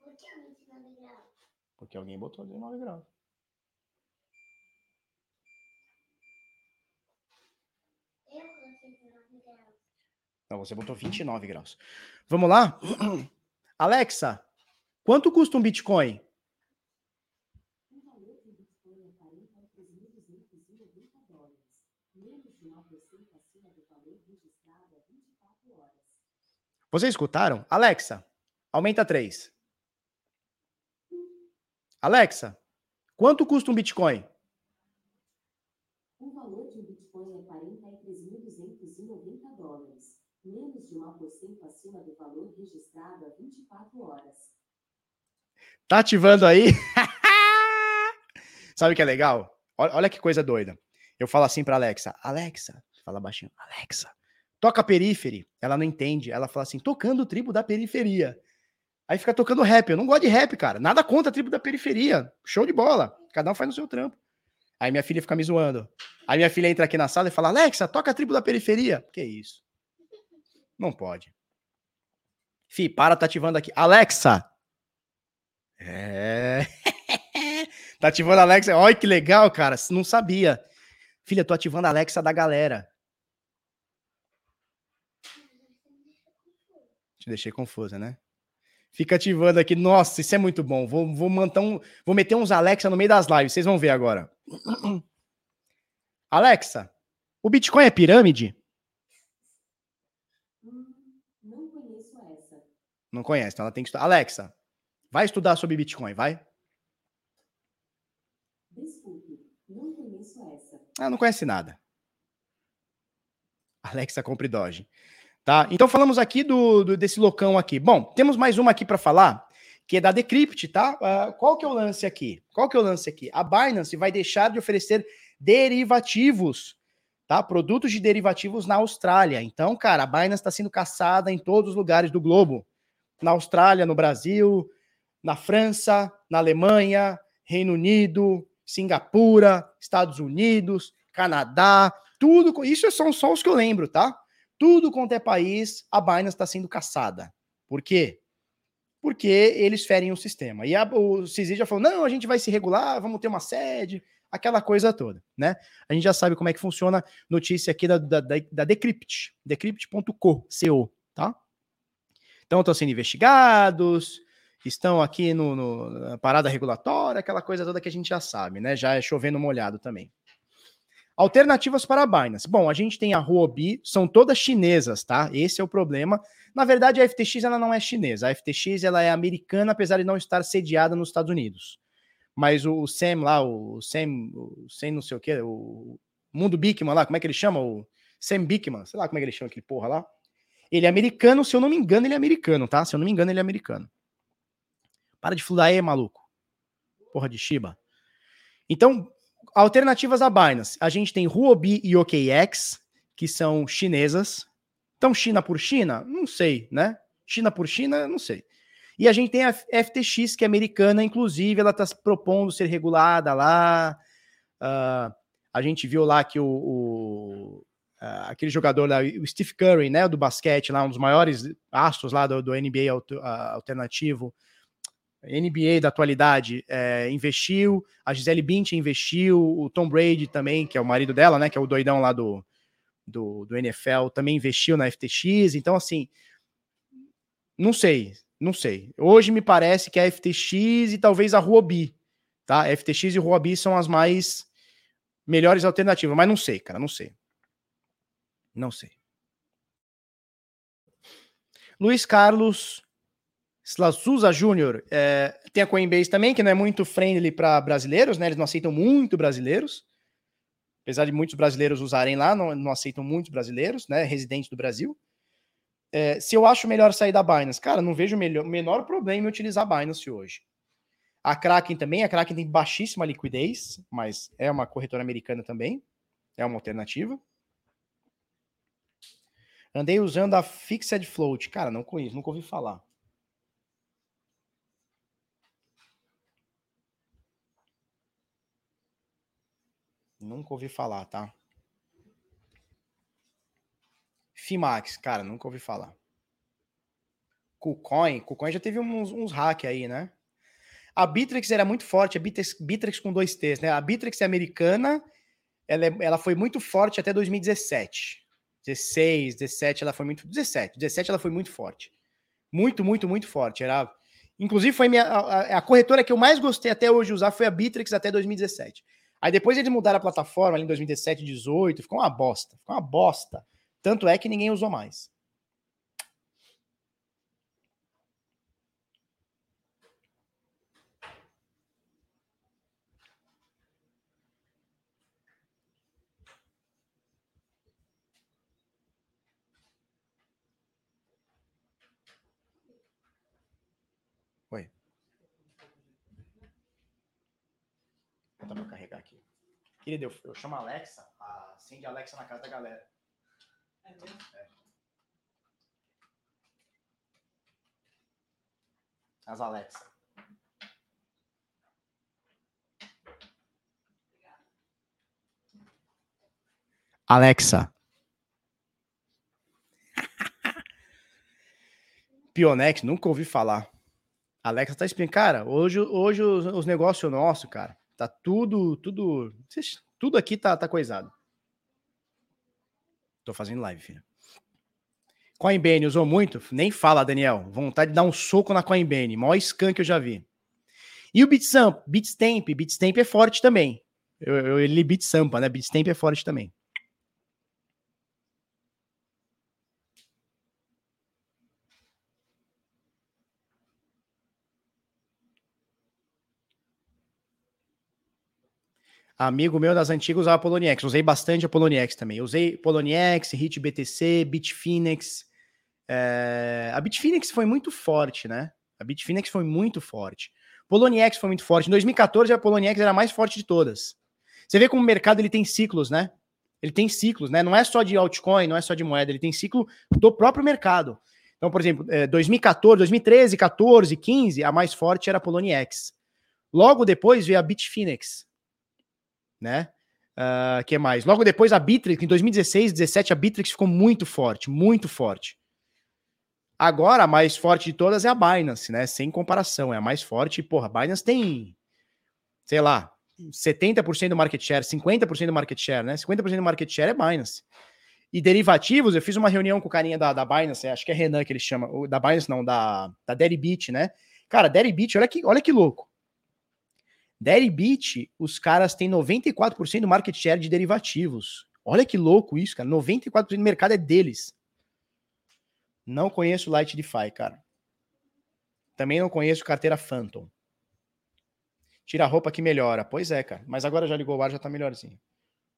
Por que 29 graus? Porque alguém botou 19 graus. Eu coloquei 19 graus. Não, você botou 29 graus. Vamos lá? Alexa, quanto custa um Bitcoin? Vocês escutaram? Alexa, aumenta 3. Alexa, quanto custa um Bitcoin? O valor de um Bitcoin é 43.290 dólares, menos de 1% acima do valor registrado há 24 horas. Tá ativando aí? Sabe o que é legal? Olha, olha que coisa doida. Eu falo assim para Alexa, Alexa, fala baixinho, Alexa, toca Periphery, ela não entende. Ela fala assim, tocando o tribo da periferia. Aí fica tocando rap. Eu não gosto de rap, cara. Nada contra a tribo da periferia. Show de bola. Cada um faz no seu trampo. Aí minha filha fica me zoando. Aí minha filha entra aqui na sala e fala: Alexa, toca a tribo da periferia. Que isso? Não pode. Fi, para, tá ativando aqui. Alexa! É. tá ativando a Alexa. Olha que legal, cara. Não sabia. Filha, tô ativando a Alexa da galera. Te deixei confusa, né? Fica ativando aqui. Nossa, isso é muito bom. Vou, vou, montar um, vou meter uns Alexa no meio das lives. Vocês vão ver agora. Alexa, o Bitcoin é pirâmide? Não conheço essa. Não conhece, então ela tem que estudar. Alexa, vai estudar sobre Bitcoin, vai? Desculpe, não conheço essa. Ah, não conhece nada. Alexa, compre Doge. Tá? Então falamos aqui do, do desse locão aqui. Bom, temos mais uma aqui para falar, que é da Decrypt, tá? Uh, qual que é o lance aqui? Qual que é o lance aqui? A Binance vai deixar de oferecer derivativos, tá? Produtos de derivativos na Austrália. Então, cara, a Binance está sendo caçada em todos os lugares do globo. Na Austrália, no Brasil, na França, na Alemanha, Reino Unido, Singapura, Estados Unidos, Canadá, tudo. Isso são só os que eu lembro, tá? Tudo quanto é país, a Binance está sendo caçada. Por quê? Porque eles ferem o sistema. E a, o CZ já falou: não, a gente vai se regular, vamos ter uma sede, aquela coisa toda, né? A gente já sabe como é que funciona. Notícia aqui da, da, da Decrypt, decrypt.co, tá? Então estão sendo investigados, estão aqui no, no, na parada regulatória, aquela coisa toda que a gente já sabe, né? Já é chovendo molhado também. Alternativas para a Binance. Bom, a gente tem a Huobi, são todas chinesas, tá? Esse é o problema. Na verdade, a FTX ela não é chinesa. A FTX ela é americana, apesar de não estar sediada nos Estados Unidos. Mas o Sam lá, o Sam, o Sam não sei o que, o Mundo Bickman lá, como é que ele chama? O Sam Bickman, sei lá como é que ele chama aquele porra lá. Ele é americano, se eu não me engano, ele é americano, tá? Se eu não me engano, ele é americano. Para de fludar aí, maluco. Porra de Shiba. Então, alternativas a Binance. A gente tem Huobi e OKX, que são chinesas. Então, China por China? Não sei, né? China por China? Não sei. E a gente tem a FTX, que é americana, inclusive, ela está propondo ser regulada lá. Uh, a gente viu lá que o, o uh, aquele jogador lá, o Steve Curry, né, do basquete, lá, um dos maiores astros lá do, do NBA alternativo, NBA da atualidade, é, investiu, a Gisele Bündchen investiu, o Tom Brady também, que é o marido dela, né, que é o doidão lá do, do, do NFL, também investiu na FTX, então assim, não sei, não sei. Hoje me parece que a FTX e talvez a Huobi, tá? FTX e Huobi são as mais melhores alternativas, mas não sei, cara, não sei. Não sei. Luiz Carlos Slasuza Júnior, é, tem a Coinbase também, que não é muito friendly para brasileiros, né? Eles não aceitam muito brasileiros. Apesar de muitos brasileiros usarem lá, não, não aceitam muitos brasileiros, né? Residentes do Brasil. É, se eu acho melhor sair da Binance, cara, não vejo o menor problema em utilizar a Binance hoje. A Kraken também, a Kraken tem baixíssima liquidez, mas é uma corretora americana também, é uma alternativa. Andei usando a Fixed Float. Cara, não conheço, nunca ouvi falar. Nunca ouvi falar, tá? Fimax, cara, nunca ouvi falar. KuCoin, KuCoin já teve uns, uns hack aí, né? A Bittrex era muito forte, a Bittrex, Bittrex com dois T's, né? A Bittrex é americana, ela, é, ela foi muito forte até 2017. 16, 17, ela foi muito. 17, 17 ela foi muito forte. Muito, muito, muito forte. Era. Inclusive, foi minha, a, a corretora que eu mais gostei até hoje usar foi a Bittrex até 2017. Aí depois eles mudaram a plataforma ali em 2017, 2018, ficou uma bosta. Ficou uma bosta. Tanto é que ninguém usou mais. botar pra carregar aqui. Querido, eu, eu chamo a Alexa, acende a Alexa na casa da galera. É mesmo? É. As Alexa. Alexa. Pionex, nunca ouvi falar. Alexa tá explicando. Cara, hoje, hoje os, os negócios nossos, cara, Tá tudo, tudo, tudo aqui tá, tá coisado. Tô fazendo live, filho. Coinbase usou muito? Nem fala, Daniel. Vontade de dar um soco na Coinbase. Maior scan que eu já vi. E o Bitstamp? Bitstamp. Bitstamp é forte também. Eu, eu, ele Bitsampa, né? Bitstamp é forte também. Amigo meu das antigas usava Poloniex. Usei bastante a Poloniex também. Usei Poloniex, Hit BTC, Bitfinex. É... A Bitfinex foi muito forte, né? A Bitfinex foi muito forte. Poloniex foi muito forte. Em 2014, a Poloniex era a mais forte de todas. Você vê como o mercado ele tem ciclos, né? Ele tem ciclos, né? Não é só de altcoin, não é só de moeda, ele tem ciclo do próprio mercado. Então, por exemplo, 2014, 2013, 14, 15, a mais forte era a Poloniex. Logo depois veio a Bitfinex né? Uh, que mais? Logo depois a Bitrix, em 2016, 17, a Bitrix ficou muito forte, muito forte. Agora, a mais forte de todas é a Binance, né? Sem comparação, é a mais forte. Porra, a Binance tem, sei lá, 70% do market share, 50% do market share, né? 50% do market share é Binance. E derivativos, eu fiz uma reunião com o carinha da, da Binance, acho que é Renan que ele chama, da Binance não, da, da Deribit, né? Cara, Deribit, olha que, olha que louco. Deribit, os caras têm 94% do market share de derivativos. Olha que louco isso, cara. 94% do mercado é deles. Não conheço Light DeFi, cara. Também não conheço carteira Phantom. Tira a roupa que melhora. Pois é, cara. Mas agora já ligou o ar, já tá melhorzinho.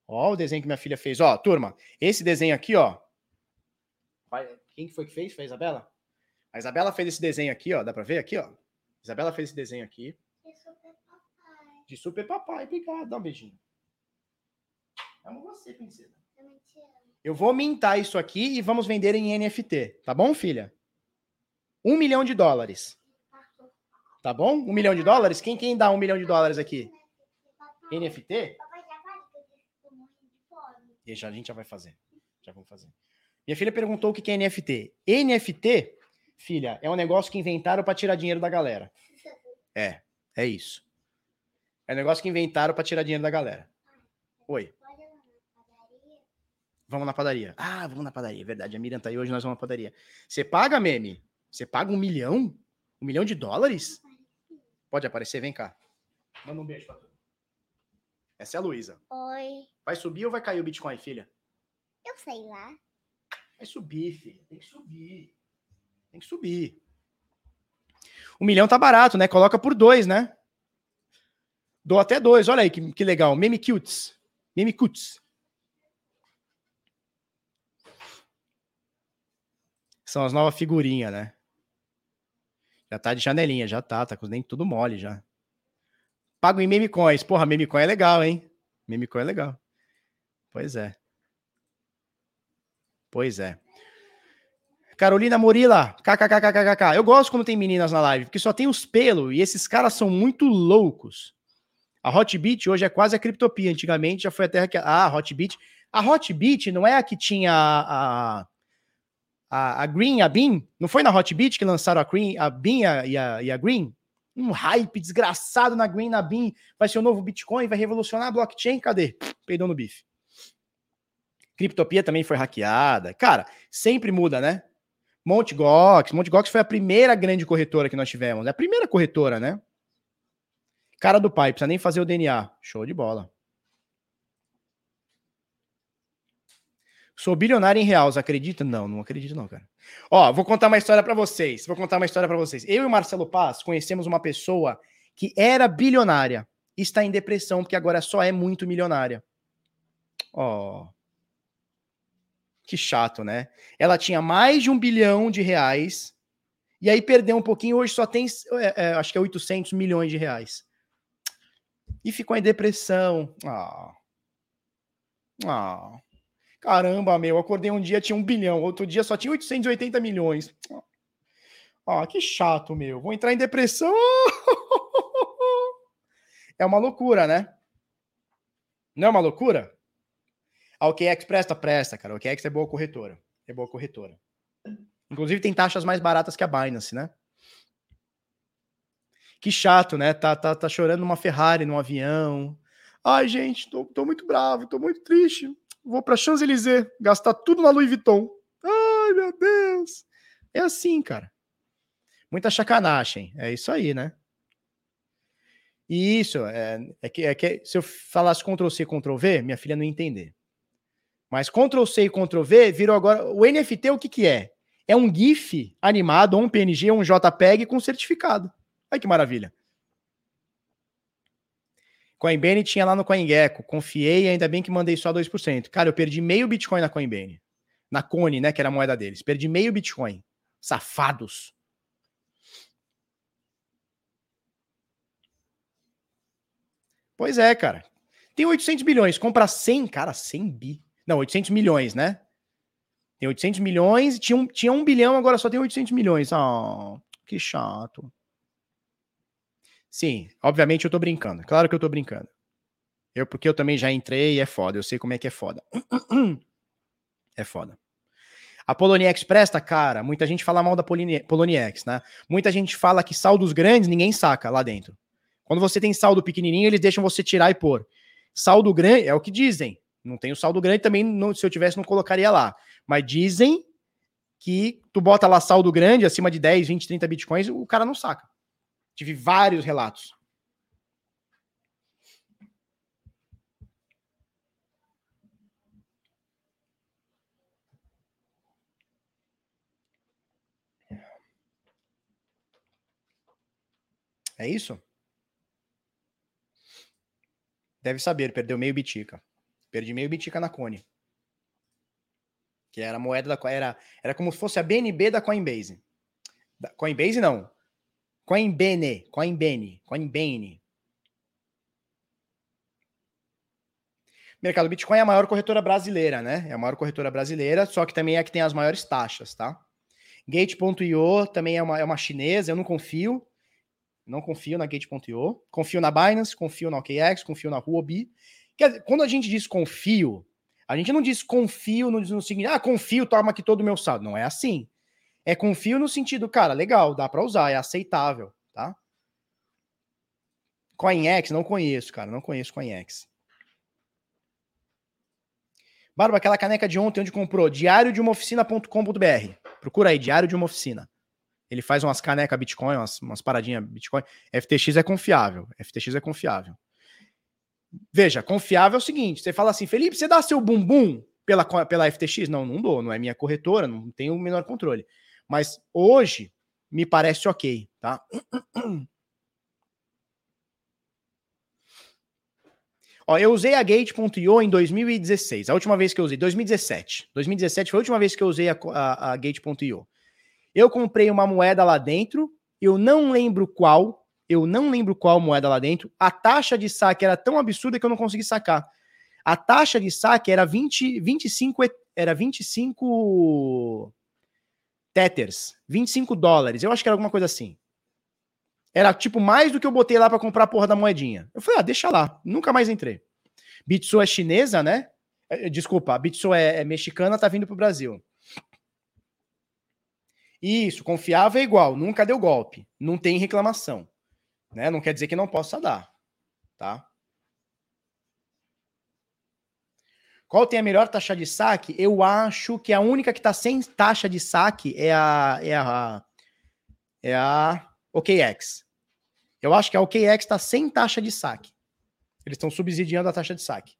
Ó o desenho que minha filha fez. Ó, turma, esse desenho aqui, ó. Quem foi que fez? Foi a Isabela? A Isabela fez esse desenho aqui, ó. Dá pra ver aqui, ó? Isabela fez esse desenho aqui. De super papai. Papai. Obrigado. Dá um beijinho. Amo você, princesa. Eu vou mintar isso aqui e vamos vender em NFT. Tá bom, filha? Um milhão de dólares. Tá bom? Um milhão de dólares? Quem, quem dá um milhão de dólares aqui? NFT? E já, a gente já vai fazer. Já vamos fazer. Minha filha perguntou o que é NFT. NFT, filha, é um negócio que inventaram para tirar dinheiro da galera. É, é isso. É um negócio que inventaram para tirar dinheiro da galera. Oi. Vamos na padaria. Ah, vamos na padaria. Verdade, a Miriam tá aí hoje, nós vamos na padaria. Você paga, meme? Você paga um milhão? Um milhão de dólares? Pode aparecer, vem cá. Manda um beijo pra tu. Essa é a Luísa. Oi. Vai subir ou vai cair o Bitcoin, filha? Eu sei lá. Vai subir, filha. Tem que subir. Tem que subir. Um milhão tá barato, né? Coloca por dois, né? Dou até dois. Olha aí que, que legal. Meme cutes. Meme cutes. São as novas figurinhas, né? Já tá de janelinha, já tá, tá com tudo mole já. Pago em meme coins. Porra, meme coin é legal, hein? Meme coin é legal. Pois é. Pois é. Carolina Morila, kkkkkk. Eu gosto quando tem meninas na live, porque só tem os pelos e esses caras são muito loucos. A Hotbit hoje é quase a Criptopia. Antigamente já foi a terra que. Ah, a Hotbit. A Hotbit não é a que tinha a, a, a Green, a Bean, não foi na Hotbit que lançaram a Green, a Bean e a, e a Green? Um hype desgraçado na Green, na Bean, vai ser o novo Bitcoin, vai revolucionar a blockchain, cadê? Peidou no bife. Criptopia também foi hackeada. Cara, sempre muda, né? Monte Gox, Monte Gox foi a primeira grande corretora que nós tivemos, é a primeira corretora, né? Cara do pai, precisa nem fazer o DNA. Show de bola. Sou bilionário em você acredita? Não, não acredito não, cara. Ó, vou contar uma história para vocês. Vou contar uma história para vocês. Eu e o Marcelo Paz conhecemos uma pessoa que era bilionária e está em depressão porque agora só é muito milionária. Ó. Que chato, né? Ela tinha mais de um bilhão de reais e aí perdeu um pouquinho. Hoje só tem, é, é, acho que é 800 milhões de reais. E ficou em depressão. Ah. Ah. Caramba, meu, acordei um dia tinha um bilhão, outro dia só tinha 880 milhões. Ah, que chato, meu. Vou entrar em depressão. É uma loucura, né? Não é uma loucura? A OKEx presta, presta, cara. A OKEx é boa corretora. É boa corretora. Inclusive tem taxas mais baratas que a Binance, né? Que chato, né? Tá, tá, tá chorando uma Ferrari num avião. Ai, gente, tô, tô muito bravo, tô muito triste vou para Champs-Élysées, gastar tudo na Louis Vuitton. Ai, meu Deus. É assim, cara. Muita chacanagem. É isso aí, né? E isso, é, é, que, é que se eu falasse Ctrl-C, Ctrl-V, minha filha não ia entender. Mas Ctrl-C e Ctrl-V virou agora... O NFT, o que que é? É um GIF animado, ou um PNG, ou um JPEG com certificado. Olha que maravilha. Coinbase tinha lá no CoinGecko. Confiei, ainda bem que mandei só 2%. Cara, eu perdi meio Bitcoin na Coinbase. Na Cone, né, que era a moeda deles. Perdi meio Bitcoin. Safados. Pois é, cara. Tem 800 bilhões. Compra 100, cara, 100 bi. Não, 800 milhões, né? Tem 800 milhões, tinha um, tinha um bilhão, agora só tem 800 milhões. Oh, que chato. Sim, obviamente eu tô brincando. Claro que eu tô brincando. Eu, porque eu também já entrei e é foda. Eu sei como é que é foda. É foda. A Poloniex presta, cara. Muita gente fala mal da Poloniex, né? Muita gente fala que saldos grandes ninguém saca lá dentro. Quando você tem saldo pequenininho, eles deixam você tirar e pôr. Saldo grande é o que dizem. Não tem o saldo grande também, não, se eu tivesse, não colocaria lá. Mas dizem que tu bota lá saldo grande, acima de 10, 20, 30 bitcoins, o cara não saca. Tive vários relatos. É isso? Deve saber, perdeu meio bitica. Perdi meio bitica na Cone. Que era moeda da era era como se fosse a BNB da Coinbase. Da Coinbase não, Coinbene, Coinbene, Coinbane. Mercado Bitcoin é a maior corretora brasileira, né? É a maior corretora brasileira, só que também é a que tem as maiores taxas, tá? Gate.io também é uma, é uma chinesa, eu não confio. Não confio na Gate.io. Confio na Binance, confio na OKX, confio na Huobi. Dizer, quando a gente diz confio, a gente não diz confio no, no seguinte, ah, confio, toma aqui todo o meu saldo. Não é assim. É confio no sentido, cara, legal, dá para usar, é aceitável, tá? CoinEx, não conheço, cara, não conheço CoinEx. Barba, aquela caneca de ontem onde comprou, diário de uma oficina.com.br. Procura aí, diário de uma oficina. Ele faz umas canecas Bitcoin, umas, umas paradinhas Bitcoin. FTX é confiável. FTX é confiável. Veja, confiável é o seguinte: você fala assim, Felipe, você dá seu bumbum pela, pela FTX? Não, não dou, não é minha corretora, não tenho o menor controle. Mas hoje me parece ok, tá? Ó, eu usei a Gate.io em 2016. A última vez que eu usei, 2017. 2017 foi a última vez que eu usei a, a, a Gate.io. Eu comprei uma moeda lá dentro, eu não lembro qual, eu não lembro qual moeda lá dentro. A taxa de saque era tão absurda que eu não consegui sacar. A taxa de saque era 20, 25, era 25 tethers, 25 dólares. Eu acho que era alguma coisa assim. Era tipo mais do que eu botei lá para comprar a porra da moedinha. Eu falei, ah, deixa lá. Nunca mais entrei. Bitso é chinesa, né? É, é, desculpa, a Bitso é, é mexicana, tá vindo pro Brasil. Isso, confiável é igual, nunca deu golpe, não tem reclamação, né? Não quer dizer que não possa dar, tá? Qual tem a melhor taxa de saque? Eu acho que a única que está sem taxa de saque é a é a é a OKX. Eu acho que a OKX está sem taxa de saque. Eles estão subsidiando a taxa de saque.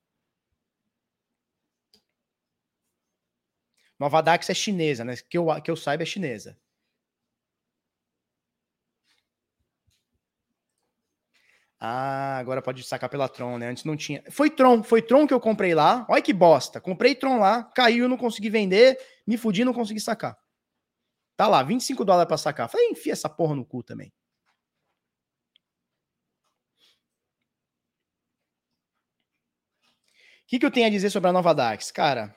Nova Dax é chinesa, né? Que eu, que eu saiba é chinesa. Ah, agora pode sacar pela Tron, né? Antes não tinha. Foi Tron, foi Tron que eu comprei lá. Olha que bosta. Comprei Tron lá, caiu, não consegui vender, me fudi, não consegui sacar. Tá lá, 25 dólares para sacar. Falei, enfia essa porra no cu também. que, que eu tenho a dizer sobre a nova DAX? Cara,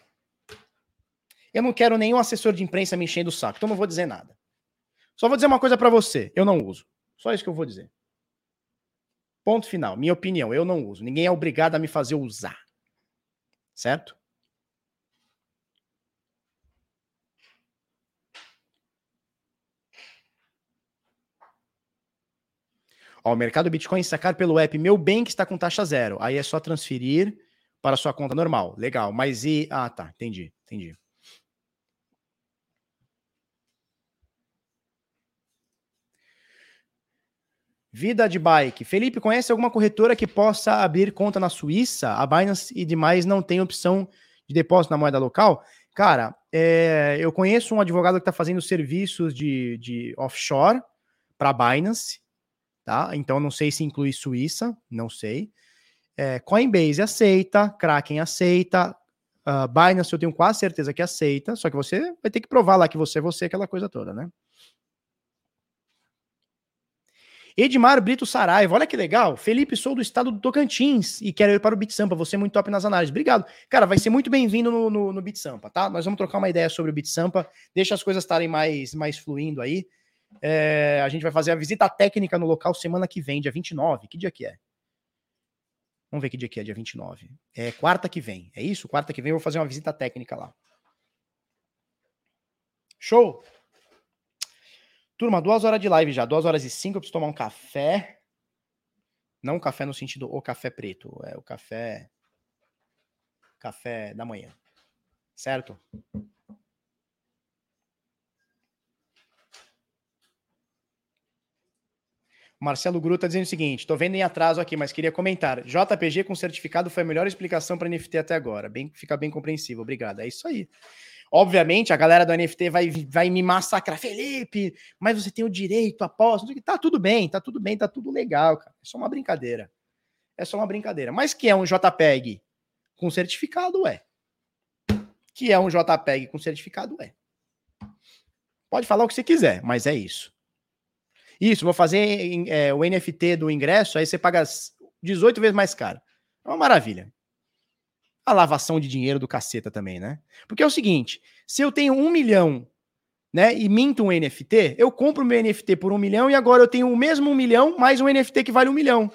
eu não quero nenhum assessor de imprensa me enchendo o saco, então não vou dizer nada. Só vou dizer uma coisa para você: eu não uso. Só isso que eu vou dizer. Ponto final. Minha opinião, eu não uso. Ninguém é obrigado a me fazer usar. Certo? Ó, o mercado Bitcoin sacar pelo app Meu Bem que está com taxa zero. Aí é só transferir para sua conta normal. Legal. Mas e. Ah, tá. Entendi. Entendi. Vida de bike. Felipe, conhece alguma corretora que possa abrir conta na Suíça? A Binance e demais não tem opção de depósito na moeda local? Cara, é, eu conheço um advogado que está fazendo serviços de, de offshore para Binance, tá? Então não sei se inclui Suíça, não sei. É, Coinbase aceita, Kraken aceita, uh, Binance eu tenho quase certeza que aceita, só que você vai ter que provar lá que você é você, aquela coisa toda, né? Edmar Brito Saraiva, olha que legal. Felipe, sou do estado do Tocantins e quero ir para o Bit Sampa. Você é muito top nas análises. Obrigado. Cara, vai ser muito bem-vindo no, no, no Bit Sampa, tá? Nós vamos trocar uma ideia sobre o Bit Sampa. Deixa as coisas estarem mais, mais fluindo aí. É, a gente vai fazer a visita técnica no local semana que vem, dia 29. Que dia que é? Vamos ver que dia que é, dia 29. É quarta que vem. É isso? Quarta que vem eu vou fazer uma visita técnica lá. Show! Turma, duas horas de live já. Duas horas e cinco. Eu preciso tomar um café. Não café no sentido o café preto. É o café. Café da manhã. Certo? Marcelo Gru está dizendo o seguinte: estou vendo em atraso aqui, mas queria comentar. JPG com certificado foi a melhor explicação para NFT até agora. Bem, fica bem compreensível. Obrigado. É isso aí. Obviamente, a galera do NFT vai, vai me massacrar. Felipe, mas você tem o direito, aposta. Tá tudo bem, tá tudo bem, tá tudo legal, cara. É só uma brincadeira. É só uma brincadeira. Mas que é um JPEG com certificado, é. Que é um JPEG com certificado, é. Pode falar o que você quiser, mas é isso. Isso, vou fazer é, o NFT do ingresso, aí você paga 18 vezes mais caro. É uma maravilha. A lavação de dinheiro do caceta também, né? Porque é o seguinte: se eu tenho um milhão né, e minto um NFT, eu compro meu NFT por um milhão e agora eu tenho o mesmo um milhão mais um NFT que vale um milhão.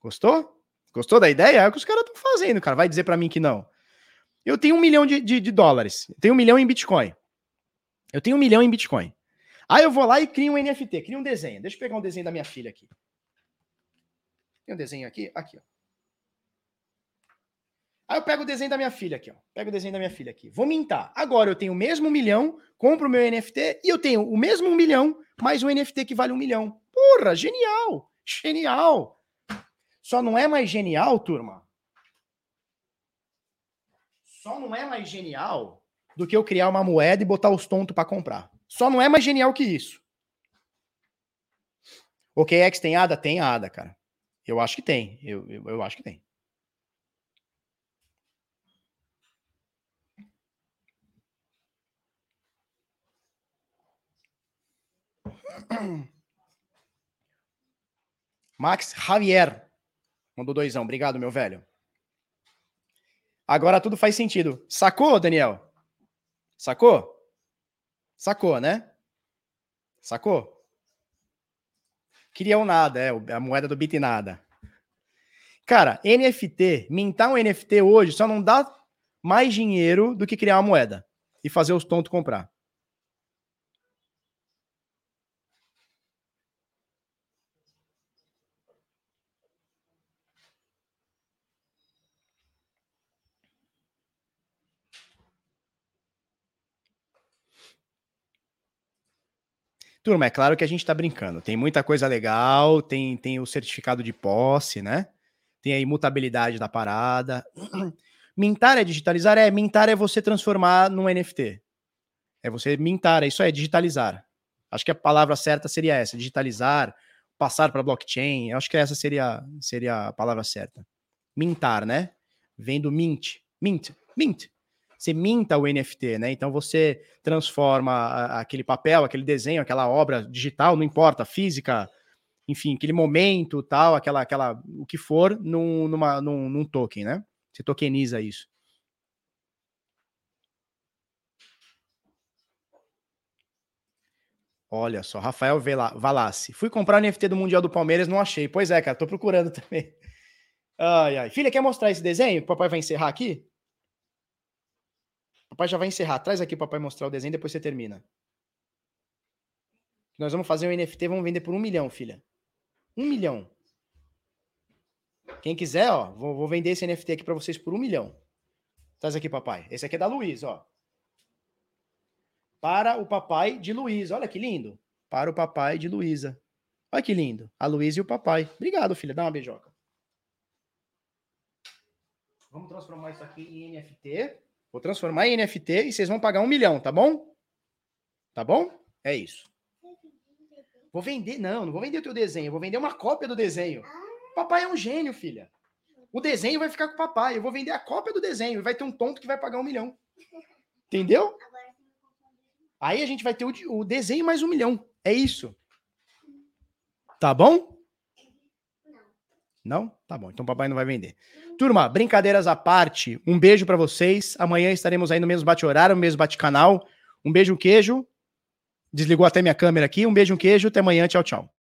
Gostou? Gostou da ideia? É o que os caras estão fazendo, cara. Vai dizer para mim que não. Eu tenho um milhão de, de, de dólares. Eu tenho um milhão em Bitcoin. Eu tenho um milhão em Bitcoin. Aí eu vou lá e crio um NFT, crio um desenho. Deixa eu pegar um desenho da minha filha aqui. Tem um desenho aqui? Aqui, ó. Aí eu pego o desenho da minha filha aqui, ó. Pego o desenho da minha filha aqui. Vou mintar. Agora eu tenho o mesmo milhão, compro o meu NFT e eu tenho o mesmo um milhão mais um NFT que vale um milhão. Porra, genial! Genial! Só não é mais genial, turma. Só não é mais genial do que eu criar uma moeda e botar os tontos para comprar. Só não é mais genial que isso. O KX tem ADA? Tem ADA, cara. Eu acho que tem. Eu, eu, eu acho que tem. Max Javier mandou doisão. Obrigado, meu velho. Agora tudo faz sentido. Sacou, Daniel? Sacou? Sacou, né? Sacou? Queria o nada, é, a moeda do Bit nada. Cara, NFT, mintar um NFT hoje só não dá mais dinheiro do que criar uma moeda e fazer os tontos comprar. Turma, é claro que a gente está brincando. Tem muita coisa legal, tem, tem o certificado de posse, né? Tem a imutabilidade da parada. Mintar é digitalizar? É, mintar é você transformar num NFT. É você mintar, é isso é digitalizar. Acho que a palavra certa seria essa, digitalizar, passar para blockchain. Acho que essa seria, seria a palavra certa. Mintar, né? Vem do mint. Mint. Mint você minta o NFT, né? Então você transforma aquele papel, aquele desenho, aquela obra digital, não importa, física, enfim, aquele momento, tal, aquela, aquela, o que for, num, numa, num, num token, né? Você tokeniza isso. Olha só, Rafael Valassi. Fui comprar o NFT do Mundial do Palmeiras, não achei. Pois é, cara, tô procurando também. Ai, ai. Filha, quer mostrar esse desenho? O papai vai encerrar aqui? Papai já vai encerrar. Traz aqui o papai mostrar o desenho, depois você termina. Nós vamos fazer um NFT, vamos vender por um milhão, filha. Um milhão. Quem quiser, ó, vou, vou vender esse NFT aqui para vocês por um milhão. Traz aqui, papai. Esse aqui é da Luiz, ó. Para o papai de Luiz. Olha que lindo. Para o papai de Luísa. Olha que lindo. A Luísa e o papai. Obrigado, filha. Dá uma beijoca. Vamos transformar isso aqui em NFT. Vou transformar em NFT e vocês vão pagar um milhão, tá bom? Tá bom? É isso. Vou vender, não, não vou vender o teu desenho, vou vender uma cópia do desenho. Papai é um gênio, filha. O desenho vai ficar com o papai. Eu vou vender a cópia do desenho e vai ter um tonto que vai pagar um milhão. Entendeu? Aí a gente vai ter o, o desenho mais um milhão. É isso. Tá bom? Não? Tá bom. Então papai não vai vender. Turma, brincadeiras à parte, um beijo para vocês. Amanhã estaremos aí no mesmo bate-horário, no mesmo bate-canal. Um beijo, um queijo. Desligou até minha câmera aqui. Um beijo, um queijo. Até amanhã. Tchau, tchau.